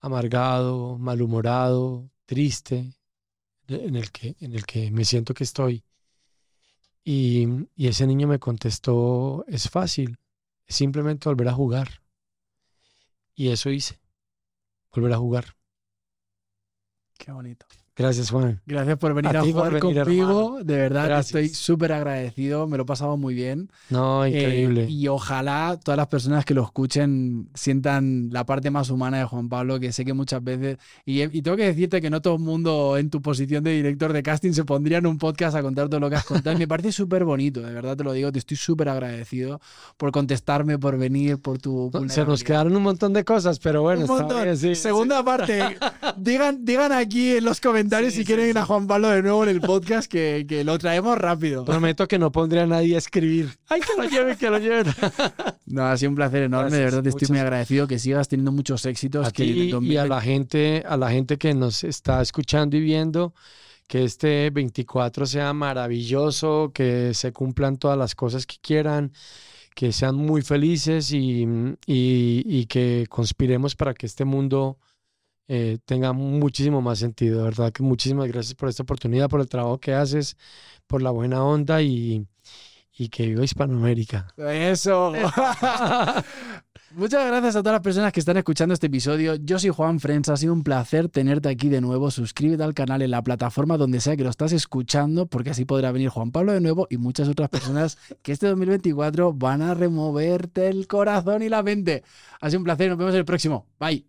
amargado, malhumorado, triste, en el que, en el que me siento que estoy? Y, y ese niño me contestó, es fácil, es simplemente volver a jugar. Y eso hice, volver a jugar. Qué bonito. Gracias, Juan. Gracias por venir A a, jugar venir, conmigo. De verdad, Gracias. estoy súper agradecido. Me lo he pasado muy bien. No, Eh, increíble. y ojalá todas las personas que lo escuchen sientan la parte más humana de Juan Pablo, que sé que muchas veces. Y, y tengo que decirte que no todo el mundo en tu posición de director de casting se pondría en un podcast a contar todo lo que has contado. Y me parece súper bonito, de verdad te lo digo. Te estoy súper agradecido por contestarme, por venir, por tu. Se nos quedaron un montón de cosas, pero bueno, Un está montón. bien, sí, Segunda parte. Digan, digan aquí en los comentarios Sí, si sí, quieren sí. a Juan Pablo de nuevo en el podcast, que, que lo traemos rápido. Prometo que no pondré a nadie a escribir. ¡Ay, que lo lleven, que lo lleven! No, ha sido un placer enorme, de Gracias, verdad te estoy muy agradecido que sigas teniendo muchos éxitos. A que ti y a 2020 la gente, a la gente que nos está escuchando y viendo, que este 24 sea maravilloso, que se cumplan todas las cosas que quieran, que sean muy felices y, y- y que conspiremos para que este mundo eh, tenga muchísimo más sentido. De verdad que muchísimas gracias por esta oportunidad, por el trabajo que haces, por la buena onda y, y que viva Hispanoamérica. Eso. Muchas gracias a todas las personas que están escuchando este episodio. Yo soy Juan Frens, ha sido un placer tenerte aquí de nuevo. Suscríbete al canal en la plataforma donde sea que lo estás escuchando, porque así podrá venir Juan Pablo de nuevo y muchas otras personas que este 2024 van a removerte el corazón y la mente. Ha sido un placer, nos vemos en el próximo. Bye.